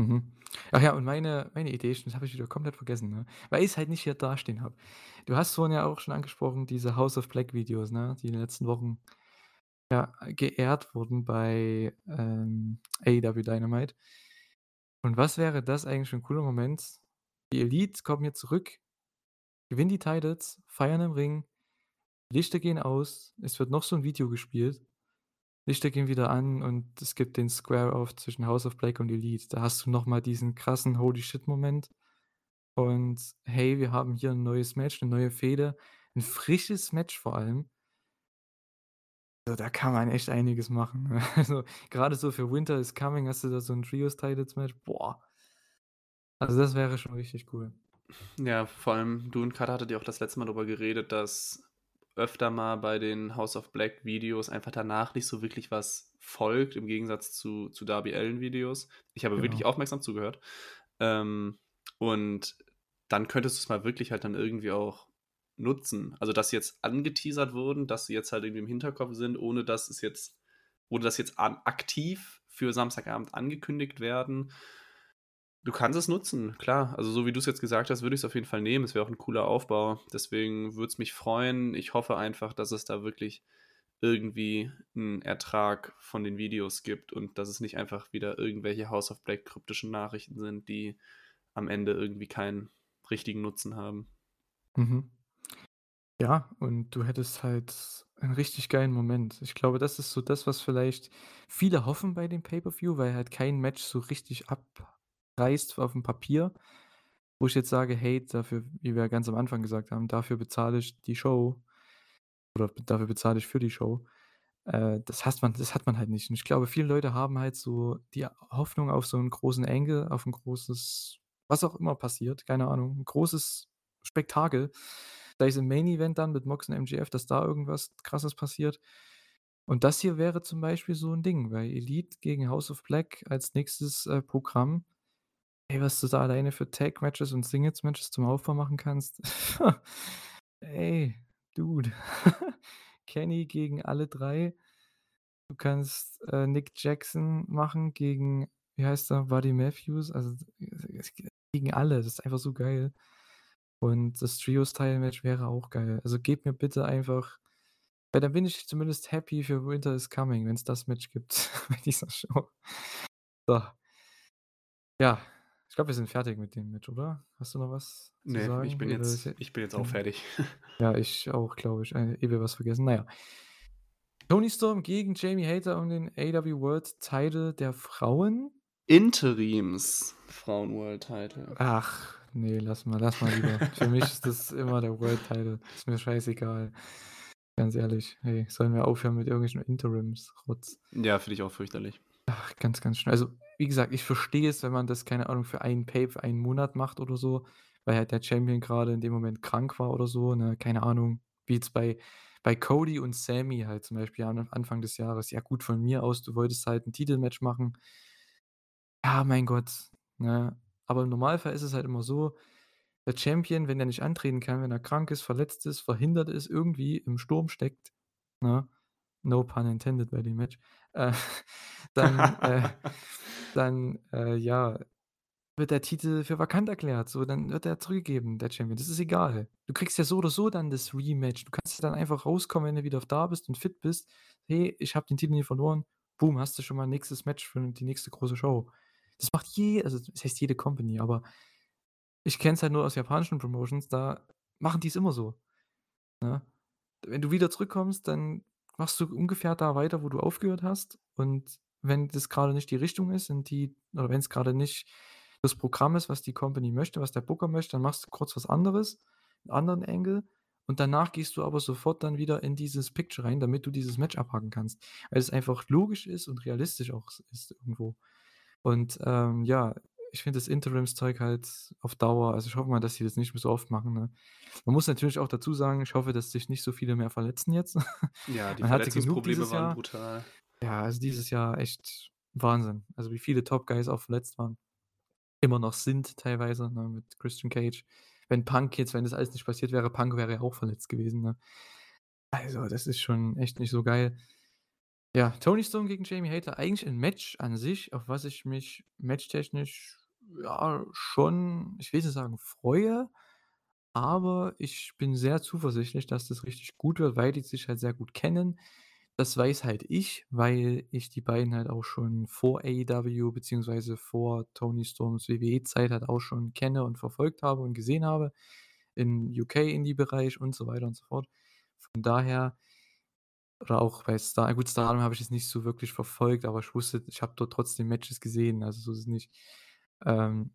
Mhm. Ach ja, und meine meine Idee das habe ich wieder komplett vergessen, ne, weil ich's halt nicht hier dastehen habe. Du hast vorhin ja auch schon angesprochen, diese House of Black Videos, ne, die in den letzten Wochen, ja, geehrt wurden bei, ähm, AEW Dynamite. Und was wäre das eigentlich für 'n cooler Moment? Die Elite kommen hier zurück, gewinnen die Titles, feiern im Ring, Lichter gehen aus, es wird noch so 'n Video gespielt, Lichter gehen wieder an und es gibt den Square Off zwischen House of Black und Elite. Da hast du noch mal diesen krassen Holy-shit-Moment und: „Hey, wir haben hier 'n neues Match, 'ne neue Fehde“, 'n frisches Match vor allem. Also, da kann man echt einiges machen? Also, grade so für Winter is Coming hast du da so 'n Trios-Titles-Match, boah. Also, das wäre schon richtig cool. Ja, vor allem du und Kater hattet ja auch das letzte Mal darüber geredet, dass öfter mal bei den House of Black Videos einfach danach nicht so wirklich was folgt, im Gegensatz zu zu Darby Allin Videos. Ich habe wirklich Genau. aufmerksam zugehört. Ähm, und dann könntest du's mal wirklich halt dann irgendwie auch nutzen. Also, dass sie jetzt angeteasert wurden, dass sie jetzt halt irgendwie im Hinterkopf sind, ohne dass es jetzt ohne dass jetzt an aktiv für Samstagabend angekündigt werden. Du kannst es nutzen, klar. Also, so wie du's jetzt gesagt hast, würde ich's auf jeden Fall nehmen. Es wäre auch 'n cooler Aufbau. Deswegen würde es mich freuen. Ich hoffe einfach, dass es da wirklich irgendwie 'n Ertrag von den Videos gibt und dass es nicht einfach wieder irgendwelche House of Black kryptischen Nachrichten sind, die am Ende irgendwie keinen richtigen Nutzen haben. Mhm. Ja, und du hättest halt 'n richtig geilen Moment. Ich glaube, das ist so das, was vielleicht viele hoffen bei dem Pay-per-View, weil halt kein Match so richtig abreißt aufm Papier. wo ich jetzt sage: „Hate dafür“, wie wir ganz am Anfang gesagt haben, dafür bezahle ich die Show oder dafür bezahle ich für die Show. Äh, das hasst man das hat man halt nicht. Und ich glaube, viele Leute haben halt so die Hoffnung auf so 'n großen Angle, auf 'n großes was auch immer passiert, keine Ahnung, 'n großes Spektakel. Sei es im Main Event dann mit Mox und MJF, dass da irgendwas Krasses passiert. Und das hier wäre zum Beispiel so 'n Ding, weil Elite gegen House of Black als nächstes, äh, Programm. Ey, was du da alleine für Tag-Matches und Singles-Matches zum Aufbau machen kannst. Ey, Dude. Kenny gegen alle 3. Du kannst, äh, Nick Jackson machen gegen wie heißt er, Buddy Matthews, also gegen alle. Das ist einfach so geil. Und das Trios-Title-Match wäre auch geil. Also, gebt mir bitte einfach weil dann bin ich zumindest happy für Winter is Coming, wenn's das Match gibt bei dieser Show. So. Ja, ich glaube, wir sind fertig mit dem Match, oder? Hast du noch was zu Ne, ich bin jetzt ich bin jetzt auch genau. fertig. Ja, ich auch, glaube ich. Äh, wir was vergessen. Na ja. Toni Storm gegen Jamie Hayter um den AEW World Title der Frauen. Interims Frauen-World Title. Ach, ne, lass mal lass mal lieber. Für mich ist das immer der World Title. Ist mir scheißegal. Ganz ehrlich, hey, sollen wir aufhören mit irgendwelchen Interims-Rotz? Ja, finde ich auch fürchterlich. Ach, ganz, ganz schnell. Also, wie gesagt, ich verstehe es, wenn man das, keine Ahnung, für einen Pay für einen Monat macht oder so, weil halt der Champion grade in dem Moment krank war oder so, ne? Keine Ahnung, wie jetzt bei bei Cody und Sammy halt zum Beispiel an Anfang des Jahres. Ja gut, von mir aus, du wolltest halt 'n Titelmatch machen. Ja, mein Gott, ne? Aber im Normalfall ist es halt immer so, der Champion, wenn der nicht antreten kann, wenn er krank ist, verletzt ist, verhindert ist, irgendwie im Sturm steckt, ne? No pun intended bei dem Match. Äh, dann, äh dann, äh, ja, wird der Titel für vakant erklärt. So, dann wird er zurückgegeben, der Champion. Das ist egal. Du kriegst ja so oder so dann das Rematch. Du kannst ja dann einfach rauskommen, wenn du wieder da bist und fit bist. „Hey, ich habe den Titel hier verloren.“ Boom, hast du schon mal nächstes Match für die nächste große Show. Das macht je also, das heißt jede Company, aber ich kenne es halt nur aus japanischen Promotions, da machen die's immer so, ne? Wenn du wieder zurückkommst, dann machst du ungefähr da weiter, wo du aufgehört hast. Und wenn das grade nicht die Richtung ist, in die oder wenn's grade nicht das Programm ist, was die Company möchte, was der Booker möchte, dann machst du kurz was anderes, 'n anderen Angle und danach gehst du aber sofort dann wieder in dieses Picture rein, damit du dieses Match abhaken kannst, weil es einfach logisch ist und realistisch auch ist irgendwo. Und, ähm, ja, ich finde das Interims-Zeug halt auf Dauer also, ich hoffe mal, dass sie das nicht mehr so oft machen, ne? Man muss natürlich auch dazu sagen, ich hoffe, dass sich nicht so viele mehr verletzen jetzt. Ja, die Verletzungsprobleme waren Jahr. brutal. Ja, also, dieses Jahr echt Wahnsinn. Also, wie viele Top Guys auch verletzt waren. Immer noch sind teilweise, ne, mit Christian Cage. Wenn Punk jetzt wenn das alles nicht passiert wäre Punk wäre ja auch verletzt gewesen, ne? Also, das ist schon echt nicht so geil. Ja, Toni Storm gegen Jamie Hayter, eigentlich 'n Match an sich, auf was ich mich matchtechnisch, ja, schon, ich will nicht sagen freue, aber ich bin sehr zuversichtlich, dass das richtig gut wird, weil die sich halt sehr gut kennen. Das weiß halt ich, weil ich die beiden halt auch schon vor AEW beziehungsweise vor Toni Storms WWE-Zeit halt auch schon kenne und verfolgt habe und gesehen habe im UK-Indie-Bereich und so weiter und so fort. Von daher oder auch bei Star gut, Stardom habe ich jetzt nicht so wirklich verfolgt, aber ich wusste ich habe dort trotzdem Matches gesehen, also, so ist es nicht, ähm,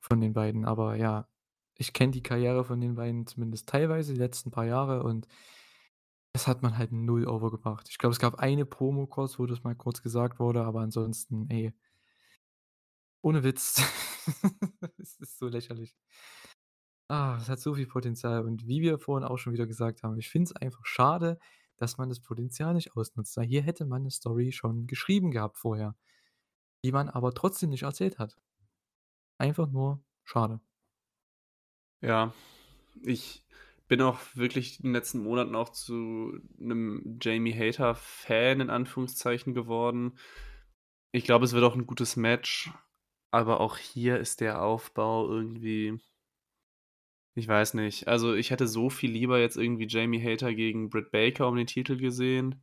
von den beiden. Aber ja, ich kenne die Karriere von den beiden zumindest teilweise die letzten paar Jahre und das hat man halt null over gebracht. Ich glaube, es gab eine Promo kurz, wo das mal kurz gesagt wurde, aber ansonsten, ey ohne Witz. Es ist so lächerlich. Ah, es hat so viel Potenzial und wie wir vorhin auch schon wieder gesagt haben, ich finde es einfach schade, dass man das Potenzial nicht ausnutzt, hier hätte man 'ne Story schon geschrieben gehabt vorher, die man aber trotzdem nicht erzählt hat. Einfach nur schade. Ja, ich bin auch wirklich in den letzten Monaten auch zu 'nem Jamie Hayter-Fan in Anführungszeichen geworden. Ich glaube, es wird auch 'n gutes Match, aber auch hier ist der Aufbau irgendwie ich weiß nicht. Also, ich hätte so viel lieber jetzt irgendwie Jamie Hayter gegen Britt Baker um den Titel gesehen,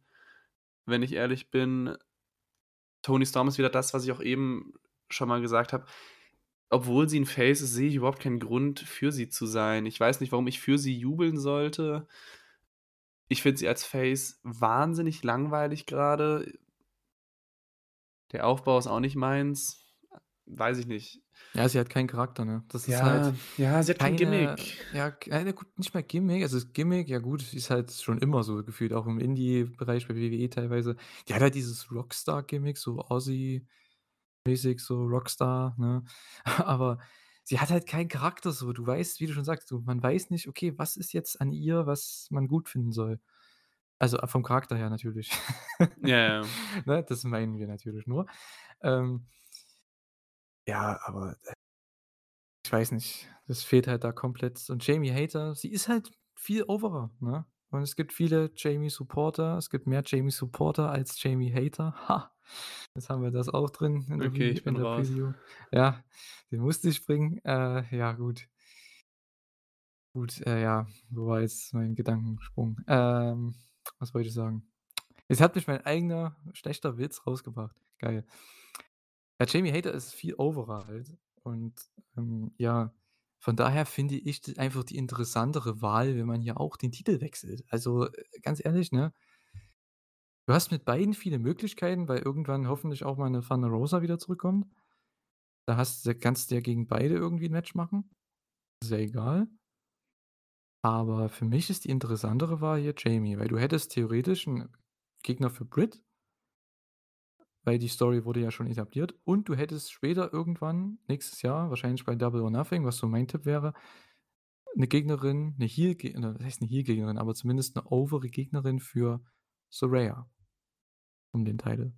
wenn ich ehrlich bin. Toni Storm ist wieder das, was ich auch eben schon mal gesagt habe. Obwohl sie 'n Face ist, sehe ich überhaupt keinen Grund, für sie zu sein. Ich weiß nicht, warum ich für sie jubeln sollte. Ich finde sie als Face wahnsinnig langweilig grade. Der Aufbau ist auch nicht meins. weiß ich nicht. Ja, sie hat keinen Charakter, ne? Das ist Ja, halt ja, sie hat kein keine Gimmick. ja, keine gut, nicht mal Gimmick. Also, das Gimmick, ja gut, ist halt schon immer so gefühlt, auch im Indie-Bereich bei WWE teilweise. Die hat halt dieses Rockstar-Gimmick, so Ozzy-mäßig, so Rockstar, ne? Aber sie hat halt keinen Charakter so. Du weißt, wie du schon sagst, du man weiß nicht, okay, was ist jetzt an ihr, was man gut finden soll? Also, äh, vom Charakter her natürlich. Ja, ja. Ne, das meinen wir natürlich nur. Ähm ja, aber, äh ich weiß nicht, das fehlt halt da komplett. Und Jamie Hater, sie ist halt viel Overer, ne? Und es gibt viele Jamie-Supporter. Es gibt mehr Jamie-Supporter als Jamie-Hater. Ha! Jetzt haben wir das auch drin in der Okay, ich bin raus. Preview. Ja, den musste ich bringen. Äh, ja, gut. Gut, äh, ja, wo war jetzt mein Gedankensprung? Ähm, was wollte ich sagen? Jetzt hat mich mein eigener schlechter Witz rausgebracht. Geil. Ja, Jamie Hater ist viel Overer halt und, ähm, ja, von daher finde ich d einfach die interessantere Wahl, wenn man hier auch den Titel wechselt. Also, äh, ganz ehrlich, ne? Du hast mit beiden viele Möglichkeiten, weil irgendwann hoffentlich auch mal 'ne Thunder Rosa wieder zurückkommt. Da hast kannst du ja gegen beide irgendwie 'n Match machen. Ist ja egal. Aber für mich ist die interessantere Wahl hier Jamie, weil du hättest theoretisch 'n Gegner für Britt weil die Story wurde ja schon etabliert und du hättest später irgendwann, nächstes Jahr, wahrscheinlich bei Double or Nothing, was so mein Tipp wäre, 'ne Gegnerin, 'ne Heel Ge ne, was heißt 'ne Heel-Gegnerin, aber zumindest 'ne overe Gegnerin für Saraya um den Title.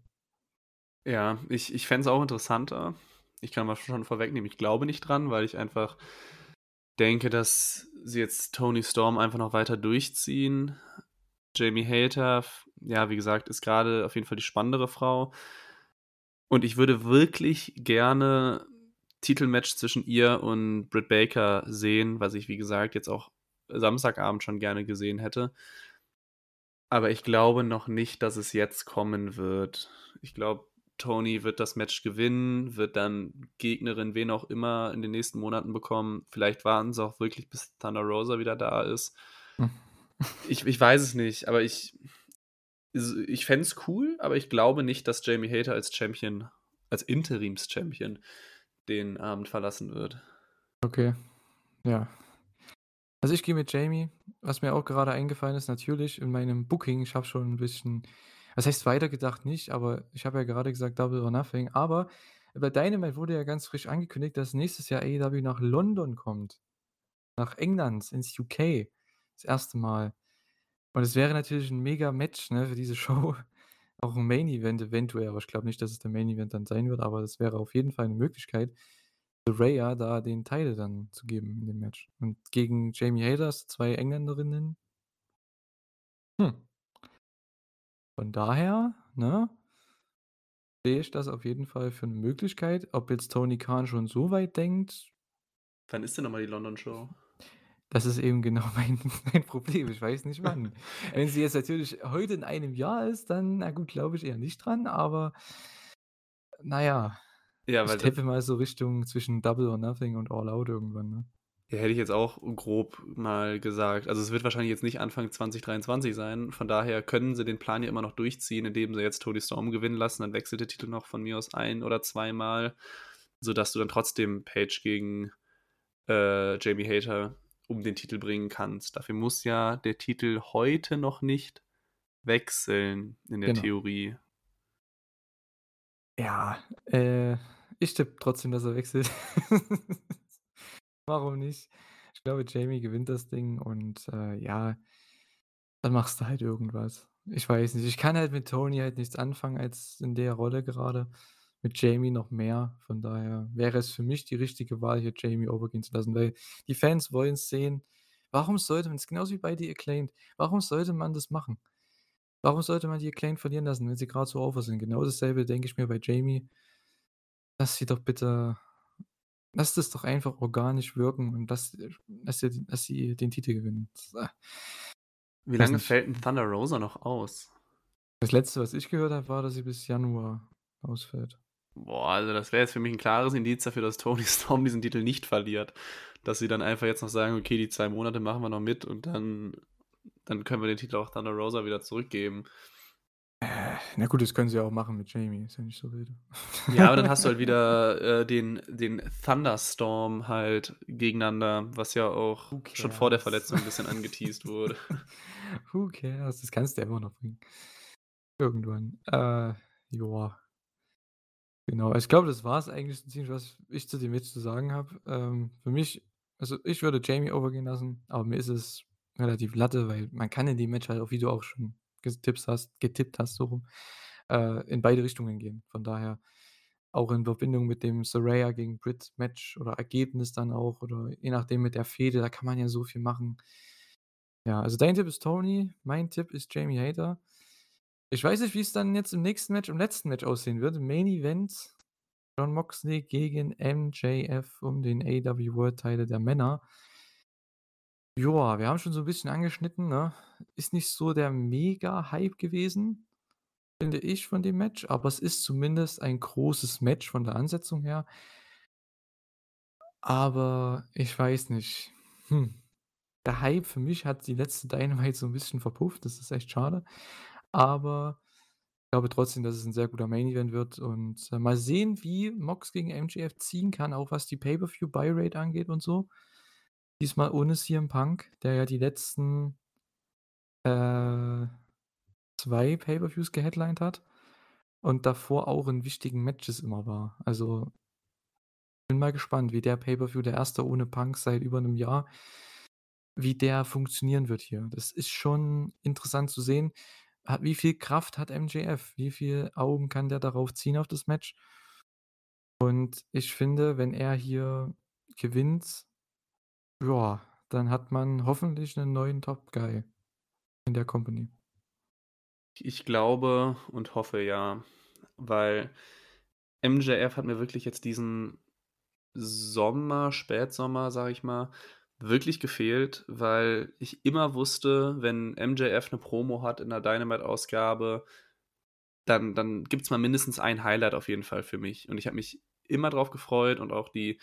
Ja, ich ich fände es auch interessanter. Ich kann mal schon vorwegnehmen, ich glaube nicht dran, weil ich einfach denke, dass sie jetzt Toni Storm einfach noch weiter durchziehen. Jamie Hater, ja, wie gesagt, ist grade auf jeden Fall die spannendere Frau. Und ich würde wirklich gerne Titelmatch zwischen ihr und Britt Baker sehen, was ich, wie gesagt, jetzt auch Samstagabend schon gerne gesehen hätte. Aber ich glaube noch nicht, dass es jetzt kommen wird. Ich glaube, Toni wird das Match gewinnen, wird dann Gegnerin, wen auch immer, in den nächsten Monaten bekommen. Vielleicht warten sie auch wirklich, bis Thunder Rosa wieder da ist. Hm. Ich ich weiß es nicht, aber ich ich fände es cool, aber ich glaube nicht, dass Jamie Hater als Champion als Interims-Champion den Abend verlassen wird. Okay, ja. Also, ich gehe mit Jamie. Was mir auch gerade eingefallen ist, natürlich in meinem Booking, ich habe schon 'n bisschen was heißt weitergedacht nicht, aber ich habe ja gerade gesagt Double or Nothing, aber bei Dynamite wurde ja ganz frisch angekündigt, dass nächstes Jahr AEW nach London kommt, nach England, ins UK, das 1. Mal. Und es wäre natürlich 'n Mega-Match, ne, für diese Show. Auch 'n Main-Event eventuell, aber ich glaube nicht, dass es der Main-Event dann sein wird, aber das wäre auf jeden Fall 'ne Möglichkeit, Saraya da den Title dann zu geben in dem Match. Und gegen Jamie Hater, 2 Engländerinnen Hm. Von daher, ne sehe ich das auf jeden Fall für 'ne Möglichkeit. Ob jetzt Tony Khan schon so weit denkt Wann ist denn noch mal die London-Show? Das ist eben genau mein mein Problem. Ich weiß nicht wann. Wenn sie jetzt natürlich heute in einem Jahr ist, dann, na gut, glaube ich eher nicht dran, aber na ja, ich tippe mal so Richtung zwischen Double or Nothing und All Out irgendwann, ne? Ja, hätte ich jetzt auch grob mal gesagt. Also, es wird wahrscheinlich jetzt nicht Anfang 2023 sein. Von daher können sie den Plan ja immer noch durchziehen, indem sie jetzt Toni Storm gewinnen lassen. Dann wechselt der Titel noch von mir aus ein oder zweimal, sodass du dann trotzdem Page gegen, äh, Jamie Hater um den Titel bringen kannst. Dafür muss ja der Titel heute noch nicht wechseln in der Genau. Theorie. Ja, äh, ich tippe trotzdem, dass er wechselt. Warum nicht? Ich glaube, Jamie gewinnt das Ding und, äh, ja dann machst du halt irgendwas. Ich weiß nicht. Ich kann halt mit Tony halt nichts anfangen als in der Rolle gerade, mit Jamie noch mehr. Von daher wäre es für mich die richtige Wahl, hier Jamie overgehen zu lassen, weil die Fans wollen's sehen. Warum sollte man es genauso wie bei The Acclaimed, warum sollte man das machen? Warum sollte man die Acclaimed verlieren lassen, wenn sie grad so over sind? Genau dasselbe denke ich mir bei Jamie. Lass sie doch bitte lass das doch einfach organisch wirken und lass lass sie lass sie den Titel gewinnen. Wie lange fällt 'n Thunder Rosa noch aus? Das Letzte, was ich gehört habe, war, dass sie bis Januar ausfällt. Boah, also, das wäre jetzt für mich 'n klares Indiz dafür, dass Toni Storm diesen Titel nicht verliert. Dass sie dann einfach jetzt noch sagen: „Okay, die 2 Monate machen wir noch mit und dann dann können wir den Titel auch Thunder Rosa wieder zurückgeben.“ Äh, na gut, das können sie ja auch machen mit Jamie, ist ja nicht so wild. Ja, aber dann hast du halt wieder, äh, den den Thunderstorm halt gegeneinander, was ja auch schon vor der? Verletzung 'n bisschen angeteased wurde. Who cares? Das kannst du ja immer noch bringen. Irgendwann. Äh, joa. Genau, ich glaube, das war's eigentlich so ziemlich, was ich zu dem Match zu sagen habe. Ähm, für mich also, ich würde Jamie overgehen lassen, aber mir ist es relativ Latte, weil man kann in dem Match halt auch, wie du auch schon gestippst hast getippt hast, so rum, äh, in beide Richtungen gehen. Von daher auch in Verbindung mit dem Saraya gegen Britt Match oder Ergebnis dann auch oder je nachdem mit der Fehde, da kann man ja so viel machen. Ja, also dein Tipp ist Tony, mein Tipp ist Jamie Hayter. Ich weiß nicht, wie's dann jetzt im nächsten Match im letzten Match aussehen wird. Main Event Jon Moxley gegen MJF um den AEW World Title der Männer. Joa, wir haben schon so 'n bisschen angeschnitten, ne? Ist nicht so der Mega-Hype gewesen, finde ich von dem Match, aber es ist zumindest ein großes Match von der Ansetzung her. Aber ich weiß nicht. Hm. Der Hype für mich hat die letzte Dynamite so 'n bisschen verpufft, das ist echt schade. Aber glaube trotzdem, dass es 'n sehr guter Main Event wird und, äh, mal sehen, wie Mox gegen MJF ziehen kann, auch was die Pay-per-View Buy Rate angeht und so. Diesmal ohne CM Punk, der ja die letzten äh, 2 Pay-per-Views geheadlined hat und davor auch in wichtigen Matches immer war. Also bin mal gespannt, wie der Pay-per-View, der 1. ohne Punk seit über 'nem Jahr wie der funktionieren wird hier. Das ist schon interessant zu sehen. Ha wie viel Kraft hat MJF? Wie viel Augen kann der darauf ziehen auf das Match? Und ich finde, wenn er hier gewinnt, ja, dann hat man hoffentlich 'nen neuen Top Guy in der Company. Ich glaube und hoffe ja, weil MJF hat mir wirklich jetzt diesen Sommer, Spätsommer, sage ich mal, wirklich gefehlt, weil ich immer wusste, wenn MJF 'ne Promo hat in 'ner Dynamite-Ausgabe, dann dann gibt's mal mindestens ein Highlight auf jeden Fall für mich. Und ich habe mich immer drauf gefreut und auch die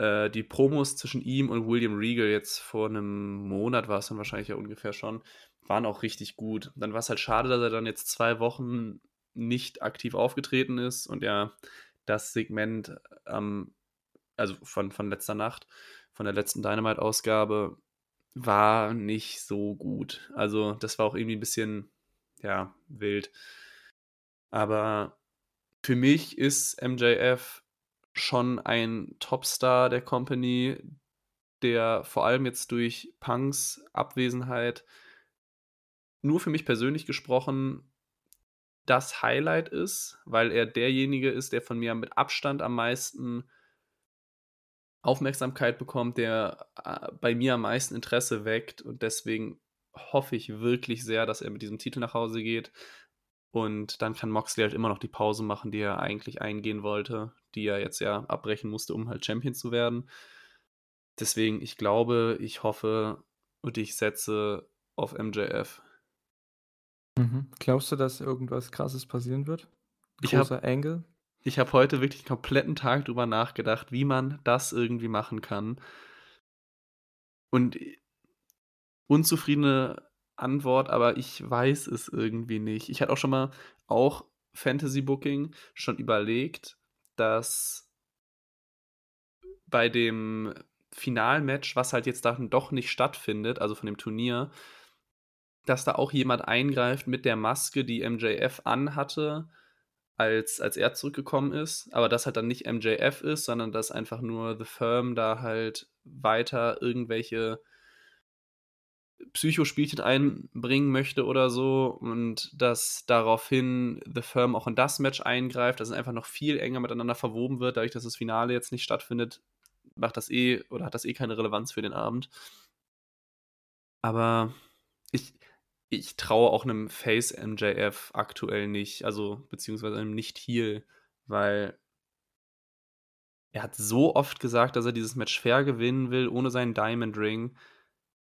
äh, die Promos zwischen ihm und William Regal jetzt vor 'nem Monat war's dann wahrscheinlich ja ungefähr schon, waren auch richtig gut. Dann war's halt schade, dass er dann jetzt 2 Wochen nicht aktiv aufgetreten ist und ja, das Segment, ähm also von von letzter Nacht, von der letzten Dynamite-Ausgabe war nicht so gut. Also, das war auch irgendwie 'n bisschen, ja, wild. Aber für mich ist MJF schon ein Topstar der Company, der vor allem jetzt durch Punks Abwesenheit nur für mich persönlich gesprochen das Highlight ist, weil er derjenige ist, der von mir mit Abstand am meisten Aufmerksamkeit bekommt, der, äh, bei mir am meisten Interesse weckt und deswegen hoffe ich wirklich sehr, dass er mit diesem Titel nach Hause geht. Und dann kann Moxley halt immer noch die Pause machen, die er eigentlich eingehen wollte, die er jetzt ja abbrechen musste, um halt Champion zu werden. Deswegen, ich glaube, ich hoffe und ich setze auf MJF. Mhm. Glaubst du, dass irgendwas Krasses passieren wird? Ich Großer habe Angle? Ich habe heute wirklich 'n kompletten Tag drüber nachgedacht, wie man das irgendwie machen kann. Und i unzufriedene Antwort, aber ich weiß es irgendwie nicht. Ich hatte auch schon mal auch Fantasy Booking schon überlegt, dass bei dem Finalmatch, was halt jetzt dann doch nicht stattfindet, also von dem Turnier dass da auch jemand eingreift mit der Maske, die MJF anhatte, als als er zurückgekommen ist, aber das halt dann nicht MJF ist, sondern dass einfach nur The Firm da halt weiter irgendwelche Psychospielchen einbringen möchte oder so und dass daraufhin The Firm auch in das Match eingreift, dass es einfach noch viel enger miteinander verwoben wird. Dadurch, dass das Finale jetzt nicht stattfindet, macht das eh oder hat das eh keine Relevanz für den Abend. Aber ich ich traue auch 'nem Face MJF aktuell nicht, also beziehungsweise einem Nicht-Heel, weil er hat so oft gesagt, dass er dieses Match fair gewinnen will, ohne seinen Diamond Ring,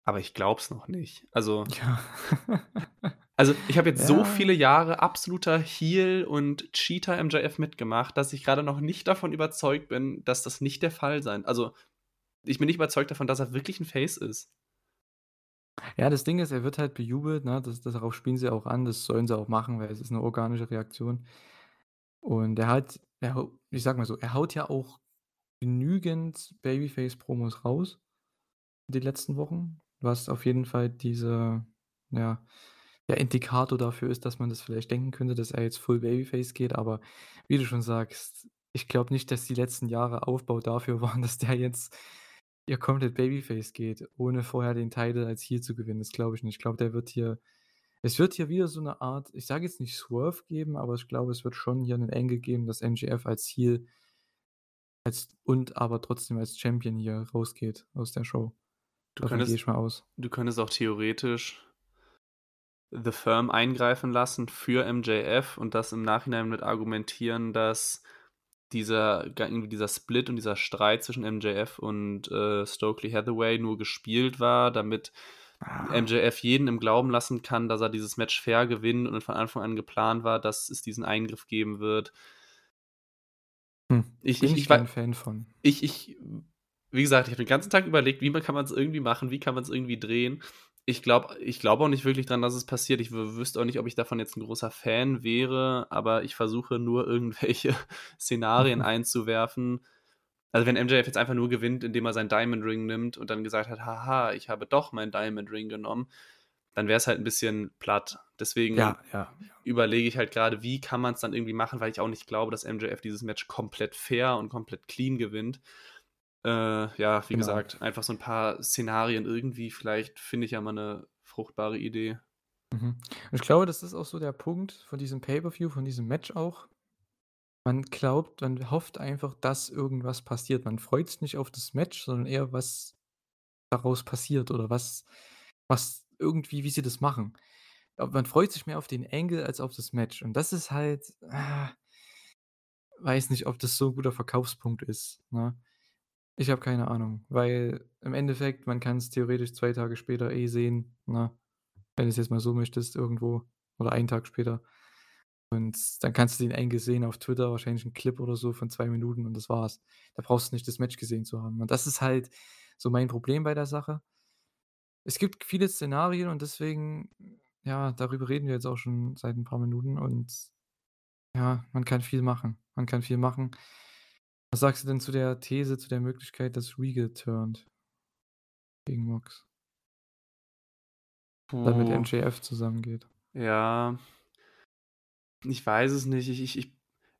aber ich glaube es noch nicht. Also Ja. also, ich habe jetzt so Ja. viele Jahre absoluter Heel und Cheater MJF mitgemacht, dass ich grade noch nicht davon überzeugt bin, dass das nicht der Fall sein also, ich bin nicht überzeugt davon, dass er wirklich 'n Face ist. Ja, das Ding ist, er wird halt bejubelt, ne? Das darauf spielen sie auch an, das sollen sie auch machen, weil es ist 'ne organische Reaktion. Und er hat er ich sage mal so, er haut ja auch genügend Babyface-Promos raus die letzten Wochen, was auf jeden Fall dieser ja, der Indikator dafür ist, dass man das vielleicht denken könnte, dass er jetzt Full Babyface geht. Aber wie du schon sagst, ich glaube nicht, dass die letzten Jahre Aufbau dafür waren, dass der jetzt ja komplett Babyface geht, ohne vorher den Title als Heel zu gewinnen. Das glaube ich nicht. Ich glaube, der wird hier es wird hier wieder so 'ne Art, ich sage jetzt nicht Swerve geben, aber ich glaube, es wird schon hier 'nen Angle geben, dass MJF als Heel als und aber trotzdem als Champion hier rausgeht aus der Show. Du Davon gehe könntest ich mal aus. du könntest auch theoretisch The Firm eingreifen lassen für MJF und das im Nachhinein mit argumentieren, dass dieser irgendwie dieser Split und dieser Streit zwischen MJF und, äh, Stokely Hathaway nur gespielt war, damit Ah. MJF jeden im Glauben lassen kann, dass er dieses Match fair gewinnt und von Anfang an geplant war, dass es diesen Eingriff geben wird. Hm, Ich bin ich ich kein Fan von. ich ich wie gesagt, ich habe den ganzen Tag überlegt, wie man kann man's irgendwie machen, wie kann man's irgendwie drehen. Ich glaube ich glaube auch nicht wirklich dran, dass es passiert. Ich wü wüsste auch nicht, ob ich davon jetzt 'n großer Fan wäre, aber ich versuche nur irgendwelche Szenarien einzuwerfen. Also, wenn MJF jetzt einfach nur gewinnt, indem er seinen Diamond Ring nimmt und dann gesagt hat: „Haha, ich habe doch meinen Diamond Ring genommen“, dann wäre es halt 'n bisschen platt. Deswegen Ja, ja, ja. überlege ich halt grade, wie kann man's dann irgendwie machen, weil ich auch nicht glaube, dass MJF dieses Match komplett fair und komplett clean gewinnt. Äh, ja, wie Genau. gesagt, einfach so 'n paar Szenarien irgendwie, vielleicht finde ich ja mal 'ne fruchtbare Idee. Mhm. Ich glaube, das ist auch so der Punkt von diesem Pay-per-View, von diesem Match auch. Man glaubt man hofft einfach, dass irgendwas passiert. Man freut sich nicht auf das Match, sondern eher, was daraus passiert oder was was irgendwie wie sie das machen. Aber man freut sich mehr auf den Angle als auf das Match. Und das ist halt, ah weiß nicht, ob das so 'n guter Verkaufspunkt ist, ne? Ich habe keine Ahnung, weil im Endeffekt, man kann's theoretisch 2 Tage später eh sehen, ne? Wenn du's jetzt mal so möchtest irgendwo oder einen Tag später. Und dann kannst du den Angle sehen auf Twitter, wahrscheinlich 'n Clip oder so von 2 Minuten und das war's. Da brauchst du nicht das Match gesehen zu haben. Und das ist halt so mein Problem bei der Sache. Es gibt viele Szenarien und deswegen ja, darüber reden wir jetzt auch schon seit 'n paar Minuten und ja, man kann viel machen. Man kann viel machen. Was sagst du denn zu der These, zu der Möglichkeit, dass Regal turnt gegen Mox? Dann mit Puh. MJF zusammengeht. Ja. Ich weiß es nicht. Ich ich ich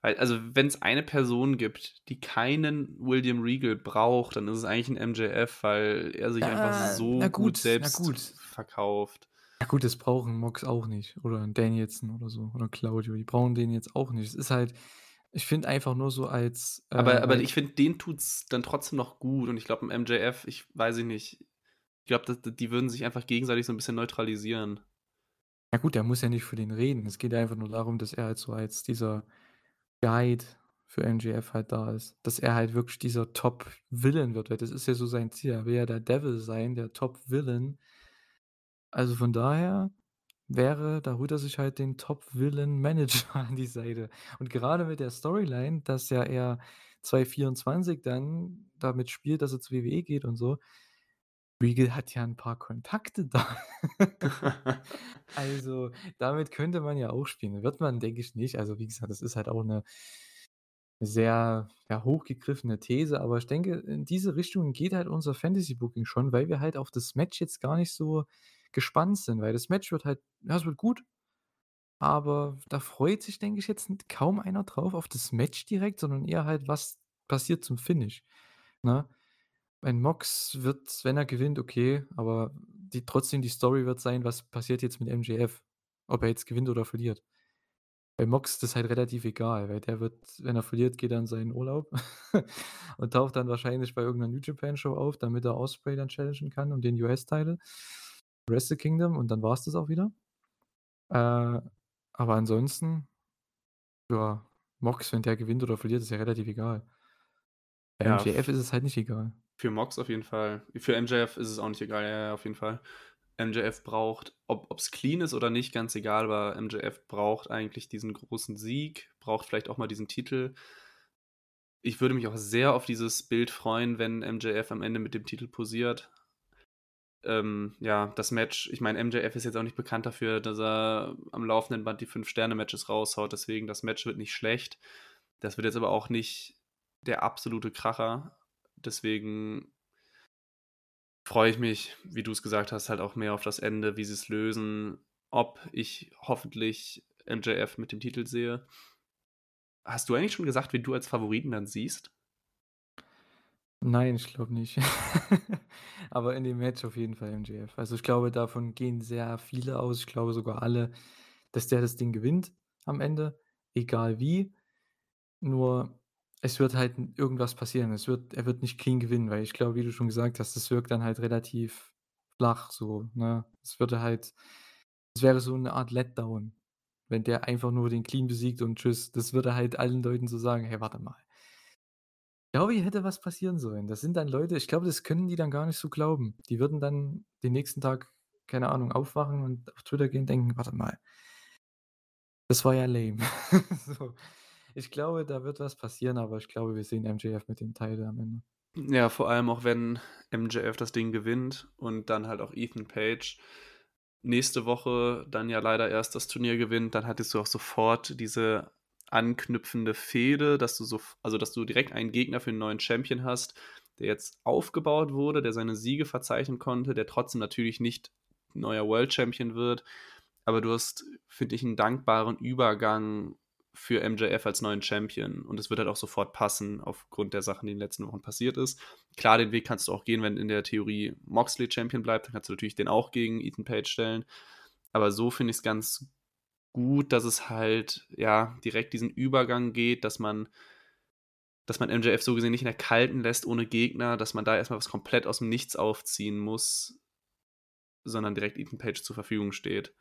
also, wenn's eine Person gibt, die keinen William Regal braucht, dann ist es eigentlich 'n MJF, weil er sich einfach Ja, na so gut gut, na selbst gut. verkauft. Ja gut, das braucht 'n Mox auch nicht oder 'n Danielson oder so oder Claudio. Die brauchen den jetzt auch nicht. Es ist halt ich finde einfach nur so als, äh, Aber aber weil ich finde, denen tut's dann trotzdem noch gut und ich glaube, 'n MJF, ich weiß ich nicht. Ich glaube, die würden sich einfach gegenseitig so 'n bisschen neutralisieren. Ja gut, der muss ja nicht für den reden. Es geht ja einfach nur darum, dass er halt so als dieser Guide für MJF halt da ist. Dass er halt wirklich dieser Top-Villain wird, weil das ist ja so sein Ziel. Er will ja der Devil sein, der Top-Villain. Also, von daher wäre da holt er sich halt den Top-Villain-Manager an die Seite. Und gerade mit der Storyline, dass ja er 2024 dann damit spielt, dass er zur WWE geht und so. Regal hat ja 'n paar Kontakte da. Also, damit könnte man ja auch spielen. Wird man, denke ich, nicht. Also, wie gesagt, das ist halt auch 'ne sehr, ja, hochgegriffene These, aber ich denke, in diese Richtung geht halt unser Fantasy-Booking schon, weil wir halt auf das Match jetzt gar nicht so gespannt sind, weil das Match wird halt ja, es wird gut. Aber da freut sich, denke ich, jetzt kaum einer drauf auf das Match direkt, sondern eher halt, was passiert zum Finish, ne? Ein Mox wird, wenn er gewinnt, okay, aber die trotzdem die Story wird sein, was passiert jetzt mit MJF, ob er jetzt gewinnt oder verliert. Bei Mox ist das halt relativ egal, weil der wird wenn er verliert, geht er in seinen Urlaub und taucht dann wahrscheinlich bei irgend 'ner New Japan Show auf, damit er Ospreay dann challengen kann um den US-Title, Wrestle Kingdom und dann war's das auch wieder. Äh, aber ansonsten ja, Mox, wenn der gewinnt oder verliert, ist ja relativ egal. Bei Ja, MJF ist es halt nicht egal. für Mox auf jeden Fall. Für MJF ist es auch nicht egal, ja, auf jeden Fall. MJF braucht ob ob's clean ist oder nicht, ganz egal, aber MJF braucht eigentlich diesen großen Sieg, braucht vielleicht auch mal diesen Titel. Ich würde mich auch sehr auf dieses Bild freuen, wenn MJF am Ende mit dem Titel posiert. Ähm, ja, das Match ich meine, MJF ist jetzt auch nicht bekannt dafür, dass er am laufenden Band die 5-Sterne-Matches raushaut, deswegen das Match wird nicht schlecht. Das wird jetzt aber auch nicht der absolute Kracher. Deswegen freue ich mich, wie du es gesagt hast, halt auch mehr auf das Ende, wie sie es lösen, ob ich hoffentlich MJF mit dem Titel sehe. Hast du eigentlich schon gesagt, wen du als Favoriten dann siehst? Nein, ich glaube nicht. Aber in dem Match auf jeden Fall MJF. Also, ich glaube, davon gehen sehr viele aus. Ich glaube sogar alle, dass der das Ding gewinnt am Ende, egal wie. Nur es wird halt irgendwas passieren. Es wird er wird nicht clean gewinnen, weil ich glaube, wie du schon gesagt hast, das wirkt dann halt relativ flach so, ne? Es würde halt es wäre so 'ne Art Letdown, wenn der einfach nur den clean besiegt und tschüss. Das würde halt allen Leuten so sagen: „Hey, warte mal.“ Ich glaube, hier hätte was passieren sollen. Das sind dann Leute ich glaube, das können die dann gar nicht so glauben. Die würden dann den nächsten Tag, keine Ahnung, aufwachen und auf Twitter gehen und denken: „Warte mal“ „das war ja lame.“ So. Ich glaube, da wird was passieren, aber ich glaube, wir sehen MJF mit dem Title am Ende. Ja, vor allem auch, wenn MJF das Ding gewinnt und dann halt auch Ethan Page nächste Woche dann ja leider erst das Turnier gewinnt, dann hattest du auch sofort diese anknüpfende Fehde, dass du so also, dass du direkt einen Gegner für 'n neuen Champion hast, der jetzt aufgebaut wurde, der seine Siege verzeichnen konnte, der trotzdem natürlich nicht neuer World Champion wird. Aber du hast, finde ich, 'n dankbaren Übergang für MJF als neuen Champion und es wird halt auch sofort passen aufgrund der Sachen, die in den letzten Wochen passiert ist. Klar, den Weg kannst du auch gehen, wenn in der Theorie Moxley Champion bleibt, dann kannst du natürlich den auch gegen Ethan Page stellen. Aber so finde ich's ganz gut, dass es halt, ja, direkt diesen Übergang geht, dass man dass man MJF so gesehen nicht in der Kalten lässt ohne Gegner, dass man da erst mal was komplett aus'm Nichts aufziehen muss, sondern direkt Ethan Page zur Verfügung steht.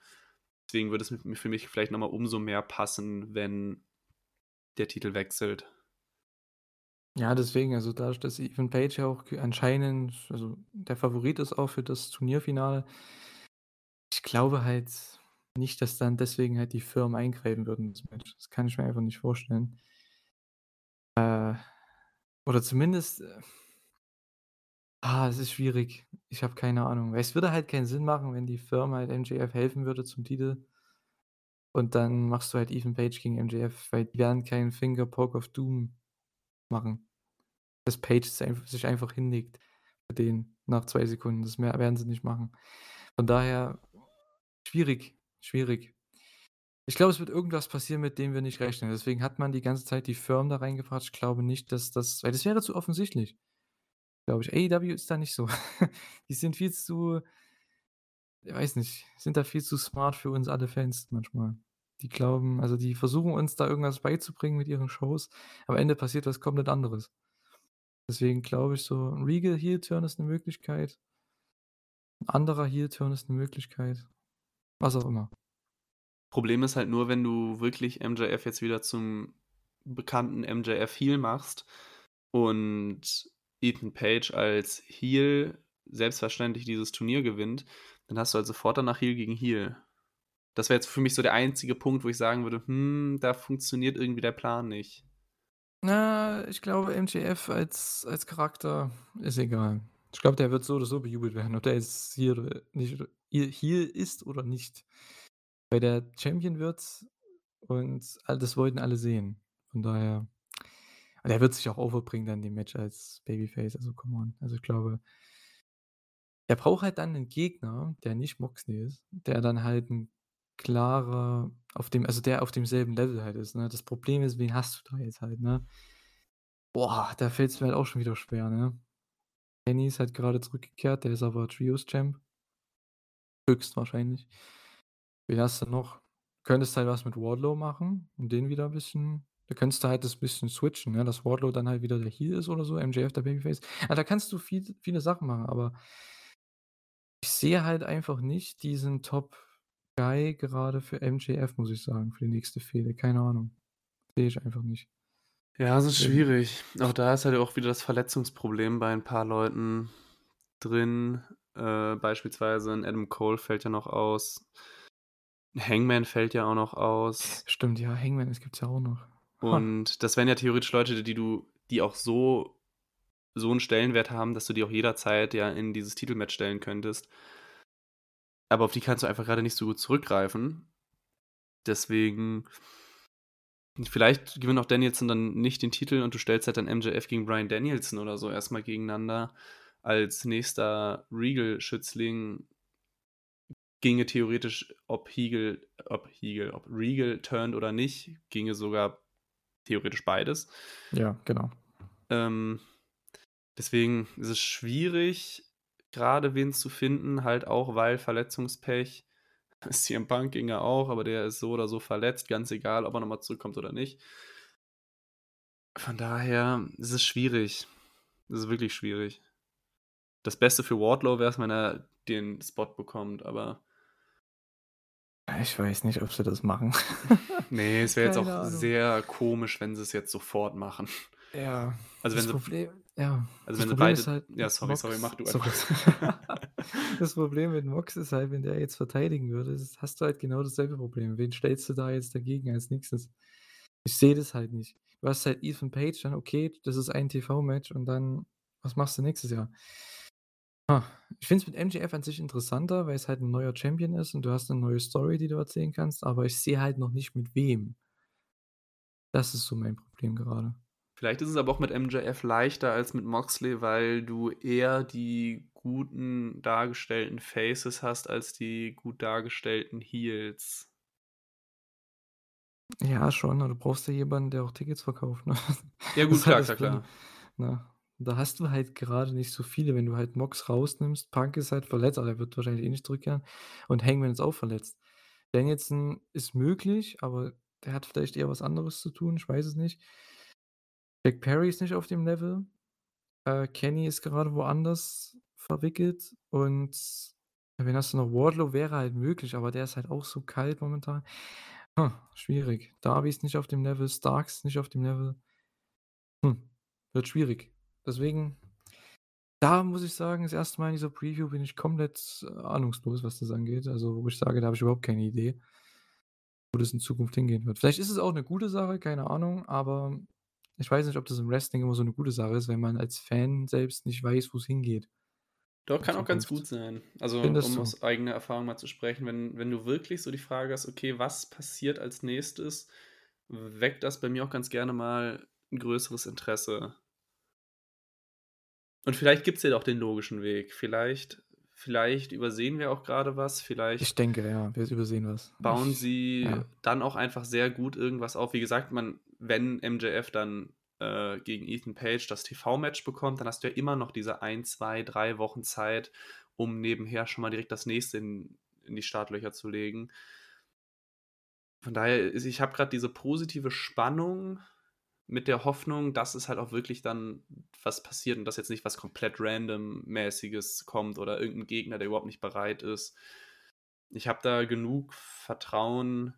Deswegen würde es für mich vielleicht noch mal umso mehr passen, wenn der Titel wechselt. Ja, deswegen, also dadurch, dass Ethan Page ja auch anscheinend also der Favorit ist auch für das Turnierfinale ich glaube halt nicht, dass dann deswegen halt die Firmen eingreifen würden. Das kann ich mir einfach nicht vorstellen. Äh, oder zumindest, äh ah, es ist schwierig. Ich habe keine Ahnung, weil es würde halt keinen Sinn machen, wenn die Firma halt MJF helfen würde zum Titel und dann machst du halt Ethan Page gegen MJF, weil die werden keinen Finger Poke of Doom machen. Dass Page sich einfach hinlegt für den nach 2 Sekunden. Das werden sie nicht machen. Von daher schwierig, schwierig. Ich glaube, es wird irgendwas passieren, mit dem wir nicht rechnen. Deswegen hat man die ganze Zeit die Firmen da reingebracht. Ich glaube nicht, dass das weil das wäre zu offensichtlich, glaube ich. AEW ist da nicht so. Die sind viel zu ich weiß nicht, sind da viel zu smart für uns alle Fans manchmal. Die glauben also, die versuchen uns da irgendwas beizubringen mit ihren Shows. Am Ende passiert was komplett anderes. Deswegen glaube ich so, 'n Regal Heel Turn ist 'ne Möglichkeit. 'N anderer Heel Turn ist 'ne Möglichkeit. Was auch immer. Problem ist halt nur, wenn du wirklich MJF jetzt wieder zum bekannten MJF Heel machst und Ethan Page als Heel selbstverständlich dieses Turnier gewinnt, dann hast du halt sofort danach Heel gegen Heel. Das wäre jetzt für mich so der einzige Punkt, wo ich sagen würde: „Hm, da funktioniert irgendwie der Plan nicht.“ Na, ich glaube, MJF als als Charakter ist egal. Ich glaube, der wird so oder so bejubelt werden, ob der jetzt oder nicht Heel ist oder nicht. Weil der Champion wird und das wollten alle sehen. Von daher und er wird sich auch overbringen dann dem Match als Babyface, also come on. Also, ich glaube er braucht halt dann 'nen Gegner, der nicht Moxley ist, der dann halt 'n klarer auf dem also, der auf demselben Level halt ist, ne? Das Problem ist, wen hast du da jetzt halt, ne? Boah, da fällt's mir halt auch schon wieder schwer, ne? Kenny ist halt grade zurückgekehrt, der ist aber Trios Champ. Höchstwahrscheinlich. Wen hast du noch? Könntest halt was mit Wardlow machen und den wieder 'n bisschen da könntest du halt das bisschen switchen, ne, dass Wardlow dann halt wieder der Heel ist oder so, MJF der Babyface. Ah, da kannst du viel viele Sachen machen, aber ich sehe halt einfach nicht diesen Top Guy gerade für MJF, muss ich sagen, für die nächste Fehde. Keine Ahnung. Sehe ich einfach nicht. Ja, es ist schwierig. Auch da ist halt auch wieder das Verletzungsproblem bei 'n paar Leuten drin. Äh, beispielsweise 'n Adam Cole fällt ja noch aus. Hangman fällt ja auch noch aus. Stimmt, ja, Hangman, das gibt's ja auch noch. Und das wären ja theoretisch Leute, die du die auch so so 'n Stellenwert haben, dass du die auch jederzeit ja in dieses Titelmatch stellen könntest. Aber auf die kannst du einfach grade nicht so gut zurückgreifen. Deswegen vielleicht gewinnt auch Danielson dann nicht den Titel und du stellst halt dann MJF gegen Bryan Danielson oder so erst mal gegeneinander. Als nächster Regal-Schützling ginge theoretisch, ob Heagle ob Heagle ob Regal turnt oder nicht, ginge sogar theoretisch beides. Ja, genau. Ähm, deswegen ist es schwierig, grade wen zu finden, halt auch, weil Verletzungspech. CM Punk ginge auch, aber der ist so oder so verletzt, ganz egal, ob er noch mal zurückkommt oder nicht. Von daher ist es schwierig. Es ist wirklich schwierig. Das Beste für Wardlow wär's, wenn er den Spot bekommt, aber Ich weiß nicht, ob sie das machen. Ne, es wäre jetzt auch Ahnung. sehr komisch, wenn sie's jetzt sofort machen. Ja, Also, wenn das sie Problem ja, also, das wenn sie Problem ist beide halt ja, mit sorry, sorry, Mox mach du sorry. einfach. Das Problem mit Mox ist halt, wenn der jetzt verteidigen würde, hast du halt genau dasselbe Problem. Wen stellst du da jetzt dagegen als Nächstes? Ich sehe das halt nicht. Du hast halt Ethan Page, dann okay, das ist ein TV-Match und dann was machst du nächstes Jahr? Ich finde es mit MJF an sich interessanter, weil's halt 'n neuer Champion ist und du hast 'ne neue Story, die du erzählen kannst, aber ich sehe halt noch nicht mit wem. Das ist so mein Problem gerade. Vielleicht ist es aber auch mit MJF leichter als mit Moxley, weil du eher die guten dargestellten Faces hast als die gut dargestellten Heels. Ja, schon, aber du brauchst ja jemanden, der auch Tickets verkauft, ne? Ja gut, halt klar, klar, klar. ne? Da hast du halt gerade nicht so viele, wenn du halt Mox rausnimmst. Punk ist halt verletzt, aber er wird wahrscheinlich eh nicht zurückkehren und Hangman ist auch verletzt. Danielson ist möglich, aber der hat vielleicht eher was anderes zu tun, ich weiß es nicht. Jack Perry ist nicht auf dem Level. Äh, Kenny ist gerade woanders verwickelt und wen hast du noch? Wardlow wäre halt möglich, aber der ist halt auch so kalt momentan. Hm, schwierig. Darby ist nicht auf dem Level, Starks nicht auf dem Level. Hm, wird schwierig. Deswegen da muss ich sagen, das 1. Mal in dieser Preview bin ich komplett, äh, ahnungslos, was das angeht. Also, wo ich sage, da habe ich überhaupt keine Idee wo das in Zukunft hingehen wird. Vielleicht ist es auch 'ne gute Sache, keine Ahnung, aber ich weiß nicht, ob das im Wrestling immer so 'ne gute Sache ist, wenn man als Fan selbst nicht weiß, wo's hingeht Doch, kann auch ganz gut sein. Also, um du? aus eigener Erfahrung mal zu sprechen, wenn wenn du wirklich so die Frage hast: „Okay, was passiert als Nächstes?“, weckt das bei mir auch ganz gerne mal 'n größeres Interesse. Und vielleicht gibt's ja auch den logischen Weg. Vielleicht vielleicht übersehen wir auch grade was, Ich vielleicht denke, ja, wir übersehen was. bauen Ich sie ja. dann auch einfach sehr gut irgendwas auf. Wie gesagt, man wenn MJF dann, äh, gegen Ethan Page das TV-Match bekommt, dann hast du ja immer noch diese 1, 2, 3 Wochen Zeit, um nebenher schon mal direkt das Nächste in in die Startlöcher zu legen. Von daher ist ich habe grad diese positive Spannung mit der Hoffnung, dass es halt auch wirklich dann was passiert und dass jetzt nicht was komplett Random-mäßiges kommt oder irgend 'n Gegner, der überhaupt nicht bereit ist. Ich habe da genug Vertrauen,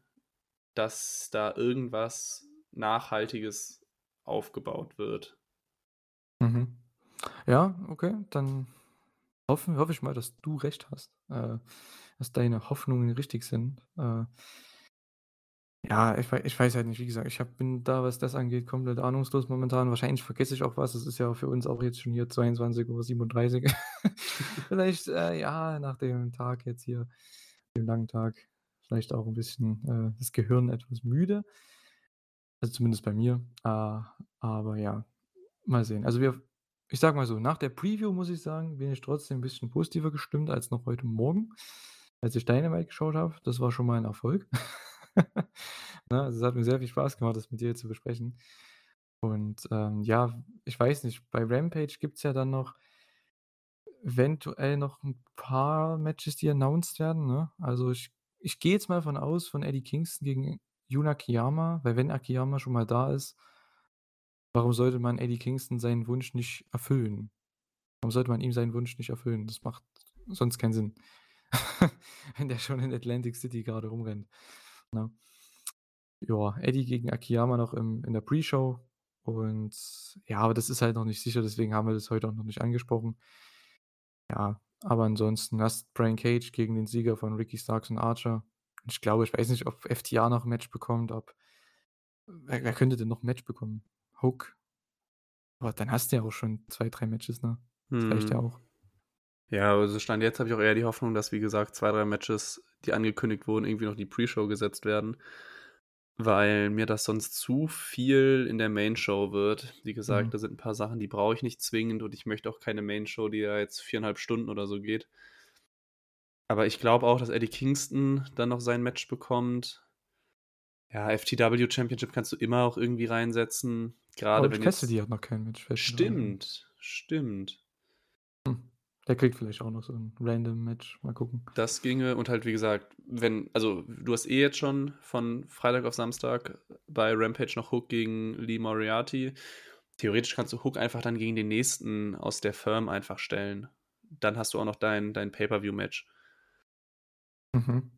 dass da irgendwas Nachhaltiges aufgebaut wird. Mhm. Ja, okay, dann hoffen hoffe ich mal, dass du recht hast, äh, dass deine Hoffnungen richtig sind. Äh ja, ich wei ich weiß halt nicht, wie gesagt, ich habe bin da, was das angeht, komplett ahnungslos momentan. Wahrscheinlich vergesse ich auch was. Es ist ja für uns auch jetzt schon hier 22:37. Vielleicht, äh, ja, nach dem Tag jetzt hier, dem langen Tag, vielleicht auch 'n bisschen, äh, das Gehirn etwas müde. Also, zumindest bei mir. Äh, aber ja, mal sehen. Also, wir ich sage mal so, nach der Preview muss ich sagen, bin ich trotzdem 'n bisschen positiver gestimmt als noch heute Morgen, als ich Dynamite geschaut habe. Das war schon mal 'n Erfolg. Ne, also, es hat mir sehr viel Spaß gemacht, das mit dir zu besprechen. Und, ähm, ja, ich weiß nicht, bei Rampage gibt's ja dann noch eventuell noch 'n paar Matches, die announced werden, ne? Also, ich ich gehe jetzt mal von aus von Eddie Kingston gegen Jun Akiyama, weil wenn Akiyama schon mal da ist warum sollte man Eddie Kingston seinen Wunsch nicht erfüllen? Warum sollte man ihm seinen Wunsch nicht erfüllen? Das macht sonst keinen Sinn. Wenn der schon in Atlantic City grade rumrennt, ne? Ja, Eddie gegen Akiyama noch im in der Pre-Show und ja, aber das ist halt noch nicht sicher, deswegen haben wir das heute auch noch nicht angesprochen. Ja, aber ansonsten hast Brian Cage gegen den Sieger von Ricky Starks und Archer. Ich glaube ich weiß nicht, ob FTR noch 'n Match bekommt, ob wer wer könnte denn noch 'n Match bekommen? Hook? Boah, dann hast du ja auch schon 2, 3 Matches, ne? Das reicht ja Mhm. auch. Ja, also Stand jetzt habe ich auch eher die Hoffnung, dass, wie gesagt, 2, 3 Matches, die angekündigt wurden, irgendwie noch in die Pre-Show gesetzt werden, weil mir das sonst zu viel in der Main-Show wird. Wie gesagt, Mhm. da sind 'n paar Sachen, die brauche ich nicht zwingend und ich möchte auch keine Main-Show, die ja jetzt 4,5 Stunden oder so geht. Aber ich glaube auch, dass Eddie Kingston dann noch sein Match bekommt. Ja, FTW Championship kannst du immer auch irgendwie reinsetzen, grade Orange wenn jetzt Cassidy hat noch kein Match, ein. stimmt, stimmt. Hm, der kriegt vielleicht auch noch so 'n random Match, mal gucken. Das ginge und halt, wie gesagt, wenn also, du hast eh jetzt schon von Freitag auf Samstag bei Rampage noch Hook gegen Lee Moriarty. Theoretisch kannst du Hook einfach dann gegen den nächsten aus der Firm einfach stellen. Dann hast du auch noch dein dein Pay-per-View-Match. Mhm.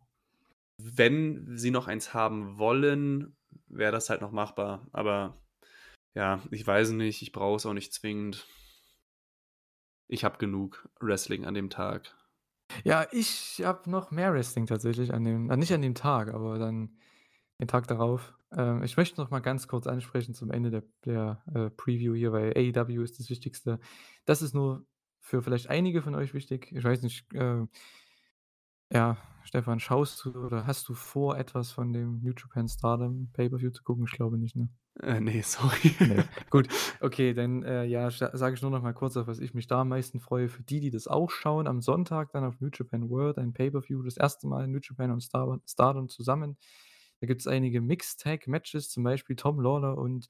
Wenn sie noch eins haben wollen, wäre das halt noch machbar. Aber ja, ich weiß nicht, ich brauche es auch nicht zwingend. Ich habe genug Wrestling an dem Tag. Ja, ich habe noch mehr Wrestling tatsächlich an dem nicht an dem Tag, aber dann den Tag darauf. Ähm, ich möchte noch mal ganz kurz ansprechen zum Ende der der, äh, Preview hier, weil AEW ist das Wichtigste. Das ist nur für vielleicht einige von euch wichtig. Ich weiß nicht, äh ja, Stefan, schaust du oder hast du vor, etwas von dem New Japan Stardom Pay-per-View zu gucken? Ich glaube nicht, ne? Äh, ne, sorry. Ne, gut. Okay, dann, äh, ja, sage ich nur noch mal kurz, auf was ich mich da am meisten freue. Für die, die das auch schauen, am Sonntag dann auf New Japan World ein Pay-per-View, das 1. Mal New Japan und Star Stardom zusammen. Da gibt's einige Mixed-Tag-Matches, zum Beispiel Tom Lawlor und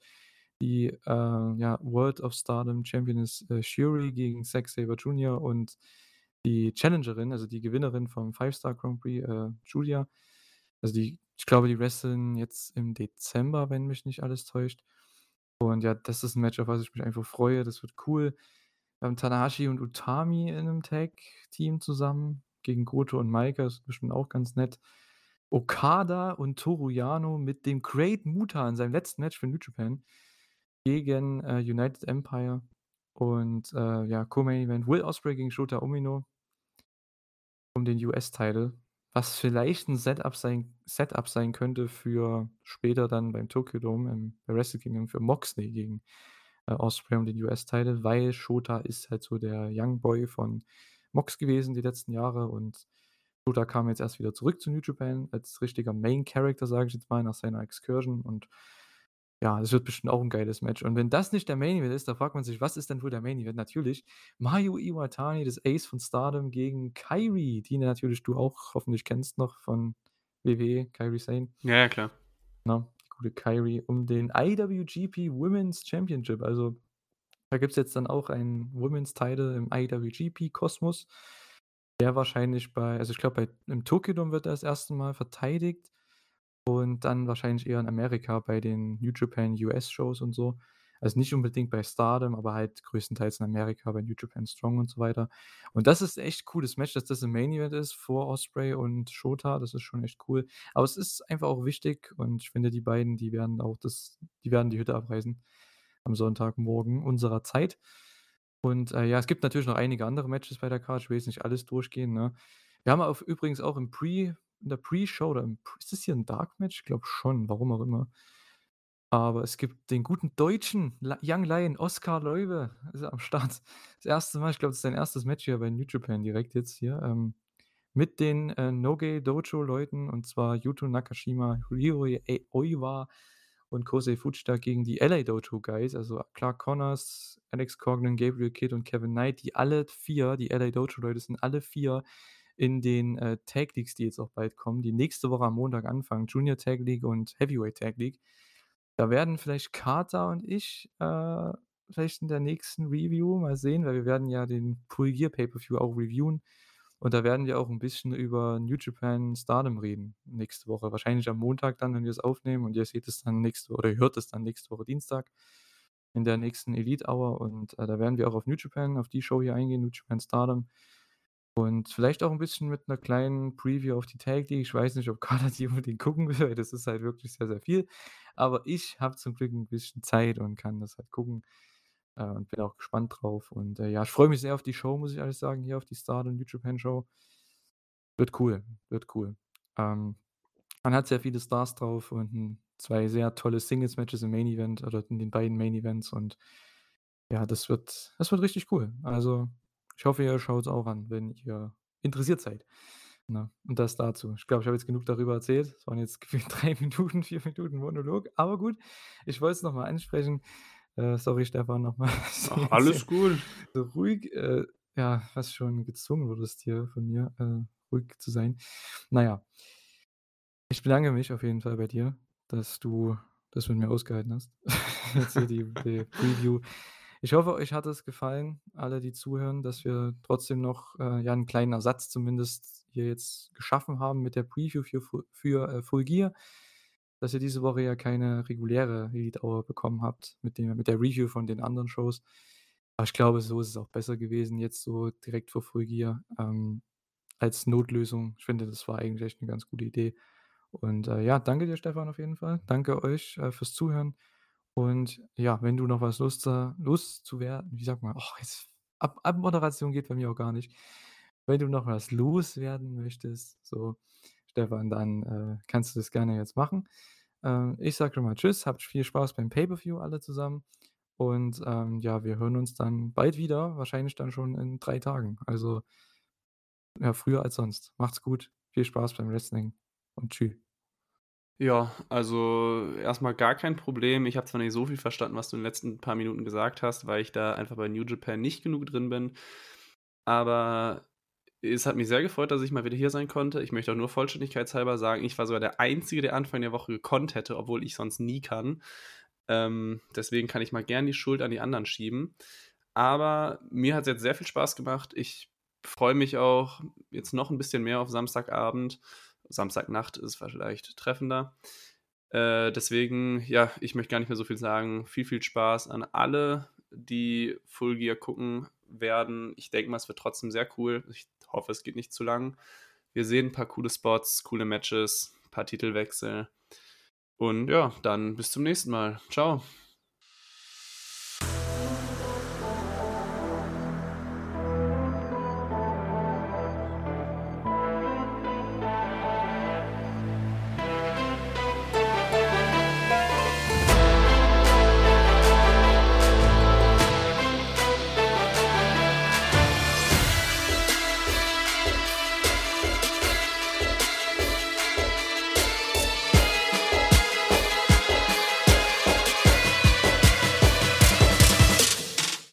die, äh, ja, World of Stardom Championess, äh, Syuri gegen Zack Sabre Jr. und die Challengerin, also die Gewinnerin vom Five Star Grand Prix, äh, Giulia. Also die ich glaube, die wresteln jetzt im Dezember, wenn mich nicht alles täuscht. Und ja, das ist 'n Match, auf was ich mich einfach freue. Das wird cool. Wir haben Tanahashi und Utami in 'nem Tag-Team zusammen gegen Goto und Maika, ist bestimmt auch ganz nett. Okada und Toru Yano mit dem Great Muta in seinem letzten Match für New Japan gegen, äh, United Empire und, äh, ja, Co-Main Event Will Ospreay gegen Shota Umino um den US-Title, was vielleicht 'n Setup sein Setup sein könnte für später dann beim Tokyo Dome im Wrestle Kingdom für Moxley gegen, äh, Ospreay um den US-Title, weil Shota ist halt so der Young Boy von Mox gewesen die letzten Jahre und Shota kam jetzt erst wieder zurück zu New Japan als richtiger Main Character, sage ich jetzt mal, nach seiner Excursion und ja, das wird bestimmt auch 'n geiles Match. Und wenn das nicht der Main Event ist, da fragt man sich: „Was ist denn wohl der Main Event?“ Natürlich Mayu Iwatani, das Ace von Stardom gegen Kairi, die natürlich du auch hoffentlich kennst noch von WWE, Kairi Sane. Ja, ja, klar. Ne, die gute Kairi um den IWGP Women's Championship. Also, da gibt's jetzt dann auch einen Women's Title im IWGP-Kosmos, der wahrscheinlich bei also, ich glaube, bei im Tokyo Dome wird er das 1. Mal verteidigt und dann wahrscheinlich eher in Amerika bei den New Japan US-Shows und so. Also, nicht unbedingt bei Stardom, aber halt größtenteils in Amerika bei New Japan Strong und so weiter. Und das ist echt cooles Match, dass das im Main Event ist vor Ospreay und Shota. Das ist schon echt cool. Aber es ist einfach auch wichtig und ich finde, die beiden, die werden auch das die werden die Hütte abreißen am Sonntagmorgen unserer Zeit. Und, äh, ja, es gibt natürlich noch einige andere Matches bei der Card. Ich will jetzt nicht alles durchgehen, ne? Wir haben auf übrigens auch im Pre in der Pre-Show oder im ist das hier 'n Dark Match? Ich glaube schon, warum auch immer. Aber es gibt den guten Deutschen Young Lion, Oskar Leube ist am Start. Das 1. Mal, ich glaube, das ist sein 1. Match hier bei New Japan direkt jetzt hier, ähm, mit den, äh, Noge Dojo-Leuten und zwar Yuto Nakashima, e Oiwa und Kosei Fujita gegen die LA Dojo Guys, also Clark Connors, Alex Coughlin, Gabriel Kidd und Kevin Knight, die alle 4 die LA Dojo-Leute sind alle 4 in den, äh, Tag Leagues, die jetzt auch bald kommen, die nächste Woche am Montag anfangen, Junior Tag League und Heavyweight Tag League. Da werden vielleicht Carter und ich, äh, vielleicht in der nächsten Review mal sehen, weil wir werden ja den Full Gear Pay-per-View auch reviewen und da werden wir auch 'n bisschen über New Japan Stardom reden nächste Woche. Wahrscheinlich am Montag dann, wenn wir es aufnehmen und ihr seht es dann nächste oder hört es dann nächste Woche Dienstag in der nächsten Elite Hour und, äh, da werden wir auch auf New Japan, auf die Show hier eingehen, New Japan Stardom. Und vielleicht auch 'n bisschen mit 'ner kleinen Preview auf die Tag League. Ich weiß nicht, ob Carter die unbedingt gucken will, weil das ist halt wirklich sehr, sehr viel. Aber ich habe zum Glück 'n bisschen Zeit und kann das halt gucken, äh, und bin auch gespannt drauf. Und, äh, ja, ich freue mich sehr auf die Show, muss ich ehrlich sagen, hier auf die Stardom New Japan Show. Wird cool, wird cool. Ähm, man hat sehr viele Stars drauf und 'n 2 sehr tolle Singles Matches im Main Event oder in den beiden Main Events und Ja, das wird das wird richtig cool. Also, ich hoffe, ihr schaut's auch an, wenn ihr interessiert seid, ne? Und das dazu. Ich glaube, ich habe jetzt genug darüber erzählt. Es waren jetzt gefühlt 3 Minuten, 4 Minuten Monolog, aber gut. Ich wollte es noch mal ansprechen. Äh, sorry, Stefan, noch mal, dass du Ach, jetzt hier alles gut. so ruhig, äh, ja, fast schon gezwungen wurdest hier von mir, äh, ruhig zu sein. Na ja. Ich bedanke mich auf jeden Fall bei dir, dass du das mit mir ausgehalten hast. Jetzt hier die die Preview. Ich hoffe, euch hat es gefallen, alle, die zuhören, dass wir trotzdem noch, äh, ja 'n kleinen Ersatz zumindest hier jetzt geschaffen haben mit der Preview für für, äh, Full Gear, dass ihr diese Woche ja keine reguläre Elite Hour bekommen habt mit dem mit der Review von den anderen Shows. Aber ich glaube, so ist es auch besser gewesen jetzt so direkt vor Full Gear, ähm, als Notlösung. Ich finde, das war eigentlich echt 'ne ganz gute Idee. Und, äh, ja, danke dir, Stefan, auf jeden Fall. Danke euch, äh, fürs Zuhören. Und ja, wenn du noch was Lust da loszuwerden wie sagt man? Oh, jetzt Ab Abmoderation geht bei mir auch gar nicht. Wenn du noch was loswerden möchtest, so, Stefan, dann, äh, kannst du das gerne jetzt machen. Ähm, ich sage schon mal tschüss, habt viel Spaß beim Pay-per-View alle zusammen. Und, ähm, ja, wir hören uns dann bald wieder, wahrscheinlich dann schon in 3 Tagen. Also ja, früher als sonst. Macht's gut. Viel Spaß beim Wrestling und tschü. Ja, also erst mal gar kein Problem. Ich habe zwar nicht so viel verstanden, was du in den letzten paar Minuten gesagt hast, weil ich da einfach bei New Japan nicht genug drin bin. Aber es hat mich sehr gefreut, dass ich mal wieder hier sein konnte. Ich möchte auch nur vollständigkeitshalber sagen, ich war sogar der Einzige, der Anfang der Woche gekonnt hätte, obwohl ich sonst nie kann. Ähm, deswegen kann ich mal gern die Schuld an die anderen schieben. Aber mir hat's jetzt sehr viel Spaß gemacht. Ich freue mich auch jetzt noch 'n bisschen mehr auf Samstagabend. Samstagnacht ist vielleicht treffender. Äh, deswegen, ja, ich möchte gar nicht mehr so viel sagen. Viel, viel Spaß an alle, die Full Gear gucken werden. Ich denke mal, es wird trotzdem sehr cool. Ich hoffe, es geht nicht zu lang. Wir sehen 'n paar coole Spots, coole Matches, paar Titelwechsel. Und ja, dann bis zum nächsten Mal. Tschau.